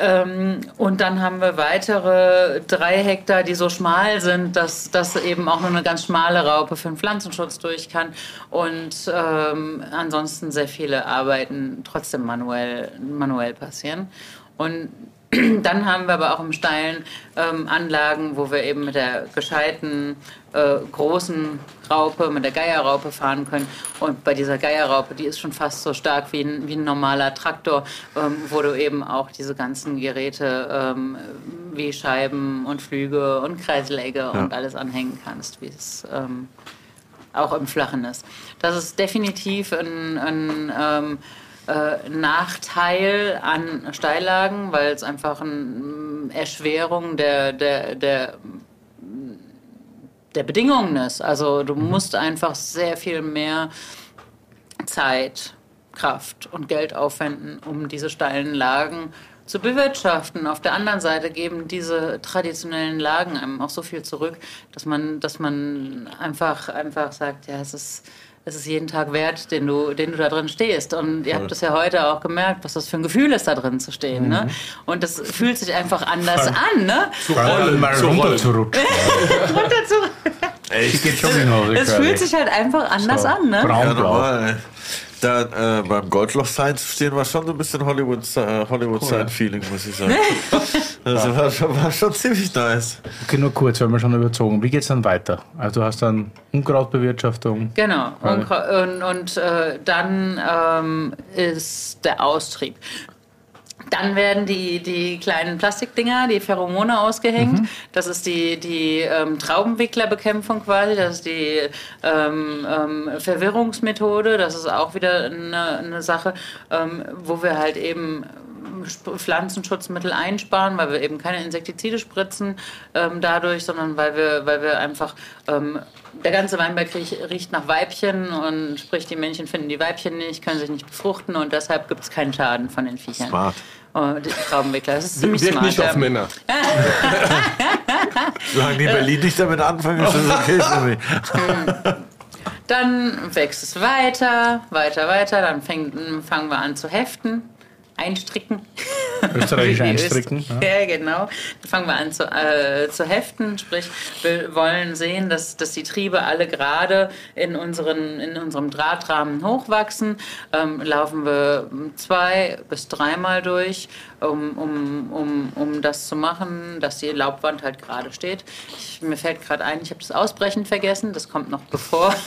Ähm, und dann haben wir weitere drei Hektar, die so schmal sind, dass, dass eben auch nur eine ganz schmale Raupe für den Pflanzenschutz durch kann. Und ähm, ansonsten sehr viele Arbeiten trotzdem manuell, manuell passieren. Und Dann haben wir aber auch im Steilen ähm, Anlagen, wo wir eben mit der gescheiten äh, großen Raupe, mit der Geierraupe fahren können. Und bei dieser Geierraupe, die ist schon fast so stark wie ein, wie ein normaler Traktor, ähm, wo du eben auch diese ganzen Geräte ähm, wie Scheiben und Flüge und Kreisläge und alles anhängen kannst, wie es ähm, auch im Flachen ist. Das ist definitiv ein, ein ähm, äh, Nachteil an Steillagen, weil es einfach eine Erschwerung der, der, der, der Bedingungen ist. Also du musst einfach sehr viel mehr Zeit, Kraft und Geld aufwenden, um diese steilen Lagen zu bewirtschaften. Auf der anderen Seite geben diese traditionellen Lagen einem auch so viel zurück, dass man, dass man einfach, einfach sagt, ja, es ist, es ist jeden Tag wert, den du, den du da drin stehst. Und ihr habt das ja heute auch gemerkt, was das für ein Gefühl ist, da drin zu stehen. Ne? Und das fühlt sich einfach anders an. Ne? Rollen, mal runterzurutschen. Runter zu Ich gehe Jogginghose. es fühlt sich halt einfach anders So, an. Ne? Ja, Braun-blau. normal. Da, äh, beim Goldloch Sign zu stehen war schon so ein bisschen Hollywood, äh, Hollywood muss ich sagen. Also war, schon, war schon ziemlich nice. Okay, nur kurz, weil wir schon überzogen. Wie geht es dann weiter? Also du hast dann Unkrautbewirtschaftung. Genau. Ja. Und, und, äh, dann ähm, ist der Austrieb. Dann werden die, die kleinen Plastikdinger, die Pheromone ausgehängt. Das ist die, die ähm, Traubenwicklerbekämpfung quasi. Das ist die ähm, ähm, Verwirrungsmethode. Das ist auch wieder eine, eine Sache, ähm, wo wir halt eben Pflanzenschutzmittel einsparen, weil wir eben keine Insektizide spritzen ähm, dadurch, sondern weil wir, weil wir einfach ähm, der ganze Weinberg riecht, riecht nach Weibchen und sprich die Männchen finden die Weibchen nicht, können sich nicht befruchten und deshalb gibt es keinen Schaden von den Viechern. Smart. Oh, die Traubenwickler, das ist ziemlich Wirkt smart. nicht auf. Männer. Solange die Berlin nicht damit anfangen, ist das okay für mich. Dann wächst es weiter, weiter, weiter. Dann fängt, fangen wir an zu heften, einstricken. Österreichisch einstricken. Öst- Ja. Ja, genau. Dann fangen wir an zu, äh, zu heften. Sprich, wir wollen sehen, dass, dass die Triebe alle gerade in, unseren, in unserem Drahtrahmen hochwachsen. Ähm, laufen wir zwei bis dreimal durch, um, um, um, um das zu machen, dass die Laubwand halt gerade steht. Ich, mir fällt gerade ein, ich habe das Ausbrechen vergessen. Das kommt noch bevor.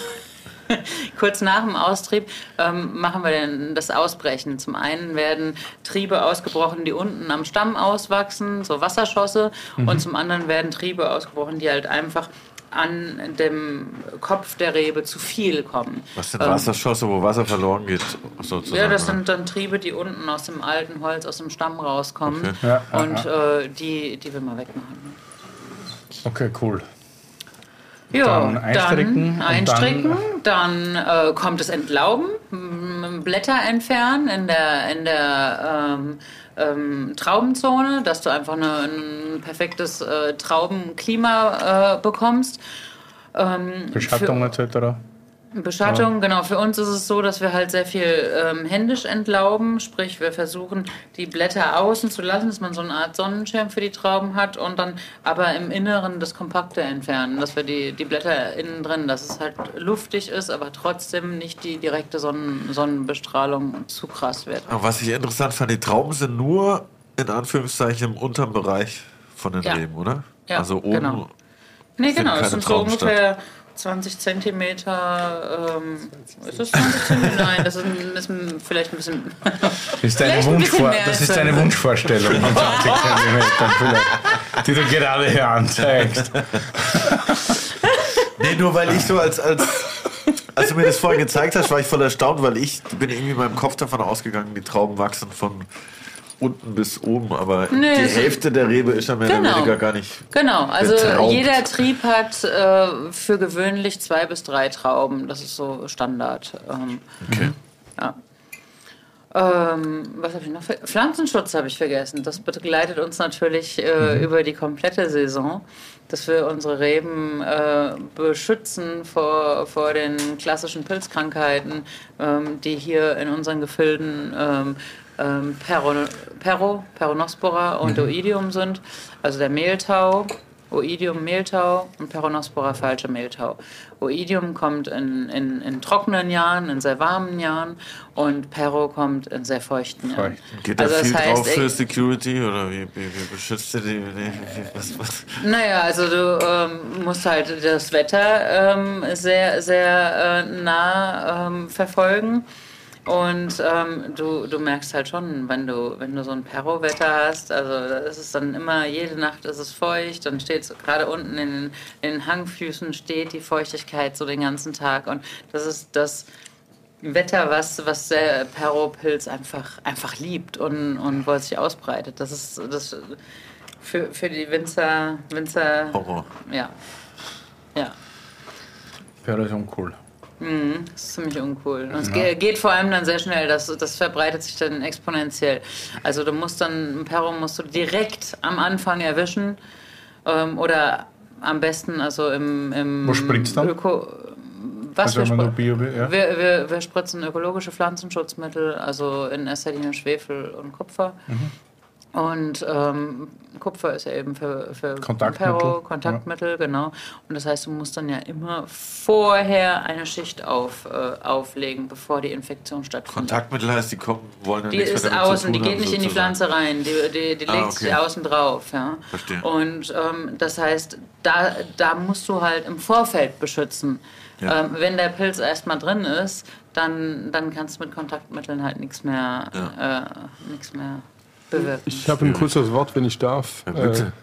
Kurz nach dem Austrieb ähm, machen wir dann das Ausbrechen. Zum einen werden Triebe ausgebrochen, die unten am Stamm auswachsen, so Wasserschosse, und zum anderen werden Triebe ausgebrochen, die halt einfach an dem Kopf der Rebe zu viel kommen. Was sind Ähm, Wasserschosse, wo Wasser verloren geht, sozusagen? ja, das oder? sind dann Triebe, die unten aus dem alten Holz, aus dem Stamm rauskommen. Okay. Ja, und Äh, die, die will man wegmachen. Okay, cool. Ja, Dann einstricken dann, einstricken, dann, äh, kommt das Entlauben, Blätter entfernen in der, in der ähm, ähm, Traubenzone, dass du einfach eine, ein perfektes äh, Traubenklima äh, bekommst. Ähm, Beschattung etc. Beschattung, genau. Für uns ist es so, dass wir halt sehr viel ähm, händisch entlauben. Sprich, wir versuchen, die Blätter außen zu lassen, dass man so eine Art Sonnenschirm für die Trauben hat und dann aber im Inneren das Kompakte entfernen, dass wir die, die Blätter innen drin, dass es halt luftig ist, aber trotzdem nicht die direkte Sonnen Sonnenbestrahlung zu krass wird. Aber was ich interessant fand, die Trauben sind nur in Anführungszeichen im unteren Bereich von den Ja. Reben, oder? Ja, also oben. genau. Nee, genau, es sind so ungefähr 20 Zentimeter. Ähm, ist das 20 Zentimeter? Nein, das ist, ein, ist ein, vielleicht ein bisschen. Das ist deine, Vielleicht ein bisschen Wunschvor das ist deine. Wunschvorstellung von 20 Zentimetern, die du gerade hier anzeigst. Nee, nur weil ich so als, als, als du mir das vorhin gezeigt hast, war ich voll erstaunt, weil ich bin irgendwie in meinem Kopf davon ausgegangen, die Trauben wachsen von unten bis oben, aber Nee, die Hälfte der Rebe ist ja mehr Genau. oder weniger gar nicht. Genau, also Getraubt. jeder Trieb hat äh, für gewöhnlich zwei bis drei Trauben. Das ist so Standard. Ähm, Okay. ja. Ähm, was habe ich noch? Pflanzenschutz habe ich vergessen. Das begleitet uns natürlich äh, über die komplette Saison, dass wir unsere Reben äh, beschützen vor, vor den klassischen Pilzkrankheiten, ähm, die hier in unseren Gefilden ähm, ähm, Pero, Pero, Peronospora und Oidium sind. Also der Mehltau, Oidium Mehltau und Peronospora falsche Mehltau. Oidium kommt in, in, in trockenen Jahren, in sehr warmen Jahren und Pero kommt in sehr feuchten Jahren. Geht da Also das viel heißt, drauf für Security oder wie, wie, wie beschützt ihr die? Was, was? Naja, also du ähm, musst halt das Wetter ähm, sehr, sehr äh, nah ähm, verfolgen. Und ähm, du, du merkst halt schon, wenn du, wenn du so ein Perro-Wetter hast, also es ist dann immer, jede Nacht ist es feucht, dann steht es gerade unten in den, in den Hangfüßen steht die Feuchtigkeit so den ganzen Tag. Und das ist das Wetter, was, was der Perro-Pilz einfach, einfach liebt und, und wo es sich ausbreitet. Das ist das für, für die Winzer, Winzer, Horror. ja. Ja. Wäre das uncool. Das ist ziemlich uncool. Und es ge- geht vor allem dann sehr schnell, das, das verbreitet sich dann exponentiell. Also du musst dann, ein Perro musst du direkt am Anfang erwischen ähm, oder am besten also im, im Wo spritzt dann? Öko was Also wir, Bio, ja. wir, wir, wir spritzen ökologische Pflanzenschutzmittel, also in erster Linie Schwefel und Kupfer. Mhm. Und ähm, Kupfer ist ja eben für, für Kontaktmittel. Perro, Kontaktmittel, genau. Und das heißt, du musst dann ja immer vorher eine Schicht auf, äh, auflegen, bevor die Infektion stattfindet. Kontaktmittel heißt, die kommen, wollen ja Die nichts ist außen, die geht haben, nicht in die sozusagen. Pflanze rein, die, die, die Ah, legt okay. sich außen drauf. Ja. Verstehe. Und ähm, das heißt, da, da musst du halt im Vorfeld beschützen. Ja. Ähm, wenn der Pilz erstmal drin ist, dann, dann kannst du mit Kontaktmitteln halt nichts mehr, äh, nichts mehr bewirken. Ich habe ein kurzes Wort, wenn ich darf. Ja, bitte.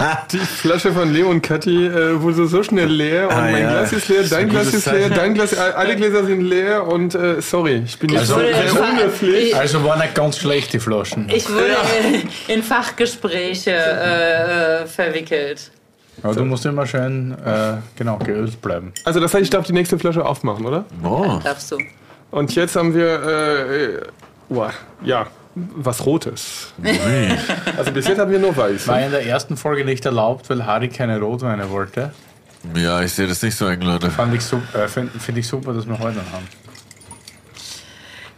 Äh, die Flasche von Leo und Kathi äh, wurde so schnell leer und Ah, mein ja. Glas ist leer, dein ein Glas ist leer, dein Glas, alle Gläser sind leer und äh, sorry, ich bin Also, nicht wurde so unhöflich. ich- Also war nicht ganz schlecht, die Flaschen. Ich wurde in Fachgespräche äh, äh, verwickelt. Aber du musst immer schön, äh, genau, geölt bleiben. Also das heißt, ich darf die nächste Flasche aufmachen, oder? Oh. Darfst du? Und jetzt haben wir, äh, uah, ja, was Rotes. Also bis jetzt haben wir nur Weiß. War in der ersten Folge nicht erlaubt, weil Harry keine Rotweine wollte. Ja, ich sehe das nicht so eng, Leute. Fand ich super, äh, Finde find ich super, dass wir heute haben.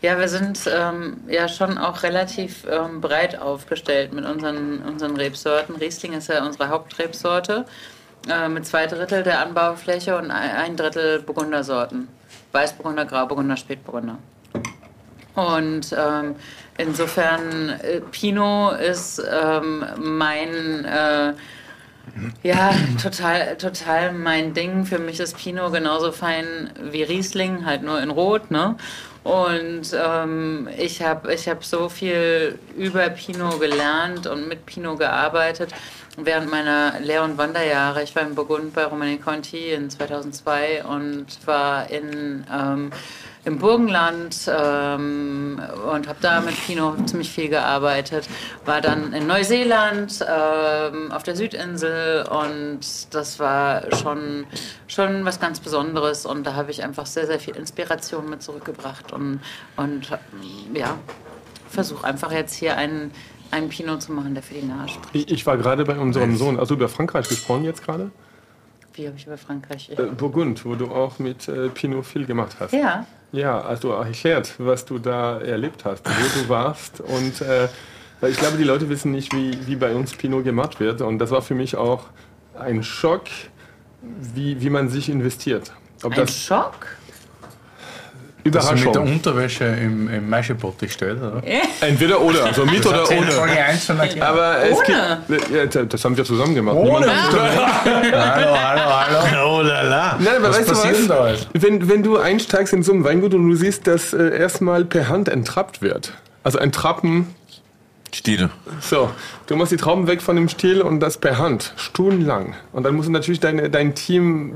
Ja, wir sind ähm, ja schon auch relativ ähm, breit aufgestellt mit unseren, unseren Rebsorten. Riesling ist ja unsere Hauptrebsorte äh, mit zwei Drittel der Anbaufläche und ein ein Drittel Burgundersorten. Weißburgunder, Grauburgunder, Spätburgunder. Und ähm, insofern, äh, Pinot ist ähm, mein, äh, ja, total, total mein Ding. Für mich ist Pinot genauso fein wie Riesling, halt nur in Rot, ne? Und ähm, ich habe ich hab so viel über Pinot gelernt und mit Pinot gearbeitet während meiner Lehr- und Wanderjahre. Ich war in Burgund bei Romani Conti in 2002 und war in, ähm, im Burgenland ähm, und habe da mit Pinot ziemlich viel gearbeitet. War dann in Neuseeland ähm, auf der Südinsel und das war schon, schon was ganz Besonderes und da habe ich einfach sehr, sehr viel Inspiration mit zurückgebracht und, und ja, versuche einfach jetzt hier einen, einen Pinot zu machen, der für die Nase spricht. Ich, ich war gerade bei unserem Sohn, also über Frankreich gesprochen jetzt gerade. Wie habe ich über Frankreich? Äh, Burgund, wo du auch mit äh, Pinot viel gemacht hast. Ja, Ja, also auch erklärt, was du da erlebt hast, wo du warst. Und äh, ich glaube, die Leute wissen nicht, wie, wie bei uns Pinot gemacht wird. Und das war für mich auch ein Schock, wie, wie man sich investiert. Ob ein das Schock. Dass sie mit der Überraschung. Unterwäsche im, im Maischebottich steht, oder? Entweder oder, also mit oder sie in ohne. Folge 1 schon erklärt. Aber es Ohne? gibt, ja, das haben wir zusammen gemacht. Ohne hallo, hallo, hallo. Oh la la. Nein, aber Was weißt du passiert denn was? da jetzt? Wenn, wenn du einsteigst in so ein Weingut und du siehst, dass äh, erstmal per Hand entrappt wird. Also entrappen, Stine. so, du machst die Trauben weg von dem Stiel und das per Hand, stundenlang. Und dann musst du natürlich deine, dein Team,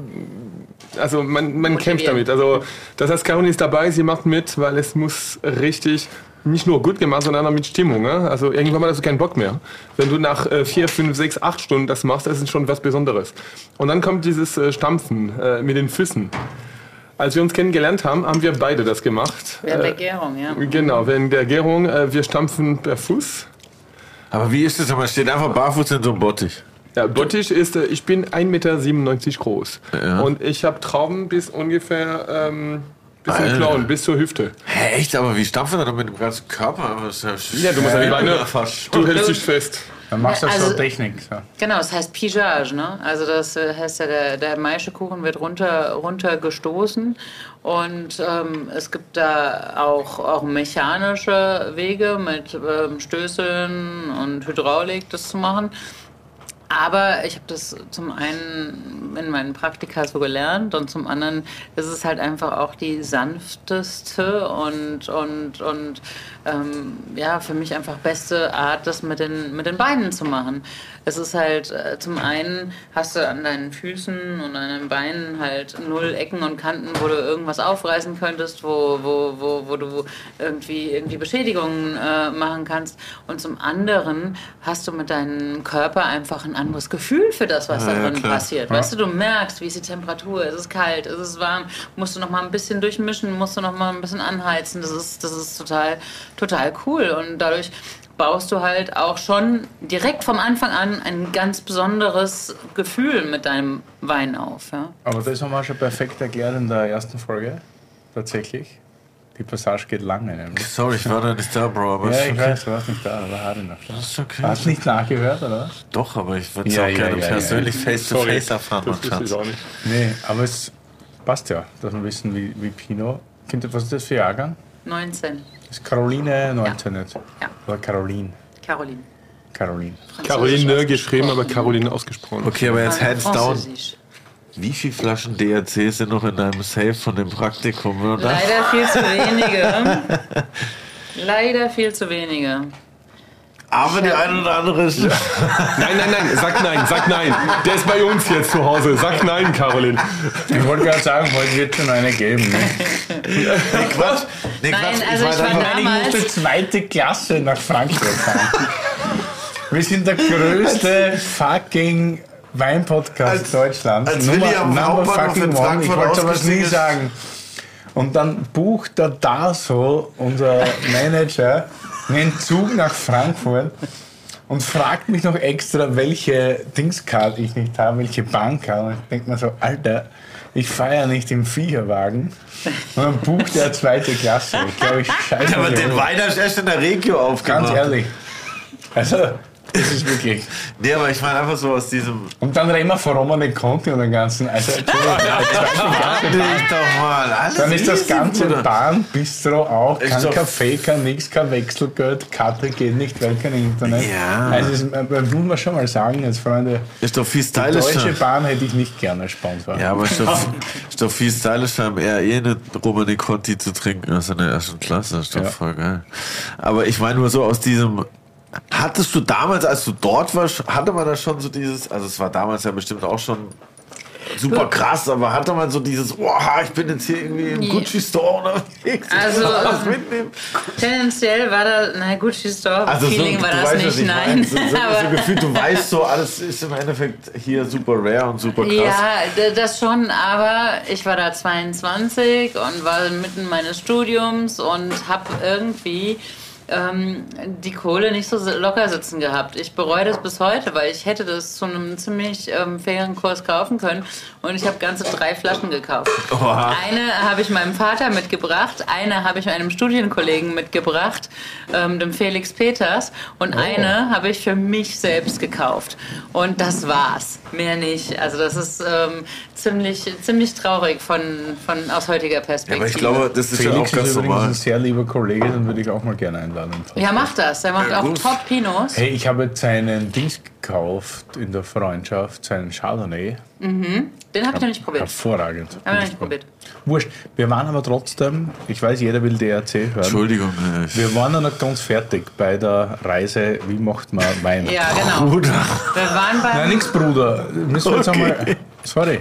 also man, man kämpft damit. Also das heißt, Caroline ist dabei, sie macht mit, weil es muss richtig nicht nur gut gemacht, sondern auch mit Stimmung. Ne? Also irgendwann mal hast du keinen Bock mehr. Wenn du nach äh, vier, fünf, sechs, acht Stunden das machst, das ist schon was Besonderes. Und dann kommt dieses äh, Stampfen äh, mit den Füßen. Als wir uns kennengelernt haben, haben wir beide das gemacht. Während der Äh, Gärung, ja. Genau, während der Gärung, äh, wir stampfen per Fuß. Aber wie ist das? Man steht einfach barfuß in so einem Bottich. Ja, Bottich ist, äh, ich bin 1,97 Meter groß. Ja. Und ich habe Trauben bis ungefähr, ähm, bis zum. Klauen, bis zur Hüfte. Hä, echt? Aber wie stampfen wir dann mit dem ganzen Körper? Das ist Ja, du musst ja die Beine, fast. du hältst dich fest. Dann machst du Also- so Technik. So. Genau, es heißt Pigeage, ne? Also das äh, heißt ja, der, der Maischekuchen wird runter, runtergestoßen und ähm, es gibt da auch, auch mechanische Wege mit ähm, Stößeln und Hydraulik, das zu machen. Aber ich habe das zum einen in meinen Praktika so gelernt und zum anderen ist es halt einfach auch die sanfteste und, und, und ähm, ja, für mich einfach beste Art, das mit den, mit den Beinen zu machen. Es ist halt, äh, zum einen hast du an deinen Füßen und an deinen Beinen halt null Ecken und Kanten, wo du irgendwas aufreißen könntest, wo, wo, wo, wo du irgendwie, irgendwie Beschädigungen äh, machen kannst. Und zum anderen hast du mit deinem Körper einfach ein anderes Gefühl für das, was Ja, da ja, drin klar. passiert. Weißt du, du merkst, wie ist die Temperatur, ist es kalt, ist es warm, musst du noch mal ein bisschen durchmischen, musst du noch mal ein bisschen anheizen. Das ist, das ist total, total cool. Und dadurch baust du halt auch schon direkt vom Anfang an ein ganz besonderes Gefühl mit deinem Wein auf. Ja? Aber das haben wir schon perfekt erklärt in der ersten Folge. Tatsächlich. Die Passage geht lange nämlich. Sorry, ich war da nicht da, Bro. Aber Ja, ist ich okay. weiß, du warst nicht da, aber Harry noch da. Ist okay. Hast nicht nachgehört, oder? Doch, aber ich würde es Ja, auch ja, gerne ja, persönlich ja. face to face erfahren, das wusste ich auch nicht. Nee, aber es passt ja, dass wir wissen, wie, wie Pino. Kind, was ist das für Jahrgang? 19. Ist Caroline 19 nicht. Ja. Oder Caroline. Caroline. Caroline. Caroline geschrieben, aber Caroline ausgesprochen. Okay, aber jetzt hands down. Wie viele Flaschen DRC sind noch in deinem Safe von dem Praktikum? Oder? Leider viel zu wenige. Leider viel zu wenige. Aber die eine oder andere ist. Nein, nein, nein, sag nein, sag nein. Der ist bei uns jetzt zu Hause. Sag nein, Caroline. Ich wollte gerade sagen, heute wird schon eine geben. Ne? Nee, Quatsch. Nee, Nein, Quatsch. also ich war einfach- da- Ich Damals- musste zweite Klasse nach Frankfurt fahren. Wir sind der größte fucking Weinpodcast Deutschlands. als Willi am Hauptbahnhof in one. Ich Frankfurt wollte aber ausgestiegen nie sagen. Und dann bucht der Daso, unser Manager, einen Zug nach Frankfurt und fragt mich noch extra, welche Dingskarte ich nicht habe, welche Bankkarte. Und ich denke mir so, Alter, ich fahre ja nicht im Viererwagen. Und dann bucht er zweite Klasse. Ich glaube, ich scheiße. Aber mir den du erst in der Regio aufgemacht. Ganz ehrlich. Also, das ist wirklich. Nee, aber ich meine einfach so aus diesem. Und dann reden wir von Romane Conti und den ganzen. Also, doch mal. Alles dann ist das ganze. Bahnbistro auch. Ist Kein doch- Kaffee, kein nix, kein Wechselgeld, Karte geht nicht, weil kein Internet. Ja. Also, das muss man schon mal sagen, jetzt Freunde, Ist doch viel die Deutsche stylischer. Bahn hätte ich nicht gerne als Sponsor. Ja, aber ist doch, ist doch viel stylischer, im eher eh eine Romani Conti zu trinken als in der ersten Klasse. Ist doch Ja. voll geil. Aber ich meine nur so aus diesem. Hattest du damals, als du dort warst, hatte man da schon so dieses, also es war damals ja bestimmt auch schon super krass, aber hatte man so dieses, wow, ich bin jetzt hier irgendwie im. Gucci Store unterwegs, Also, alles mitnehmen. Tendenziell war da, na Gucci Store, Also Feeling war das was nicht, ich nein. So, so, so gefühlt, du weißt so, alles ist im Endeffekt hier super rare und super krass. Ja, das schon, aber ich war da 22 und war mitten meines Studiums und habe irgendwie ähm, die Kohle nicht so locker sitzen gehabt. Ich bereue das bis heute, weil ich hätte das zu einem ziemlich ähm, fairen Kurs kaufen können und ich habe ganze drei Flaschen gekauft. Oha. Eine habe ich meinem Vater mitgebracht, eine habe ich einem Studienkollegen mitgebracht, ähm, dem Felix Peters, und eine habe ich für mich selbst gekauft. Und das war's, mehr nicht. Also das ist ähm, ziemlich, ziemlich traurig von, von aus heutiger Ja, Perspektive. aber ich glaube, das ist ja auch Felix ist ganz übrigens normal. ein sehr lieber Kollege, den würde ich auch mal gerne einladen. ja, macht das. Er macht Ja, auch. Top-Pinos. Hey, ich habe jetzt seinen Dings gekauft in der Freundschaft, seinen Chardonnay. Den habe ich noch nicht probiert. Hervorragend. Haben wir noch nicht probiert. Wurscht. Wir waren aber trotzdem, ich weiß, jeder will DRC hören. Entschuldigung. äh, ich- Wir waren noch nicht ganz fertig bei der Reise, wie macht man Wein. Ja, genau. Bruder. Wir waren Nein, beim, nix, Bruder. Müssen wir jetzt Okay. einmal. Sorry.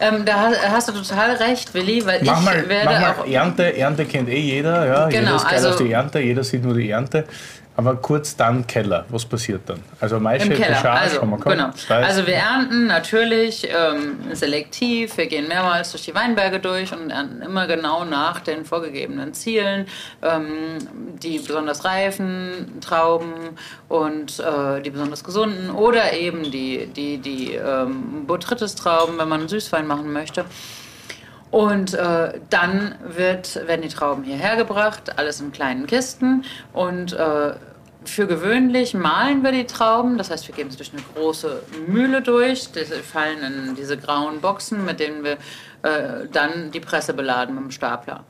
Ähm, da hast- du total recht, Willi, weil Mach ich mal, werde mach mal auch Ernte. Ernte kennt eh jeder. Ja, Genau, jeder ist geil also- auf die Ernte, jeder sieht nur die Ernte. Aber kurz dann Keller. Was passiert dann? Also Maische. Bechage, Also, haben wir gehabt. genau. Weiß. also wir ernten natürlich ähm, selektiv. Wir gehen mehrmals durch die Weinberge durch und ernten immer genau nach den vorgegebenen Zielen. Ähm, die besonders reifen Trauben und äh, die besonders gesunden oder eben die, die, die ähm, Botrytis-Trauben, wenn man einen Süßwein machen möchte. Und äh, dann wird, werden die Trauben hierher gebracht, alles in kleinen Kisten. Und äh, für gewöhnlich mahlen wir die Trauben, das heißt, wir geben sie durch eine große Mühle durch. Die fallen in diese grauen Boxen, mit denen wir äh, dann die Presse beladen mit dem Stapler.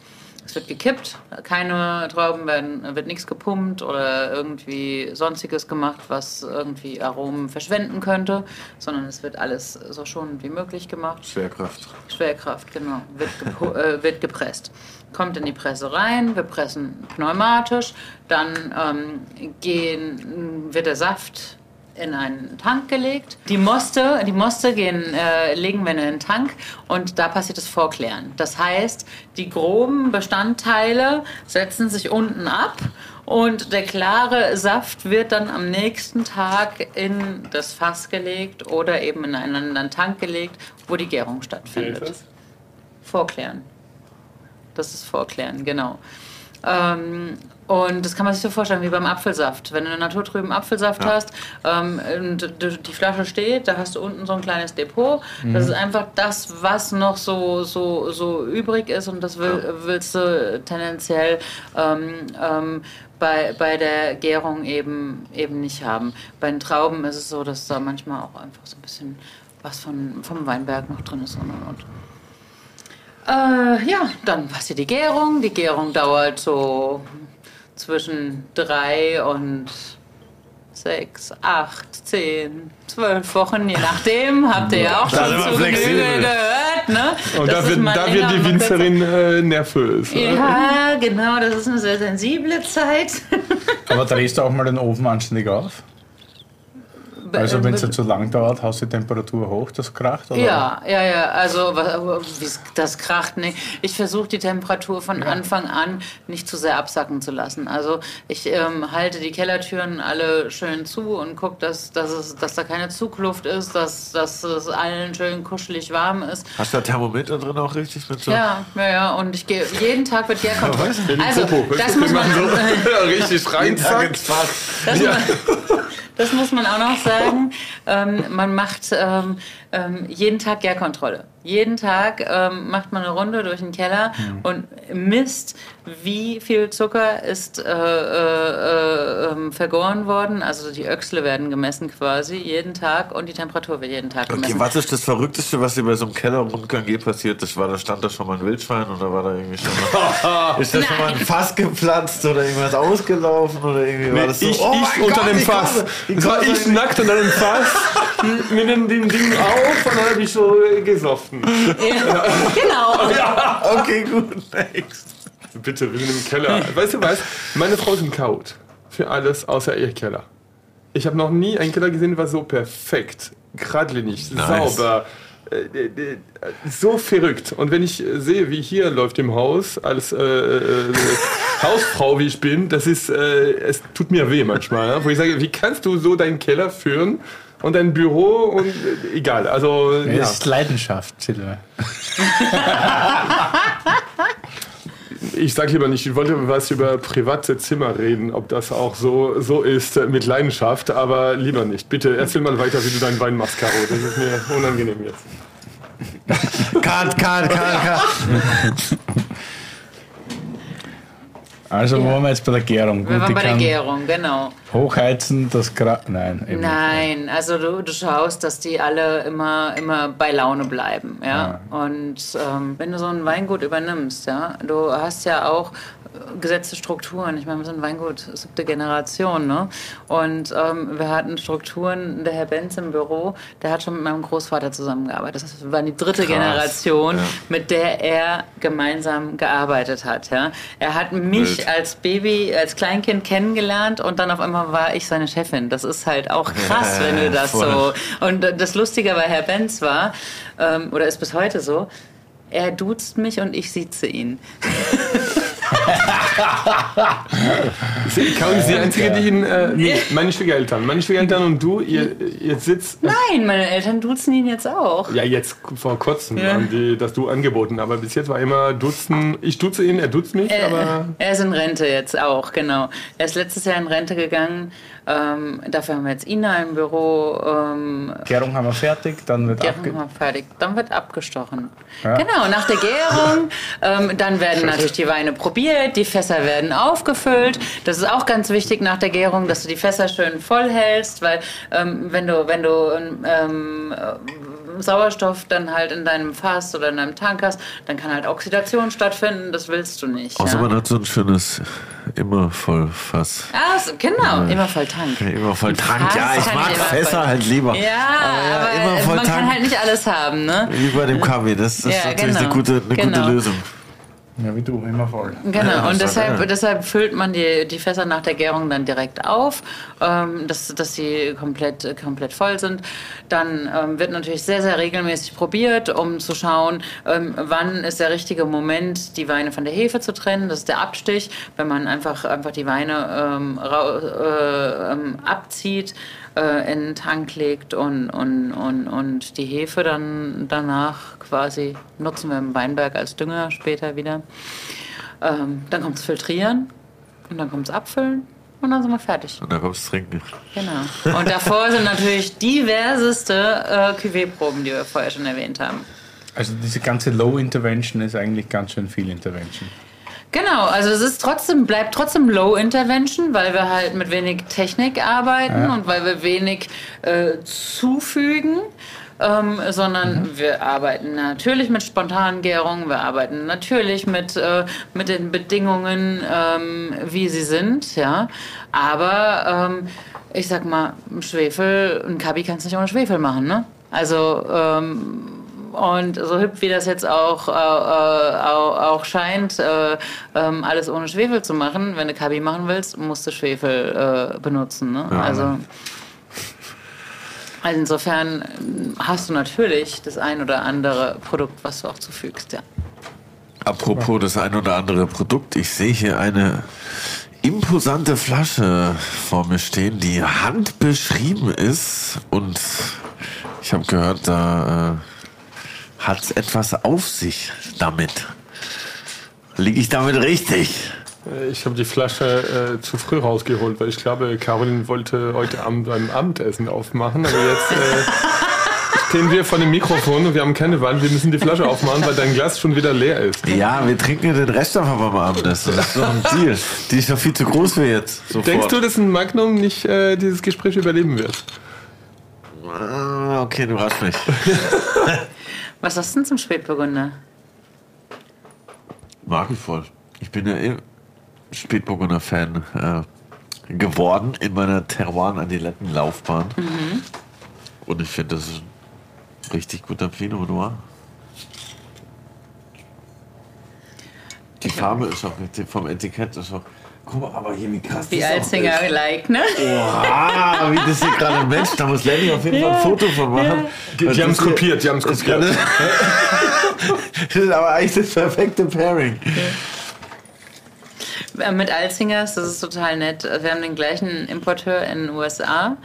Es wird gekippt, keine Trauben werden, wird nichts gepumpt oder irgendwie sonstiges gemacht, was irgendwie Aromen verschwenden könnte, sondern es wird alles so schonend wie möglich gemacht. Schwerkraft. Schwerkraft, genau, wird, äh, wird gepresst. Kommt in die Presse rein, wir pressen pneumatisch, dann ähm, gehen, wird der Saft in einen Tank gelegt. Die Moste, die Moste gehen, äh, legen wir in den Tank und da passiert das Vorklären. Das heißt, die groben Bestandteile setzen sich unten ab und der klare Saft wird dann am nächsten Tag in das Fass gelegt oder eben in einen anderen Tank gelegt, wo die Gärung stattfindet. Vorklären. Das ist Vorklären, genau. Ähm, und das kann man sich so vorstellen wie beim Apfelsaft. Wenn du einen naturtrüben Apfelsaft hast ähm, und die Flasche steht, da hast du unten so ein kleines Depot. Das ist einfach das, was noch so, so, so übrig ist und das will, willst du tendenziell ähm, ähm, bei, bei der Gärung eben, eben nicht haben. Bei den Trauben ist es so, dass da manchmal auch einfach so ein bisschen was von, vom Weinberg noch drin ist und und und. Äh, ja, dann passiert die Gärung. Die Gärung dauert so zwischen drei und sechs, acht, zehn, zwölf Wochen, je nachdem. Habt ihr ja auch schon zu Genüge gehört, ne? Und Das da wird, da wird die. Winzerin äh, nervös. ne? Ja, genau, das ist eine sehr sensible Zeit. Aber drehst du auch mal den Ofen anständig auf? Also wenn es ja zu lang dauert, haust du die Temperatur hoch, das kracht? Oder? Ja, ja, ja. Also das kracht nicht. Ich versuche die Temperatur von Anfang an nicht zu sehr absacken zu lassen. Also ich ähm, halte die Kellertüren alle schön zu und gucke, dass, dass, es, dass da keine Zugluft ist, dass, dass es allen schön kuschelig warm ist. Hast du da Thermometer drin auch richtig mit so? Ja, ja, ja. Und ich gehe jeden Tag wird der kontrolliert. Also das weißt du, muss man. so richtig rein, zack. Das, muss, das muss man auch noch sagen. Ähm, man macht ähm, ähm, jeden Tag Gärkontrolle. Jeden Tag ähm, macht man eine Runde durch den Keller und misst, wie viel Zucker ist äh, äh, äh, vergoren worden. Also die Öchsle werden gemessen quasi jeden Tag und die Temperatur wird jeden Tag Okay, gemessen. was ist das Verrückteste, was dir bei so einem Kellerrundgang je passiert ist? War da stand da schon mal ein Wildschwein oder war da irgendwie schon mal, ist da schon mal ein Fass geplatzt oder irgendwas ausgelaufen oder irgendwie war Nee, das so? ich oh ich unter Gott, dem ich Fass. komme- ich Das war komme ich nackt unter dem Fass mit dem Ding auf und dann habe ich äh, gesoffen. Ja, genau. Okay, gut, next. Bitte, wir sind im Keller. Weißt du was? Meine Frau ist ein Chaot. Für alles außer ihr Keller. Ich habe noch nie einen Keller gesehen, der war so perfekt, geradlinig, Nice. sauber. äh, äh, So verrückt. Und wenn ich sehe, wie hier läuft im Haus, als äh, äh, Hausfrau, wie ich bin, das ist, äh, es tut mir weh manchmal. Ja? Wo ich sage, wie kannst du so deinen Keller führen und dein Büro und äh, egal. Also, ja. Das ist Leidenschaft, Silvia. Ich sag lieber nicht, ich wollte was über private Zimmer reden, ob das auch so, so ist äh, mit Leidenschaft, aber lieber nicht. Bitte erzähl mal weiter, wie du deinen Wein machst, Caro. Das ist mir unangenehm jetzt. Cut, cut, cut, cut. Also wo waren wir jetzt bei der Gärung? Wir Gut, waren die bei der Gärung, genau. Hochheizen, das Gra Nein, Nein, also du, du schaust, dass die alle immer, immer bei Laune bleiben, ja. Und ähm, wenn du so ein Weingut übernimmst, ja, du hast ja auch gesetzte Strukturen. Ich meine, wir sind ein Weingut siebte Generation, ne? Und ähm, wir hatten Strukturen, der Herr Benz im Büro, der hat schon mit meinem Großvater zusammengearbeitet. Das war die dritte Generation, ja. mit der er gemeinsam gearbeitet hat, ja. Er hat mich Wild. als Baby, als Kleinkind kennengelernt und dann auf einmal war ich seine Chefin. Das ist halt auch krass, Ja, wenn du das voll. so. Und das Lustige bei Herr Benz war, ähm, oder ist bis heute so, er duzt mich und ich sieze ihn. Caro ist die Einzige, die ihn, äh, nee, meine Schwiegereltern. Meine Schwiegereltern und du, ihr, ihr sitzt, Nein, meine Eltern duzen ihn jetzt auch. ja jetzt vor kurzem Ja. haben die das du angeboten, aber bis jetzt war immer duzen, ich duze ihn, er duzt mich, Er, aber... er ist in Rente jetzt auch, genau. Er ist letztes Jahr in Rente gegangen. Ähm, dafür haben wir jetzt Ina im Büro. Ähm, Gärung haben wir fertig, dann wird Gärung haben wir fertig. Dann wird abgestochen. Ja. Genau, nach der Gärung. ähm, dann werden natürlich die Weine probiert, die Fässer werden aufgefüllt. Das ist auch ganz wichtig nach der Gärung, dass du die Fässer schön voll hältst, weil ähm, wenn du, wenn du ähm, äh, Sauerstoff dann halt in deinem Fass oder in deinem Tank hast, dann kann halt Oxidation stattfinden. Das willst du nicht. Außer ja. man hat so ein schönes immer voll Fass. Ah, so, genau, immer voll Tank. Immer voll Tank. Fass Ja, ich kann mag immer Fässer halt lieber. Ja, aber, Aber ja, immer voll man kann Tank. halt nicht alles haben, ne? Wie bei dem Kaffee. Das, ist Ja, natürlich eine, genau. gute, eine Genau. gute Lösung. Ja, wie du, immer voll. Genau, Ja, und deshalb, ja- deshalb füllt man die, die Fässer nach der Gärung dann direkt auf, ähm, dass, dass sie komplett, komplett voll sind. Dann ähm, wird natürlich sehr, sehr regelmäßig probiert, um zu schauen, ähm, wann ist der richtige Moment, die Weine von der Hefe zu trennen. Das ist der Abstich, wenn man einfach, einfach die Weine ähm, rau, äh, ähm, abzieht, äh, in den Tank legt und, und, und, und die Hefe dann danach quasi nutzen wir im Weinberg als Dünger später wieder. Ähm, dann kommt es Filtrieren und dann kommt es Abfüllen und dann sind wir fertig. Und dann kommst du trinken. Genau. Und davor sind natürlich diverseste äh, Cuvée-Proben, die wir vorher schon erwähnt haben. Also diese ganze Low Intervention ist eigentlich ganz schön viel Intervention. Genau, also es ist trotzdem, bleibt trotzdem Low Intervention, weil wir halt mit wenig Technik arbeiten Ja. und weil wir wenig äh, zufügen. Ähm, sondern wir arbeiten natürlich mit spontanen Gärungen, wir arbeiten natürlich mit, äh, mit den Bedingungen, ähm, wie sie sind, ja. Aber ähm, ich sag mal, Schwefel, ein Kabi kannst du nicht ohne Schwefel machen, ne? Also ähm, und so hübsch wie das jetzt auch, äh, äh, auch, auch scheint, äh, ähm, alles ohne Schwefel zu machen, wenn du Kabi machen willst, musst du Schwefel äh, benutzen. Ne? also, also insofern ähm, hast du natürlich das ein oder andere Produkt, was du auch zufügst. Ja. Apropos das ein oder andere Produkt, ich sehe hier eine imposante Flasche vor mir stehen, die handbeschrieben ist und ich habe gehört, da äh, hat es etwas auf sich damit. Liege ich damit richtig? Äh, Ich habe die Flasche äh, zu früh rausgeholt, weil ich glaube, Caroline wollte heute Abend beim Abendessen aufmachen. Aber jetzt äh, stehen wir vor dem Mikrofon und wir haben keine Wand. Wir müssen die Flasche aufmachen, weil dein Glas schon wieder leer ist. Ja, wir trinken den Rest einfach beim Abendessen. Das ist doch ein Deal. Die ist doch viel zu groß für jetzt. Sofort. Denkst du, dass ein Magnum nicht äh, dieses Gespräch überleben wird? Ah, okay, du hast mich. Was hast du denn zum Spätburgunder? Mag ich voll. Ich bin ja eh Spätburgunder-Fan äh, geworden in meiner Terroir-Adiletten-Laufbahn. Und ich finde, das ist ein richtig guter Pinot Noir. Die Farbe ist auch richtig, vom Etikett ist auch. Guck mal, aber hier wie krass Wie das auch Alzinger ist. like, ne? Ah, wie das hier gerade Mensch, da muss Lenny auf jeden Fall ein Foto von machen. Die, die haben es kopiert, die haben es kopiert. das ist aber eigentlich das perfekte Pairing. Äh, Mit Alzingers, das ist total nett. Wir haben den gleichen Importeur in den USA.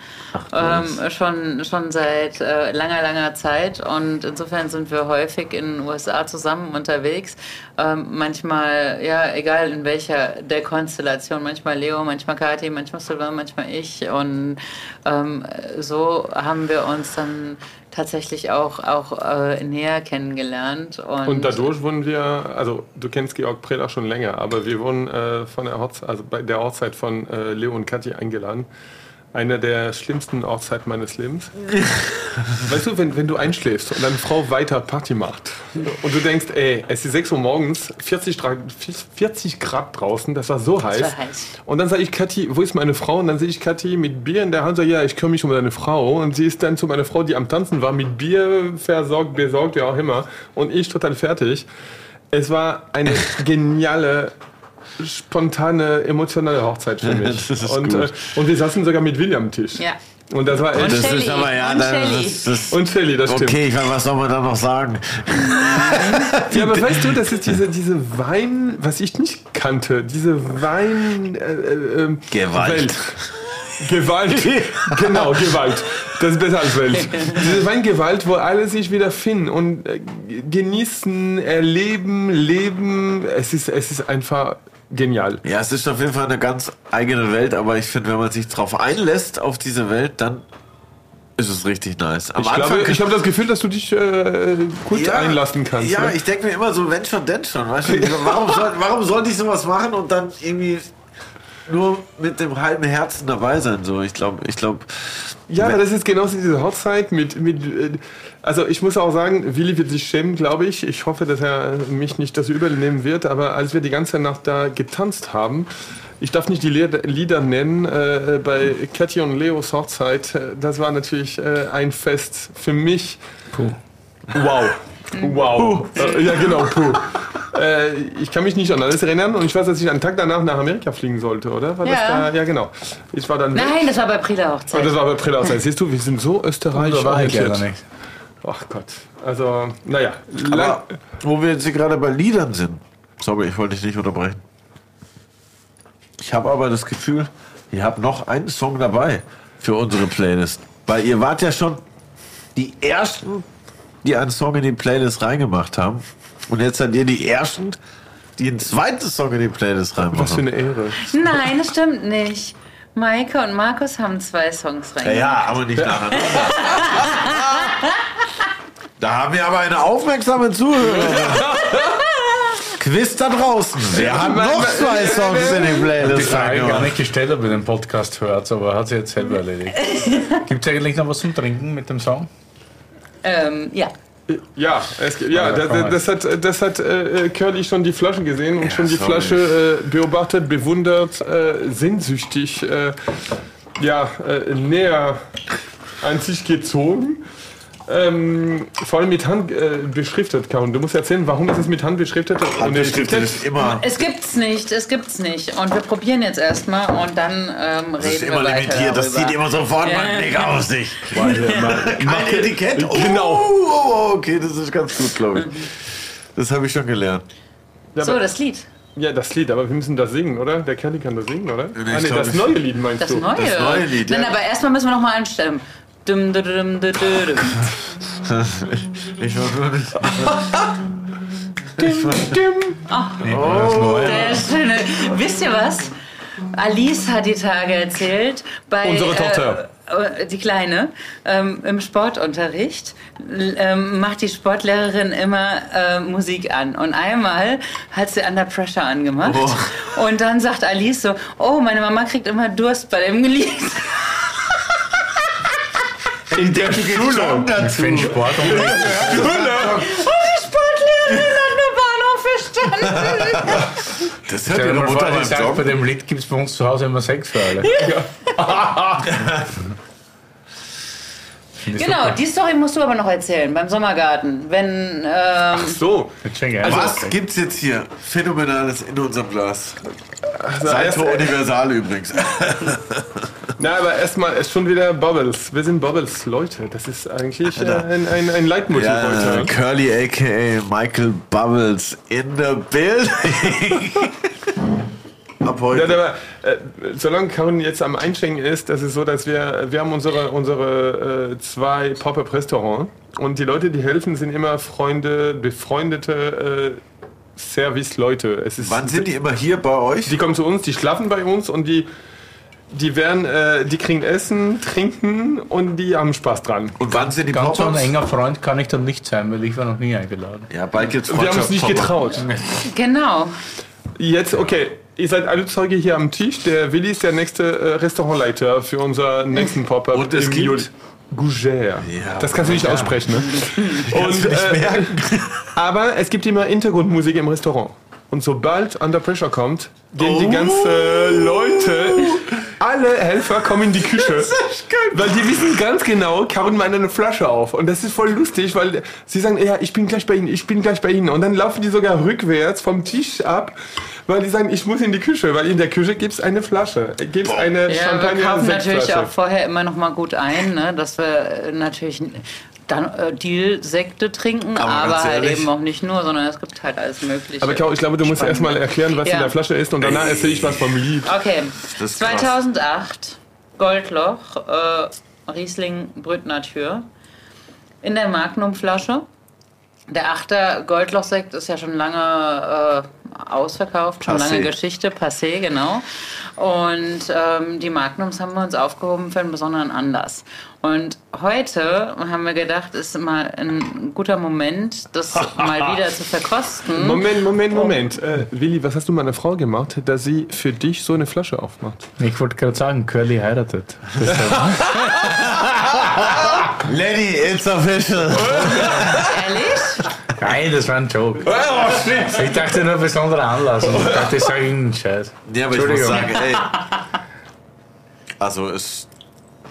ähm, schon, schon seit äh, langer, langer Zeit. Und insofern sind wir häufig in den USA zusammen unterwegs. Ähm, manchmal, ja, egal in welcher der Konstellation. Manchmal Leo, manchmal Kathi, manchmal Sylvain, manchmal ich. Und ähm, so haben wir uns dann tatsächlich auch, auch äh, näher kennengelernt. Und, Und dadurch wurden wir, also du kennst Georg Prelach schon länger, aber wir wurden äh, von der Hochzeit, also bei der Hochzeit von äh, Leo und Kathi eingeladen. Eine der schlimmsten Hochzeiten meines Lebens. weißt du, wenn, wenn du einschläfst und deine Frau weiter Party macht und du denkst, ey, es ist 6 Uhr morgens, 40, Dra- 40 Grad draußen, das war so heiß. war heiß. Und dann sage ich, Kathi, wo ist meine Frau? Und dann sehe ich Kathi mit Bier in der Hand, sage, ja, ich kümmere mich um deine Frau. Und sie ist dann zu meiner Frau, die am Tanzen war, mit Bier versorgt, besorgt, wie auch immer. Und ich total fertig. Es war eine geniale, spontane, emotionale Hochzeit für mich. Das ist und, gut. äh, und wir saßen sogar mit William am Tisch. Ja. Und das war Und echt. Das Shelly. ist aber ja, Und dann, Shelly. das, das, Und das stimmt. Okay, ich meine, was soll man da noch sagen? Ja, aber weißt du, das ist diese, diese Wein, was ich nicht kannte, diese Wein. Äh, äh, ähm, Gewalt. Welt. Gewalt. genau, Gewalt. Das ist besser als Welt. Diese Weingewalt, wo alle sich wieder finden und äh, genießen, erleben, leben. Es ist, es ist einfach genial. Ja, es ist auf jeden Fall eine ganz eigene Welt, aber ich finde, wenn man sich drauf einlässt, auf diese Welt, dann ist es richtig nice. Am Ich glaube, ich habe das Gefühl, dass du dich äh, gut einlassen kannst. Ja, ne? ich denke mir immer so, wenn schon, denn schon. Weißt du? warum, soll, warum sollte ich sowas machen und dann irgendwie nur mit dem halben Herzen dabei sein. So, ich glaube, ich glaube. Ja, das ist genauso diese Hochzeit mit, mit, äh, also ich muss auch sagen, Willi wird sich schämen, glaube ich. Ich hoffe, dass er mich nicht das Übel nehmen wird, aber als wir die ganze Nacht da getanzt haben, ich darf nicht die Lieder, nennen, äh, bei Kathi und Leos Hochzeit, äh, das war natürlich äh, ein Fest für mich. Puh. Wow. Wow. Äh, ja, genau, puh. Äh, ich kann mich nicht an alles erinnern und ich weiß, dass ich einen Tag danach nach Amerika fliegen sollte, oder? War das Ja. da? Ja, genau. Ich war dann. Nein, das war bei Prila Oh, Hochzeit. das war bei Prilla Hochzeit. Siehst du, wir sind so österreichisch Da war ich leider nicht. Ach Gott. Also, naja. Aber wo wir jetzt hier gerade bei Liedern sind. Sorry, ich wollte dich nicht unterbrechen. Ich habe aber das Gefühl, ihr habt noch einen Song dabei für unsere Playlist. Weil ihr wart ja schon die Ersten, die einen Song in die Playlist reingemacht haben. Und jetzt seid ihr die Ersten, die einen zweiten Song in die Playlist was für reinmachen. eine Ehre. Nein, das stimmt nicht. Maike und Markus haben zwei Songs Ja, rein. ja, aber nicht nacheinander. da haben wir aber eine aufmerksame Zuhörerin. Quiz da draußen. Wer hat noch zwei Songs in die Die Playlist Frage gar reingemacht? nicht gestellt, ob ihr den Podcast hört, aber hat sie jetzt selber erledigt. Gibt es eigentlich noch was zum Trinken mit dem Song? Ähm, ja. Ja, es, ja Ja, das, das hat, das hat äh, Curly schon die Flasche gesehen und schon die sorry. Flasche äh, beobachtet, bewundert, äh, sehnsüchtig, äh, ja, äh, näher an sich gezogen. Ähm, vor allem mit Hand äh, beschriftet, Karin. Du musst erzählen, warum ist es mit Hand beschriftet? und Handbeschriftet Etikett? ist immer, Es gibt's nicht, es gibt's nicht. Und wir probieren jetzt erstmal und dann ähm, reden das ist wir immer weiter limitiert. Das sieht immer sofort Ja. mal dick aus. Nicht. Kein Etikett? Oh, Genau. oh, oh, okay, das ist ganz gut, glaube ich. Das habe ich schon gelernt. Ja, So, aber- das Lied. Ja, das Lied, aber wir müssen das singen, oder? Der Curly kann das singen, oder? ich ah, nee, das neue Lied meinst Das du? neue. das neue Lied, Nein, ja. aber erstmal müssen wir nochmal anstimmen. Dum, dum, dum, dum, dum, dum. Ich war nur nicht. Das Neue. Der schöne. Wisst ihr was? Alice hat die Tage erzählt bei Unsere Tochter. Äh, die Kleine ähm, im Sportunterricht ähm, macht die Sportlehrerin immer äh, Musik an und einmal hat sie Under Pressure angemacht und dann sagt Alice so oh meine Mama kriegt immer Durst bei dem Lied In der Schule. Ich finde Sport und und die Sportlehrerin hat nur Bahnhof verstanden Das hört Stell dir ihre vor, Mutter beim sagt, bei dem Lied gibt es bei uns zu Hause immer Sex für alle. Ich genau super. die Story musst du aber noch erzählen beim Sommergarten wenn ähm, So. Jetzt schon geil. Was gibt's jetzt hier Phänomenales in unserem Glas? Also Seite Universal übrigens. na, aber erstmal ist schon wieder Bubbles. Wir sind Bubbles, Leute. Das ist eigentlich äh, ein, ein, ein Leitmotiv Ja, heute. Curly aka Michael Bubbles in the building. Ab Ja, heute. aber äh, solange Karin jetzt am Einschenken ist, das ist so, dass wir, wir haben unsere, unsere äh, zwei Pop-Up-Restaurants und die Leute, die helfen, sind immer Freunde, befreundete äh, Service-Leute. Es ist- Wann sind die immer hier bei euch? Die kommen zu uns, die schlafen bei uns und die, die werden, äh, die kriegen Essen, trinken und die haben Spaß dran. Und wann sind die Ganz so ein enger Freund kann ich dann nicht sein, weil ich war noch nie eingeladen. Ja, bald gibt's Wir haben uns nicht getraut. genau Jetzt, okay, ihr seid alle Zeuge hier am Tisch. Der Willi ist der nächste äh, Restaurantleiter für unseren nächsten Pop-Up. Und es gibt-. Gougère. Ja, das kannst du nicht aussprechen, ne? Nicht äh, aber es gibt immer Hintergrundmusik im Restaurant. Und sobald Under Pressure kommt, gehen die Oh. ganzen Leute, alle Helfer kommen in die Küche. Weil die wissen ganz genau, Karin meint eine Flasche auf. Und das ist voll lustig, weil sie sagen, ja, ich bin gleich bei Ihnen, ich bin gleich bei Ihnen. Und dann laufen die sogar rückwärts vom Tisch ab, weil die sagen, ich muss in die Küche, weil in der Küche gibt es eine Flasche. Gibt es eine Ja, wir kaufen natürlich auch vorher immer noch mal gut ein, ne, dass wir äh, natürlich dann äh, Deal-Sekte trinken, Aber aber, halt eben auch nicht nur, sondern es gibt halt alles Mögliche. Aber Kau, ich glaube, du musst Spannend. erstmal erklären, was Ja. in der Flasche ist und danach erzähle ich was vom Lied. Okay, Das ist krass. 2008, Goldloch, äh, Riesling Brüttner-Tür, in der Magnumflasche. Der Achter Goldlochsekt ist ja schon lange äh, ausverkauft, schon Passé. lange Geschichte, passé, genau. Und ähm, die Magnums haben wir uns aufgehoben für einen besonderen Anlass. Und heute haben wir gedacht, ist mal ein guter Moment, das mal wieder zu verkosten. Moment, Moment, Moment. Äh, Willi, was hast du meiner Frau gemacht, dass sie für dich so eine Flasche aufmacht? Ich wollte gerade sagen, Curly heiratet. Deshalb- Lenny, it's official. Ehrlich? Nein, das war ein Joke. Ich dachte nur besonderer Anlass. Ich dachte, ich sage irgendeinen Scheiß. Ja, aber ich muss Entschuldigung. sagen, ey. Also es.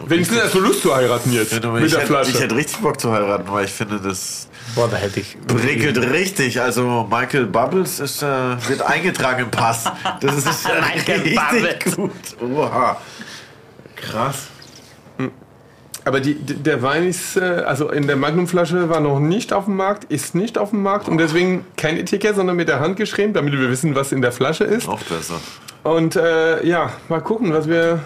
Wenigstens hast du Lust zu heiraten jetzt Ich, mit der hätte, Flasche. ich hätte richtig Bock zu heiraten, weil ich finde, das Boah, da hätte ich. prickelt richtig. Also Michael Bubbles ist, äh, wird eingetragen im Pass. Das ist äh, Michael richtig Bubbles. gut. Oha. Krass. Aber die, die- der Wein ist, äh, also in der Magnumflasche war noch nicht auf dem Markt, ist nicht auf dem Markt und deswegen kein Etikett, sondern mit der Hand geschrieben, damit wir wissen, was in der Flasche ist. Auch besser. Und äh, ja, mal gucken, was wir.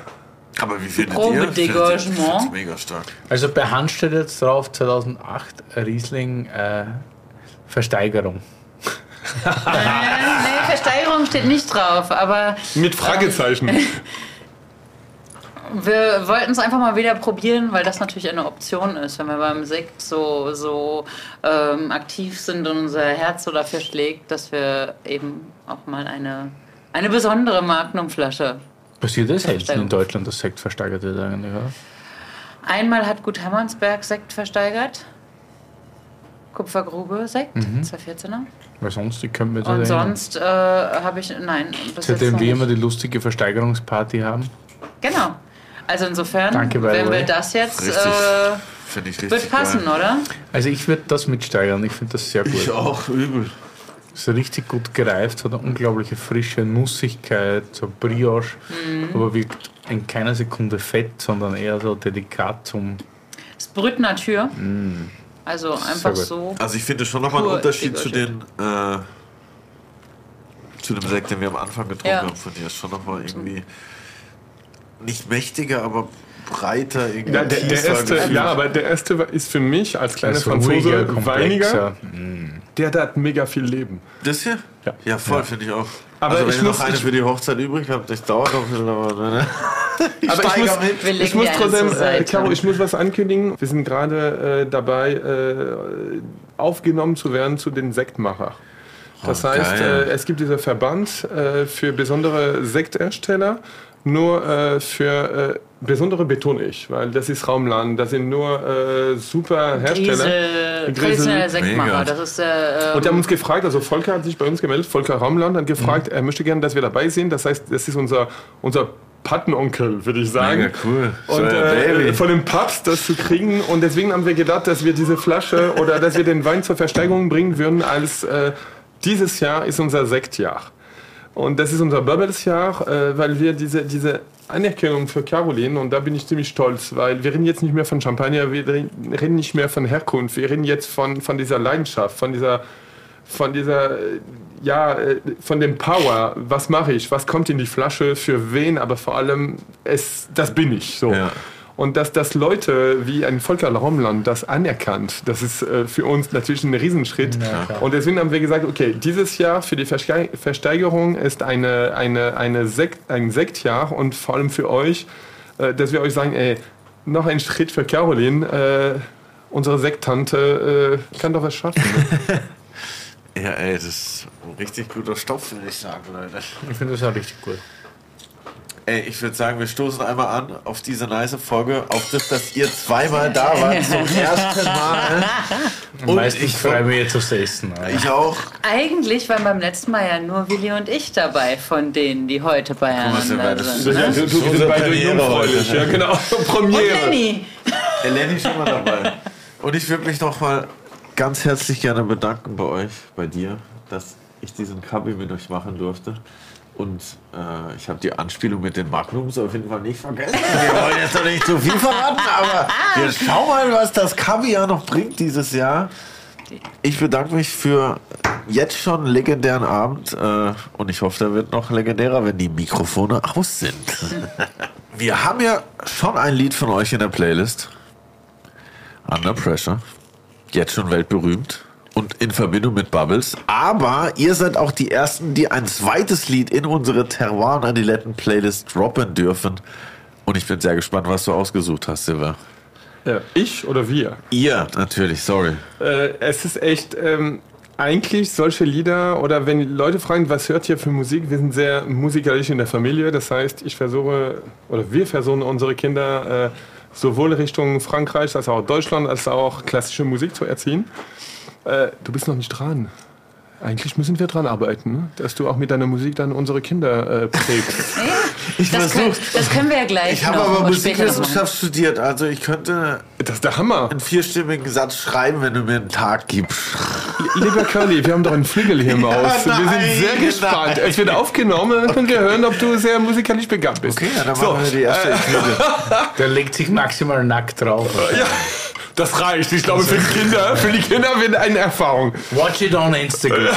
Aber wie findet Probe ihr? ihr- Degagement. mega stark. Also bei Hand steht jetzt drauf 2008 Riesling äh, Versteigerung. Äh, nee, Versteigerung steht nicht drauf, aber Mit Fragezeichen. wir wollten es einfach mal wieder probieren, weil das natürlich eine Option ist, wenn wir beim Sekt so, so ähm, aktiv sind und unser Herz so dafür schlägt, dass wir eben auch mal eine, eine besondere Magnumflasche. Passiert das selten in. Deutschland, dass Sekt versteigert wird eigentlich, oder? Einmal hat Gut Hammersberg Sekt versteigert. Kupfergrube Sekt, 214er. Weil sonst, ich könnte mir das Und erinnern. sonst äh, habe ich, nein, Seitdem wir immer die lustige Versteigerungsparty haben. Genau. Also insofern, Danke, wenn wir das jetzt, Richtig. äh, wird passen, geil. oder? Also ich würde das mitsteigern, ich finde das sehr gut. Ich auch, übel. Ist richtig gut gereift, hat eine unglaubliche Frische, Nussigkeit, so Brioche, Mhm. aber wirkt in keiner Sekunde fett, sondern eher so delikat zum. Das Brüt Natur. Also einfach so. Also ich finde schon nochmal einen Unterschied zu den äh, zu dem Sekt, den wir am Anfang getrunken Ja. haben. Von dir ist schon nochmal irgendwie nicht mächtiger, aber breiter irgendwie. Ja, der, der erste, gefühlt. ja, aber der erste ist für mich als kleiner Franzose ruhiger, weiniger. komplexer. Der, der hat mega viel Leben. Das hier? Ja. Ja, voll, Ja. finde ich auch. Aber also wenn ich ihr noch muss- eine ich- für die Hochzeit übrig habt, das dauert noch ein bisschen, aber ne? ich Aber ich muss- mit. Ich muss trotzdem, äh. Caro, ich muss was ankündigen. Wir sind gerade äh, dabei, äh, aufgenommen zu werden zu den Sektmacher. Das Oh, heißt, äh, es gibt diesen Verband äh, für besondere Sekthersteller, nur äh, für äh, besondere betone ich, weil das ist Raumland, das sind nur äh, super Hersteller. Traditioneller Sektmacher. Das ist äh, Und die haben uns gefragt, also Volker hat sich bei uns gemeldet, Volker Raumland hat gefragt, er möchte gerne, dass wir dabei sind. Das heißt, das ist unser, unser Patenonkel, würde ich sagen. Mega cool. Und ja, äh, von dem Papst das zu kriegen. Und deswegen haben wir gedacht, dass wir diese Flasche oder dass wir den Wein zur Versteigerung bringen würden, als äh, dieses Jahr ist unser Sektjahr. Und das ist unser Bubbles-Jahr, äh, weil wir diese, diese Anerkennung für Caroline, und da bin ich ziemlich stolz, weil wir reden jetzt nicht mehr von Champagner, wir reden nicht mehr von Herkunft, wir reden jetzt von, von dieser Leidenschaft, von dieser, von dieser, äh, ja, äh, von dem Power. Was mache ich? Was kommt in die Flasche? Für wen? Aber vor allem, es, das bin ich. So. Ja. Und dass, dass Leute wie ein Volker Raumland das anerkannt, das ist äh, für uns natürlich ein Riesenschritt. klar. und deswegen haben wir gesagt, okay, dieses Jahr für die Verste- Versteigerung ist eine, eine, eine Sekt, ein Sektjahr und vor allem für euch, äh, dass wir euch sagen, ey, noch ein Schritt für Caroline, äh, unsere Sekttante äh, kann doch was schaffen. Ne? Ja, ey, das ist ein richtig guter Stoff, würde ich sagen, Leute. Ich finde das auch richtig gut. Ey, ich würde sagen, wir stoßen einmal an auf diese nice Folge, auf das, dass ihr zweimal da wart zum ersten Mal. Und meisten ich, freue ich mich jetzt aufs Essen. Alter. ich auch. eigentlich waren beim letzten Mal ja nur Willi und ich dabei von denen, die heute mal, beieinander das- sind. Ja, Ne? du, du bist eine beide jungfräulich. Ja, genau. Und Premiere. Lenny. Eleni ist schon mal dabei. Und ich würde mich noch mal ganz herzlich gerne bedanken bei euch, bei dir, dass ich diesen Kabi mit euch machen durfte. Und äh, ich habe die Anspielung mit den Magnums auf jeden Fall nicht vergessen. Wir wollen jetzt noch nicht zu viel verraten, aber wir schauen mal, was das Kabi ja noch bringt dieses Jahr. Ich bedanke mich für jetzt schon einen legendären Abend äh, und ich hoffe, der wird noch legendärer, wenn die Mikrofone aus sind. Wir haben ja schon ein Lied von euch in der Playlist. Under Pressure. Jetzt schon weltberühmt. Und in Verbindung mit Bubbles. Aber ihr seid auch die Ersten, die ein zweites Lied in unsere Terroir und Adiletten Playlist droppen dürfen. Und ich bin sehr gespannt, was du ausgesucht hast, Silver. Ja, ich oder wir? Ihr, natürlich, sorry. Äh, es ist echt ähm, eigentlich solche Lieder oder wenn Leute fragen, was hört ihr für Musik, wir sind sehr musikalisch in der Familie. Das heißt, ich versuche oder wir versuchen unsere Kinder äh, sowohl Richtung Frankreich als auch Deutschland als auch klassische Musik zu erziehen. Äh, du bist noch nicht dran. Eigentlich müssen wir dran arbeiten, ne? dass du auch mit deiner Musik dann unsere Kinder äh, prägst. Ich Das, können, das können wir ja gleich Ich habe aber. Musikwissenschaft studiert, also ich könnte Das ist der Hammer. einen vierstimmigen Satz schreiben, wenn du mir einen Tag gibst. Lieber Curly, wir haben doch einen Flügel hier im Haus. wir sind nein, sehr gespannt. nein. Es wird aufgenommen und wir hören, ob du sehr musikalisch begabt bist. Okay, ja, dann So, machen wir die erste Episode. Der legt sich maximal nackt drauf. Ja, das reicht. Ich glaube, für die Kinder, für die Kinder wird eine Erfahrung. Watch it on Instagram.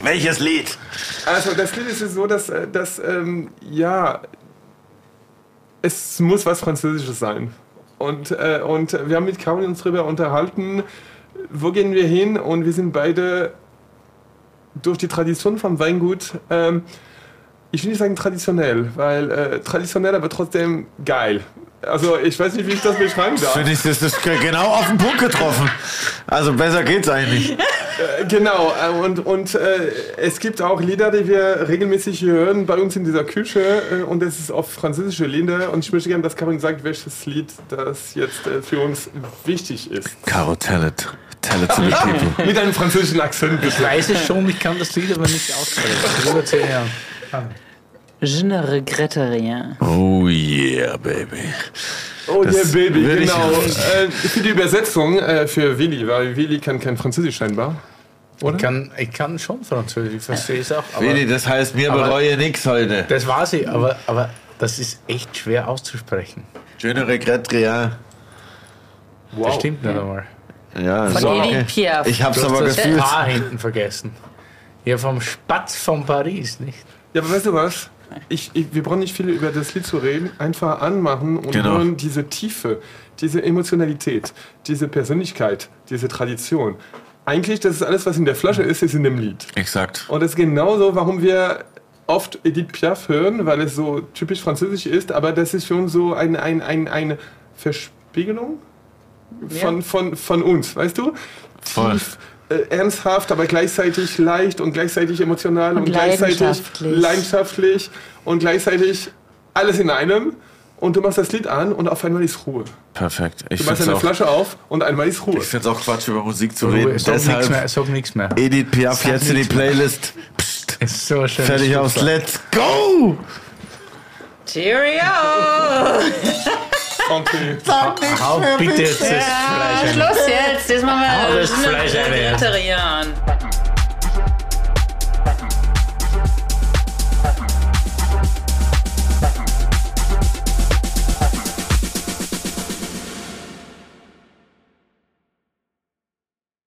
Welches Lied? Also, das Lied ist so, dass, äh, dass ähm, ja, es muss was Französisches sein. Und, äh, und wir haben mit Caroline uns darüber unterhalten, wo gehen wir hin? Und wir sind beide durch die Tradition vom Weingut, ähm, ich will nicht sagen traditionell, weil äh, traditionell, aber trotzdem geil. Also ich weiß nicht, wie ich das beschreiben darf. Finde ich, das ist genau auf den Punkt getroffen. Also besser geht's eigentlich. Genau, äh, und, und äh, es gibt auch Lieder, die wir regelmäßig hören bei uns in dieser Küche äh, und es ist oft französische Lieder und ich möchte gerne, dass Karin sagt, welches Lied das jetzt äh, für uns wichtig ist. Caro, tell it. Tell it to the people. Mit einem französischen Akzent. Ich weiß es schon, ich kann das Lied aber nicht aussprechen. Über zehn Jahren. Je ne regrette rien. Oh yeah, baby. Oh yeah, Das Baby, will ich genau. Äh, für die Übersetzung äh, für Willi, weil Willi kann kein Französisch scheinbar. Ich kann, ich kann schon Französisch, ich verstehe es auch. Aber Willi, das heißt, mir Aber- bereue nix heute. das war sie, aber, aber das ist echt schwer auszusprechen. Je ne regrette rien. Das stimmt nicht einmal. Ja, Von so, Edith Piaf. Ich hab's Du aber hast das gefühlt. Paar hinten vergessen. Ja, vom Spatz von Paris, nicht? Ja, aber weißt du was? Ich, ich, wir brauchen nicht viel über das Lied zu reden. Einfach anmachen und Genau. hören diese Tiefe, diese Emotionalität, diese Persönlichkeit, diese Tradition. Eigentlich, das ist alles, was in der Flasche ist, ist in dem Lied. Exakt. Und das ist genauso, warum wir oft Edith Piaf hören, weil es so typisch französisch ist, aber das ist für uns so ein, ein, ein, eine Verspiegelung von, von, von uns, weißt du? Voll. Tief, äh, ernsthaft, aber gleichzeitig leicht und gleichzeitig emotional und, Und gleichzeitig leidenschaftlich. und gleichzeitig alles in einem. Und du machst das Lied an und auf einmal ist Ruhe. Perfekt. Ich Du machst eine auch, Flasche auf und einmal ist Ruhe. ich find's auch Quatsch, über Musik zu Ruhe, reden. sag nichts mehr. Deshalb nichts mehr. Edith Piaf jetzt in die. Playlist. Psst. Ist so schön. Fertig aus. Let's go! Cheerio! Okay. Hau bitte jetzt das Fleisch ein. Schluss jetzt. Jetzt machen wir Hau das Je ne Fleisch ein.